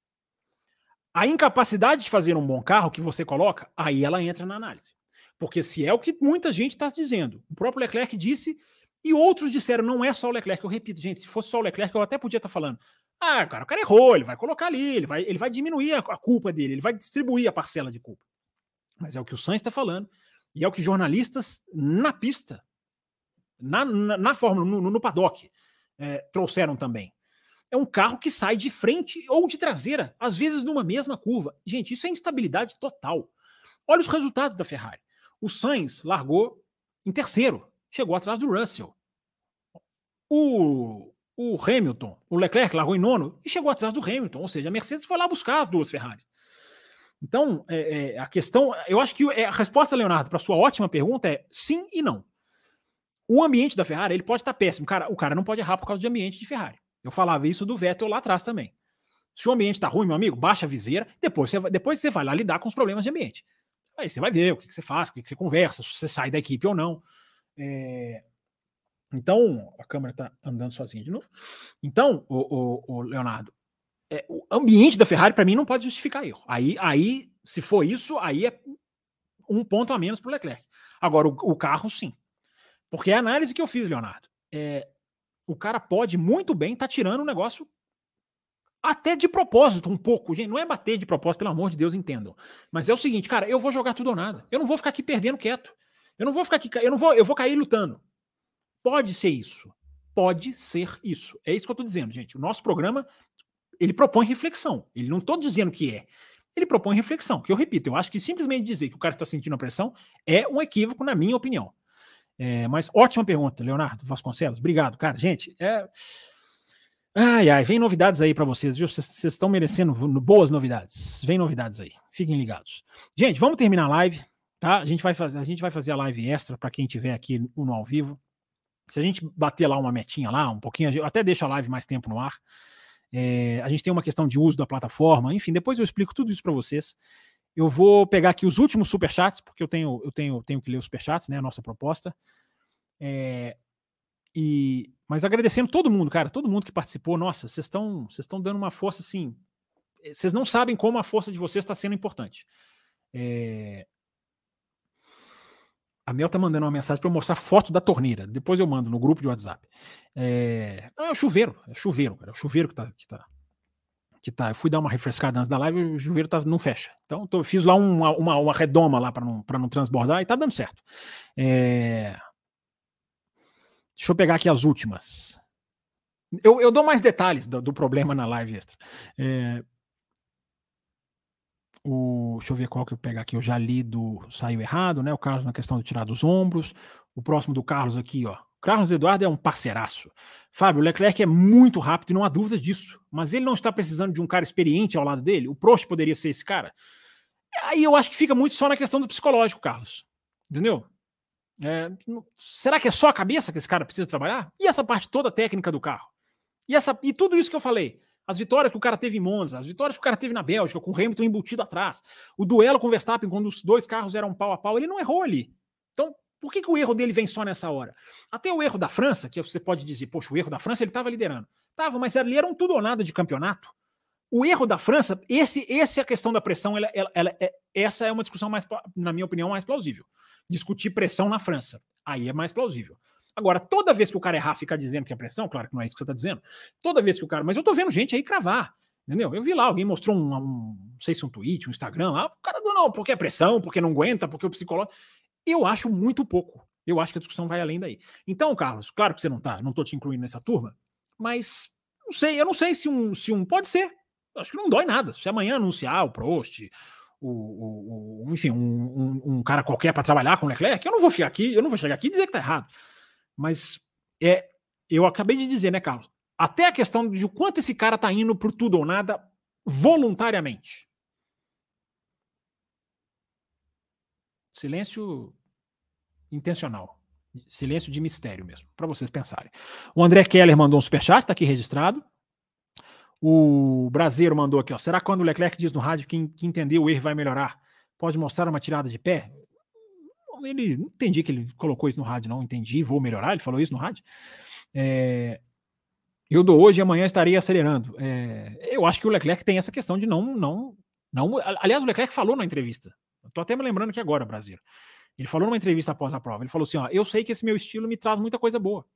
A incapacidade de fazer um bom carro que você coloca, aí ela entra na análise. Porque se é o que muita gente está dizendo, o próprio Leclerc disse, e outros disseram, não é só o Leclerc. Eu repito, gente, se fosse só o Leclerc, eu até podia estar tá falando. Ah, cara, o cara errou, ele vai colocar ali, ele vai, ele vai diminuir a, a culpa dele, ele vai distribuir a parcela de culpa. Mas é o que o Sainz está falando, e é o que jornalistas na pista, na, na, na Fórmula, no, no paddock, é, trouxeram também. É um carro que sai de frente ou de traseira, às vezes numa mesma curva. Gente, isso é instabilidade total. Olha os resultados da Ferrari. O Sainz largou em terceiro, chegou atrás do Russell. O, o Hamilton, o Leclerc largou em nono e chegou atrás do Hamilton. Ou seja, a Mercedes foi lá buscar as duas Ferraris. Então, é, é, a questão, eu acho que é, a resposta, Leonardo, para sua ótima pergunta é sim e não. O ambiente da Ferrari, ele pode estar péssimo. Cara, o cara não pode errar por causa de ambiente de Ferrari. Eu falava isso do Vettel lá atrás também. Se o ambiente está ruim, meu amigo, baixa a viseira, depois você, vai, depois você vai lá lidar com os problemas de ambiente. Aí você vai ver o que, que você faz, o que, que, você conversa, se você sai da equipe ou não. É... Então, a câmera está andando sozinha de novo. Então, o, o, o Leonardo, é, o ambiente da Ferrari, para mim, não pode justificar erro. Aí, aí, se for isso, aí é um ponto a menos para o Leclerc. Agora, o, o carro, sim. Porque é a análise que eu fiz, Leonardo. É, o cara pode muito bem estar tá tirando um negócio até de propósito, um pouco. Gente, não é bater de propósito, pelo amor de Deus, entendam. Mas é o seguinte, cara, eu vou jogar tudo ou nada. Eu não vou ficar aqui perdendo quieto. Eu não vou ficar aqui, eu não vou, eu vou cair lutando. Pode ser isso. Pode ser isso. É isso que eu estou dizendo, gente. O nosso programa, ele propõe reflexão. Ele não estou dizendo que é. Ele propõe reflexão, que eu repito, eu acho que simplesmente dizer que o cara está sentindo a pressão é um equívoco, na minha opinião. É, mas ótima pergunta, Leonardo Vasconcelos. Obrigado, cara. Gente, é. Ai, ai, vem novidades aí para vocês, viu? Vocês estão merecendo boas novidades. Vem novidades aí. Fiquem ligados. Gente, vamos terminar a live, tá? A gente vai fazer, a gente vai fazer a live extra para quem tiver aqui no ao vivo. Se a gente bater lá uma metinha lá, um pouquinho, eu até deixo a live mais tempo no ar. É, a gente tem uma questão de uso da plataforma, enfim, depois eu explico tudo isso para vocês. Eu vou pegar aqui os últimos superchats, porque eu tenho, eu tenho, tenho que ler os superchats, né? A nossa proposta. É, e, mas agradecendo todo mundo, cara, todo mundo que participou. Nossa, vocês estão vocês estão dando uma força assim. Eh, vocês não sabem como a força de vocês está sendo importante. É, a Mel tá mandando uma mensagem para eu mostrar foto da torneira. Depois eu mando no grupo de WhatsApp. É, é o chuveiro, é o chuveiro, cara. É o chuveiro que tá, que tá, que tá. Eu fui dar uma refrescada antes da live o chuveiro tá, não fecha. Então tô, fiz lá uma, uma, uma redoma lá para não, não transbordar e tá dando certo. É... Deixa eu pegar aqui as últimas. Eu, eu dou mais detalhes do, do problema na live extra. É... O, deixa eu ver qual que eu pegar aqui. Eu já li do saiu errado, né? O Carlos na questão de tirar dos ombros. O próximo do Carlos aqui, ó. Carlos Eduardo é um parceiraço. Fábio, o Leclerc é muito rápido, não há dúvida disso. Mas ele não está precisando de um cara experiente ao lado dele? O Prost poderia ser esse cara? Aí eu acho que fica muito só na questão do psicológico, Carlos. Entendeu? É, será que é só a cabeça que esse cara precisa trabalhar? E essa parte toda técnica do carro? E, essa, e tudo isso que eu falei, as vitórias que o cara teve em Monza, as vitórias que o cara teve na Bélgica, com o Hamilton embutido atrás, o duelo com o Verstappen, quando os dois carros eram pau a pau, ele não errou ali. Então, por que, que o erro dele vem só nessa hora? Até o erro da França, que você pode dizer, poxa, o erro da França ele estava liderando. Tava, mas ali era um tudo ou nada de campeonato. O erro da França, esse, esse é a questão da pressão, ela, ela, ela, é, essa é uma discussão mais, na minha opinião, mais plausível. Discutir pressão na França. Aí é mais plausível. Agora, toda vez que o cara errar, ficar dizendo que é pressão, claro que não é isso que você está dizendo. Toda vez que o cara. Mas eu tô vendo gente aí cravar. Entendeu? Eu vi lá, alguém mostrou um, um não sei se um tweet, um Instagram lá, o cara do não, porque é pressão, porque não aguenta, porque o psicólogo. Eu acho muito pouco. Eu acho que a discussão vai além daí. Então, Carlos, claro que você não tá, não tô te incluindo nessa turma, mas não sei, eu não sei se um, se um pode ser. Acho que não dói nada. Se amanhã anunciar o Prost, o, o, o enfim, um, um, um, cara qualquer para trabalhar com o Leclerc, eu não vou ficar aqui, eu não vou chegar aqui e dizer que tá errado. Mas é, eu acabei de dizer, né, Carlos? Até a questão de o quanto esse cara tá indo por tudo ou nada voluntariamente. Silêncio intencional. Silêncio de mistério mesmo, para vocês pensarem. O André Keller mandou um superchat, está aqui registrado. O Brasileiro mandou aqui, ó. Será quando o Leclerc diz no rádio que, que entendeu o erro vai melhorar? Pode mostrar uma tirada de pé? Ele não entendi que ele colocou isso no rádio, não. Entendi, vou melhorar. Ele falou isso no rádio. É, eu dou hoje e amanhã estarei acelerando. É, eu acho que o Leclerc tem essa questão de não, não, não. Aliás, o Leclerc falou na entrevista. Estou até me lembrando aqui agora, Brasil. Ele falou numa entrevista após a prova. Ele falou assim: ó, eu sei que esse meu estilo me traz muita coisa boa.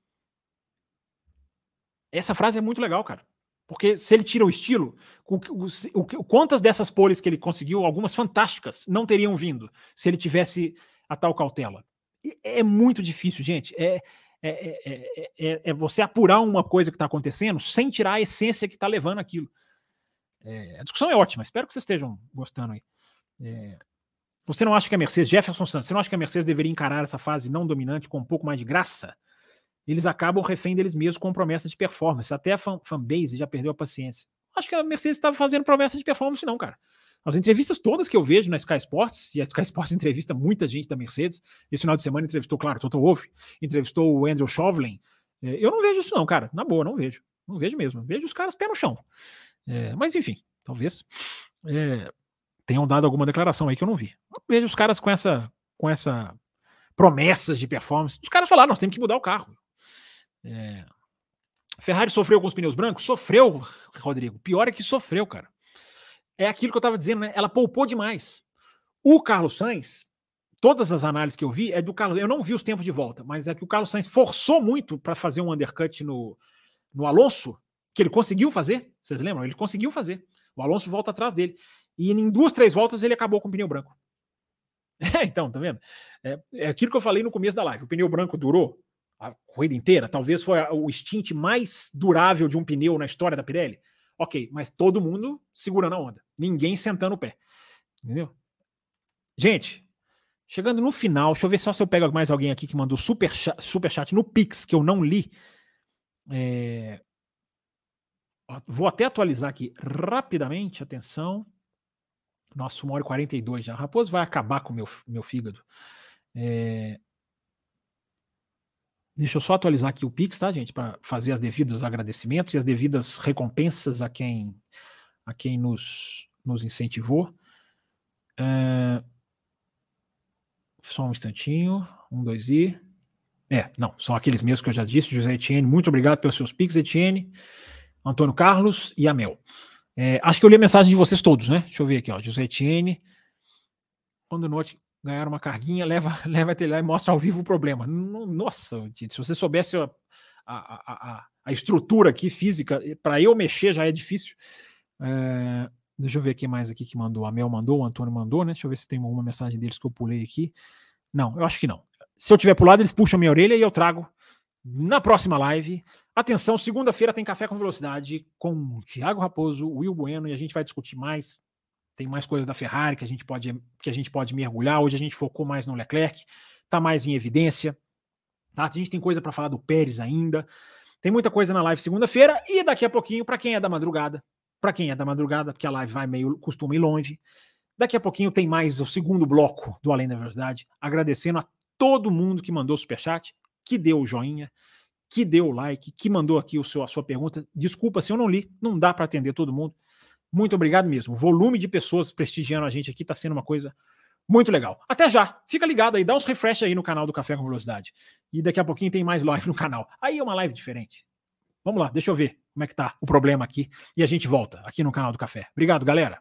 Essa frase é muito legal, cara. Porque se ele tira o estilo, o, o, o, quantas dessas poles que ele conseguiu, algumas fantásticas, não teriam vindo se ele tivesse a tal cautela? E é muito difícil, gente. É, é, é, é você apurar uma coisa que está acontecendo sem tirar a essência que está levando aquilo. a discussão é ótima, espero que vocês estejam gostando aí. Você não acha que a Mercedes, Jefferson Santos, você não acha que a Mercedes deveria encarar essa fase não dominante com um pouco mais de graça? eles acabam refém deles mesmos com promessa de performance. Até a fan, fanbase já perdeu a paciência. Acho que a Mercedes estava fazendo promessa de performance, não, cara. As entrevistas todas que eu vejo na Sky Sports, e a Sky Sports entrevista muita gente da Mercedes, esse final de semana entrevistou, claro, Toto Wolff, entrevistou o Andrew Chauvelin. É, eu não vejo isso, não, cara. Na boa, não vejo. Não vejo mesmo. Vejo os caras pé no chão. É, mas, enfim, talvez é, tenham dado alguma declaração aí que eu não vi. Eu vejo os caras com essa, com essa promessas de performance. Os caras falaram, nós temos que mudar o carro. É... Ferrari sofreu com os pneus brancos? Sofreu, Rodrigo. Pior é que sofreu, cara. É aquilo que eu estava dizendo, né? Ela poupou demais. O Carlos Sainz, todas as análises que eu vi, é do Carlos. Eu não vi os tempos de volta, mas é que o Carlos Sainz forçou muito para fazer um undercut no, no Alonso, que ele conseguiu fazer. Vocês lembram? Ele conseguiu fazer. O Alonso volta atrás dele. E em duas, três voltas ele acabou com o pneu branco. É, então, tá vendo? É, é aquilo que eu falei no começo da live. O pneu branco durou a corrida inteira, talvez foi o stint mais durável de um pneu na história da Pirelli. Ok, mas todo mundo segurando a onda, ninguém sentando o pé. Entendeu? Gente, chegando no final, deixa eu ver só se eu pego mais alguém aqui que mandou super chat, super chat no Pix, que eu não li. É... Vou até atualizar aqui rapidamente, atenção. Nossa, 1 hora e 42 já. Raposo vai acabar com o meu, meu fígado. É... Deixa eu só atualizar aqui o Pix, tá, gente? Para fazer as devidos agradecimentos e as devidas recompensas a quem, a quem nos, nos incentivou. É... Só um instantinho. Um, dois e. É, não, são aqueles mesmos que eu já disse. José Etienne, muito obrigado pelos seus Pix, Etienne. Antônio Carlos e Amel. É, acho que eu li a mensagem de vocês todos, né? Deixa eu ver aqui, ó. José Etienne. Quando note ganhar uma carguinha, leva, leva até lá e mostra ao vivo o problema. Nossa, se você soubesse a, a, a, a estrutura aqui física, para eu mexer já é difícil. É, deixa eu ver aqui mais aqui que mandou. A Mel mandou, o Antônio mandou, né? Deixa eu ver se tem alguma mensagem deles que eu pulei aqui. Não, eu acho que não. Se eu tiver pulado, eles puxam minha orelha e eu trago na próxima live. Atenção, segunda-feira tem Café com Velocidade com Thiago Raposo, Will Bueno, e a gente vai discutir mais tem mais coisas da Ferrari que a gente pode que a gente pode mergulhar. Hoje a gente focou mais no Leclerc, tá mais em evidência. Tá? A gente tem coisa para falar do Pérez ainda. Tem muita coisa na live segunda-feira e daqui a pouquinho para quem é da madrugada, para quem é da madrugada, porque a live vai meio costuma ir longe. Daqui a pouquinho tem mais o segundo bloco do Além da Velocidade, agradecendo a todo mundo que mandou superchat, que deu o joinha, que deu o like, que mandou aqui o seu, a sua pergunta. Desculpa se eu não li, não dá para atender todo mundo. Muito obrigado mesmo. O volume de pessoas prestigiando a gente aqui está sendo uma coisa muito legal. Até já. Fica ligado aí, dá uns refresh aí no canal do Café com Velocidade. E daqui a pouquinho tem mais live no canal. Aí é uma live diferente. Vamos lá, deixa eu ver como é que tá o problema aqui e a gente volta aqui no canal do Café. Obrigado, galera.